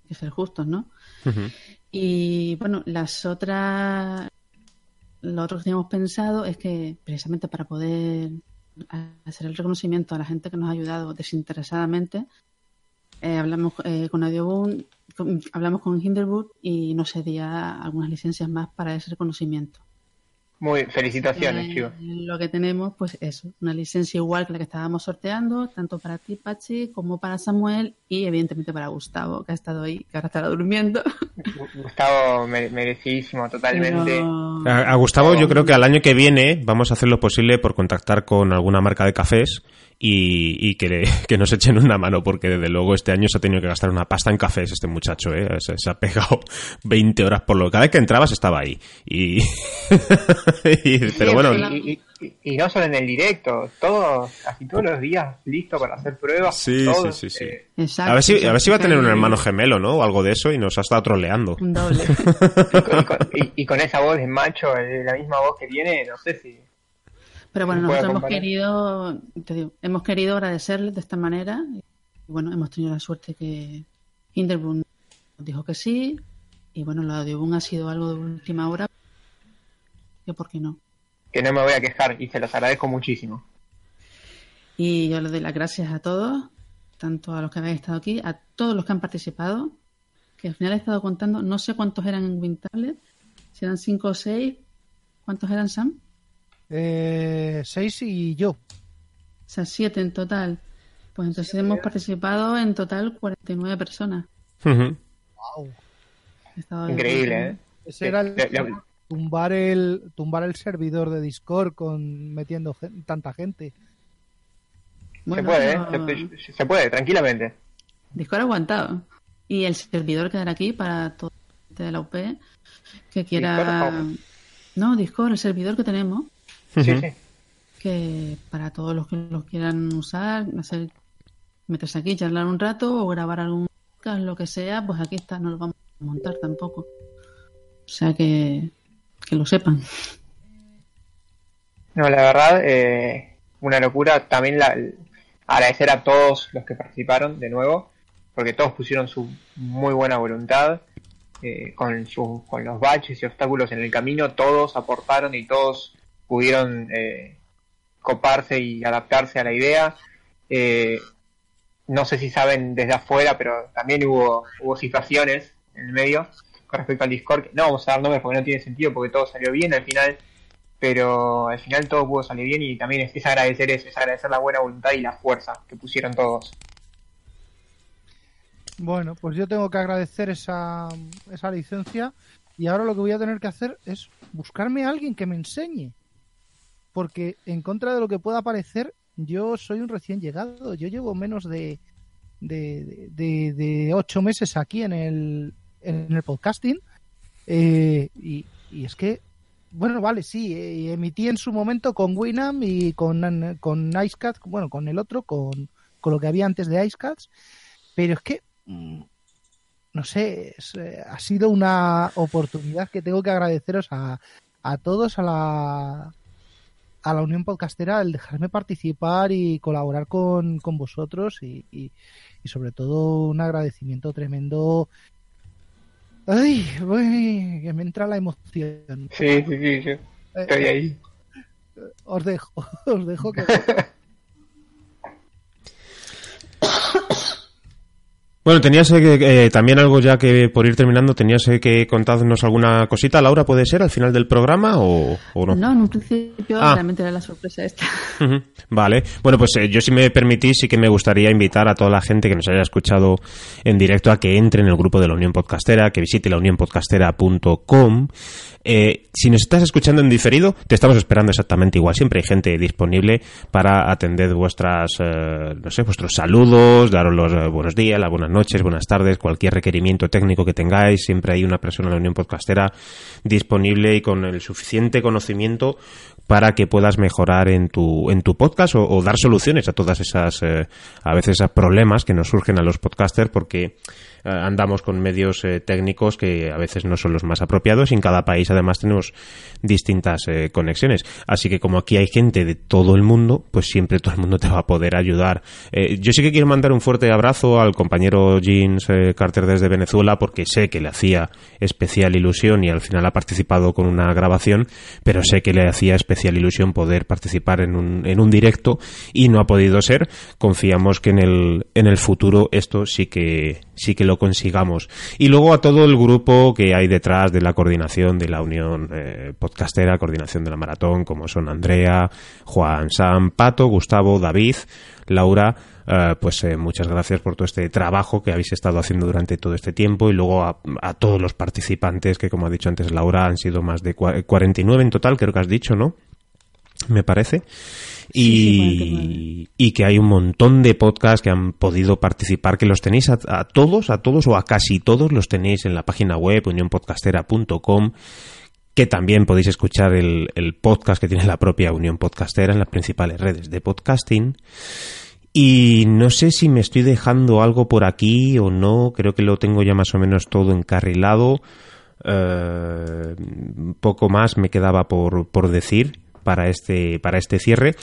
hay que ser justos, ¿no? Ujú. Y bueno, las otras, lo otro que teníamos pensado es que precisamente para poder hacer el reconocimiento a la gente que nos ha ayudado desinteresadamente, eh, hablamos eh, con Audioboom, hablamos con Hinderwood y nos cedía algunas licencias más para ese reconocimiento. Muy felicitaciones, Eh, chicos. Lo que tenemos, pues eso, una licencia igual que la que estábamos sorteando, tanto para ti, Pachi, como para Samuel y evidentemente para Gustavo, que ha estado ahí, que ahora estará durmiendo. Gustavo, me- merecidísimo, totalmente. Pero- A, a Gustavo, yo creo que al año que viene vamos a hacer lo posible por contactar con alguna marca de cafés y, y que, le- que nos echen una mano, porque desde luego este año se ha tenido que gastar una pasta en cafés este muchacho, ¿eh? Se, se ha pegado 20 horas por lo Cada vez que entrabas estaba ahí. Y, y- pero bueno, Y, y- y no solo en el directo, todos, casi todos los días listo para hacer pruebas. Sí, todos, sí, sí, sí. eh, Exacto, a ver si, a ver si va a tener un hermano gemelo, ¿no? O algo de eso y nos ha estado troleando. Un doble. y, con, y con- y- y con esa voz de macho, eh, la misma voz que tiene, no sé si. Pero bueno, nosotros hemos querido, te digo, hemos querido agradecerles de esta manera. Y bueno, hemos tenido la suerte que Hinderburn nos dijo que sí. Y bueno, lo de Audioboom ha sido algo de última hora. Que por qué no. Que no me voy a quejar y se los agradezco muchísimo. Y yo le doy las gracias a todos, tanto a los que habéis estado aquí, a todos los que han participado, que al final he estado contando, no sé cuántos eran en Wintablet, si eran cinco o seis, ¿cuántos eran Sam? Eh, seis y yo. O sea, siete en total. Pues entonces hemos participado en total 49 personas. Ujú. He estado- Increíble, ¿eh? Ese era el, tumbar el tumbar el servidor de Discord con metiendo tanta gente. Bueno, se puede, ¿eh? Se, se puede, tranquilamente. Discord ha aguantado. Y el servidor quedará aquí para toda la gente de la UP que quiera... Discord. No, Discord, el servidor que tenemos. Sí, sí. que para todos los que los quieran usar, hacer, meterse aquí, charlar un rato o grabar algún podcast, lo que sea, pues aquí está, no lo vamos a montar tampoco. O sea que, que lo sepan. No, la verdad, eh, una locura. También la, agradecer a todos los que participaron de nuevo, porque todos pusieron su muy buena voluntad. eh, con, su- con los baches y obstáculos en el camino, todos aportaron y todos pudieron eh, coparse y adaptarse a la idea. Eh, no sé si saben desde afuera, pero también hubo, hubo situaciones en el medio respecto al Discord. No vamos a dar nombres porque no tiene sentido, porque todo salió bien al final pero al final todo pudo salir bien y también es, es agradecer eso, es agradecer la buena voluntad y la fuerza que pusieron todos. Bueno, pues yo tengo que agradecer esa, esa licencia y ahora lo que voy a tener que hacer es buscarme a alguien que me enseñe. Porque en contra de lo que pueda parecer, yo soy un recién llegado. Yo llevo menos de, de, de, de ocho meses aquí en el, en el podcasting. Eh, y, y es que, bueno, vale, sí, eh, emití en su momento con Winam y con, con Icecats, bueno, con el otro, con, con lo que había antes de Icecats. Pero es que mm, no sé, eh, ha sido una oportunidad que tengo que agradeceros a, a todos, a la, a la Unión Podcastera, el dejarme participar y colaborar con, con vosotros y, y sobre todo un agradecimiento tremendo. Ay, uy, que me entra la emoción. Sí, sí, sí, Eh, estoy ahí. Os dejo, os dejo que Bueno, tenías eh, que, también algo ya que por ir terminando, tenías que contarnos alguna cosita, Laura, ¿puede ser al final del programa o, o no? No, en un principio Ah. realmente era la sorpresa esta. Vale, bueno, pues eh, yo si me permitís, sí que me gustaría invitar a toda la gente que nos haya escuchado en directo a que entre en el grupo de la Unión Podcastera, que visite launionpodcastera.com. Eh, si nos estás escuchando en diferido, te estamos esperando exactamente igual. Siempre hay gente disponible para atender vuestras, eh, no sé, vuestros saludos, daros los eh, buenos días, las buenas noches, buenas tardes, cualquier requerimiento técnico que tengáis. Siempre hay una persona en la Unión Podcastera disponible y con el suficiente conocimiento para que puedas mejorar en tu, en tu podcast o, o dar soluciones a todas esas, eh, a veces, a problemas que nos surgen a los podcasters porque andamos con medios eh, técnicos que a veces no son los más apropiados y en cada país además tenemos distintas eh, conexiones. Así que como aquí hay gente de todo el mundo, pues siempre todo el mundo te va a poder ayudar. Eh, yo sí que quiero mandar un fuerte abrazo al compañero Jeans eh, Carter desde Venezuela porque sé que le hacía especial ilusión y al final ha participado con una grabación, pero sé que le hacía especial ilusión poder participar en un, en un directo y no ha podido ser. Confiamos que en el, en el futuro esto sí que, sí que lo consigamos. Y luego a todo el grupo que hay detrás de la coordinación de la Unión eh, Podcastera, coordinación de la maratón, como son Andrea, Juan, Sam, Pato, Gustavo, David, Laura, eh, pues eh, muchas gracias por todo este trabajo que habéis estado haciendo durante todo este tiempo y luego a, todos los participantes que como ha dicho antes Laura han sido más de cua- 49 en total creo que has dicho ¿no? me parece y, Sí, sí, 49. y que hay un montón de podcasts que han podido participar que los tenéis a, a todos a todos o a casi todos los tenéis en la página web unionpodcastera.com que también podéis escuchar el, el podcast que tiene la propia Unión Podcastera en las principales redes de podcasting. Y no sé si me estoy dejando algo por aquí o no, creo que lo tengo ya más o menos todo encarrilado. Eh, poco más me quedaba por, por decir para este, para este cierre.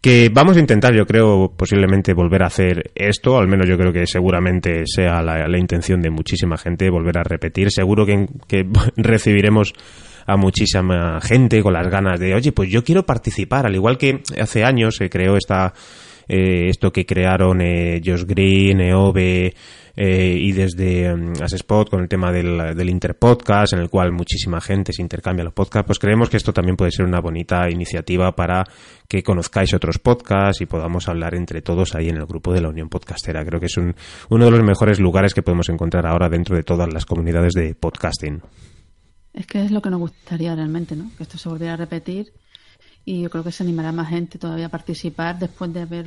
Que vamos a intentar, yo creo, posiblemente volver a hacer esto, al menos yo creo que seguramente sea la, la intención de muchísima gente volver a repetir. Seguro que, que recibiremos a muchísima gente con las ganas de, oye, pues yo quiero participar, al igual que hace años se creó esta, eh, esto que crearon eh, Josh Green, Eove eh, y desde um, Spot con el tema del, del Interpodcast, en el cual muchísima gente se intercambia los podcasts, pues creemos que esto también puede ser una bonita iniciativa para que conozcáis otros podcasts y podamos hablar entre todos ahí en el grupo de la Unión Podcastera. Creo que es un, uno de los mejores lugares que podemos encontrar ahora dentro de todas las comunidades de podcasting. Es que es lo que nos gustaría realmente, ¿no? Que esto se volviera a repetir y yo creo que se animará más gente todavía a participar después de haber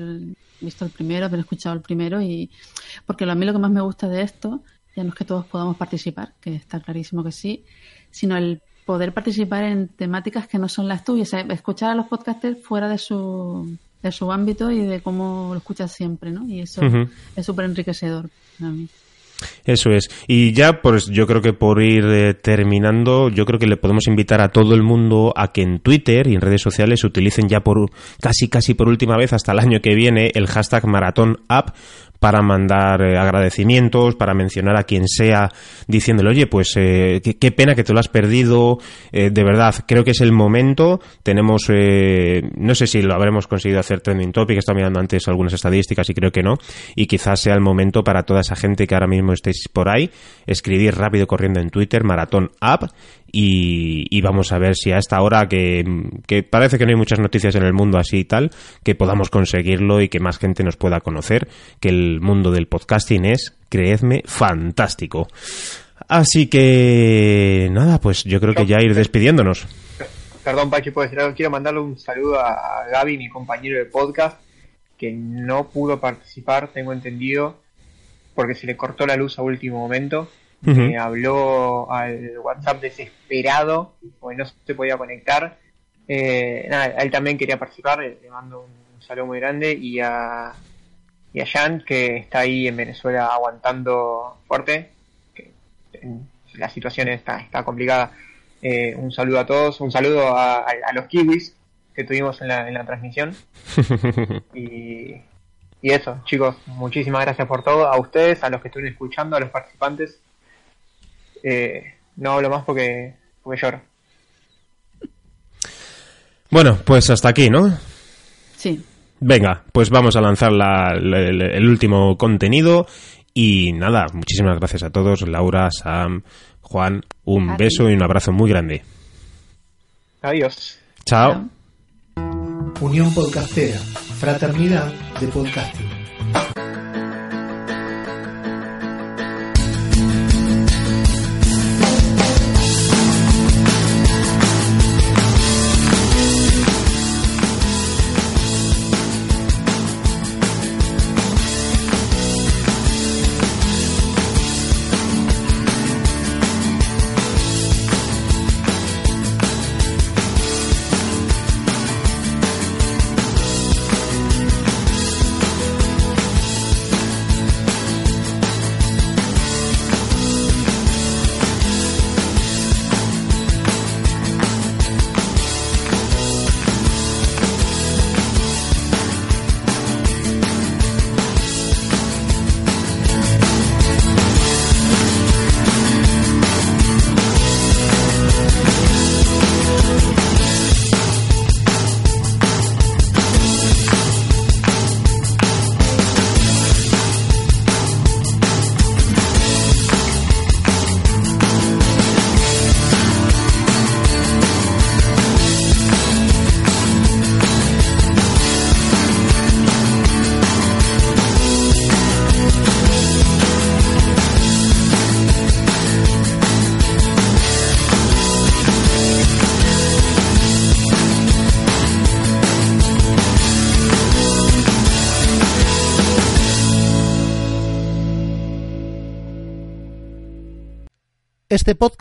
visto el primero, haber escuchado el primero y porque a mí lo que más me gusta de esto ya no es que todos podamos participar, que está clarísimo que sí, sino el poder participar en temáticas que no son las tuyas, escuchar a los podcasters fuera de su de su ámbito y de cómo lo escuchas siempre, ¿no? Y eso es súper enriquecedor para mí. Eso es. Y ya, pues yo creo que por ir eh, terminando, yo creo que le podemos invitar a todo el mundo a que en Twitter y en redes sociales utilicen ya por casi casi por última vez hasta el año que viene el hashtag Maratón App para mandar eh, agradecimientos, para mencionar a quien sea, diciéndole, oye, pues eh, qué, pena que te lo has perdido, eh, de verdad, creo que es el momento, tenemos, eh, no sé si lo habremos conseguido hacer trending topic, estaba mirando antes algunas estadísticas y creo que no, y quizás sea el momento para toda esa gente que ahora mismo estéis por ahí, escribir rápido corriendo en Twitter, Maratón App, y, vamos a ver si a esta hora que, que parece que no hay muchas noticias en el mundo así y tal, que podamos conseguirlo y que más gente nos pueda conocer, que el mundo del podcasting es, creedme, fantástico. Así que nada, pues yo creo que ya ir despidiéndonos. Perdón, Pachi, puedo decir algo. Quiero mandarle un saludo a Gaby, mi compañero de podcast, que no pudo participar, tengo entendido, porque se le cortó la luz a último momento. Me habló al WhatsApp desesperado, porque no se podía conectar. Eh, nada, él también quería participar, le mando un saludo muy grande y a, y a Jan, que está ahí en Venezuela aguantando fuerte. Que la situación está, está complicada. Eh, un saludo a todos, un saludo a, los kiwis que tuvimos en la, en la transmisión. y, y eso, chicos, muchísimas gracias por todo. A ustedes, a los que estuvieron escuchando, a los participantes. Eh, no hablo más porque, porque lloro. Bueno, pues hasta aquí, ¿no? Sí. Venga, pues vamos a lanzar el, último contenido. Y nada, muchísimas gracias a todos. Laura, Sam, Juan, un beso y un abrazo muy grande. Adiós. Chao. Unión Podcastera, Fraternidad de Podcasting.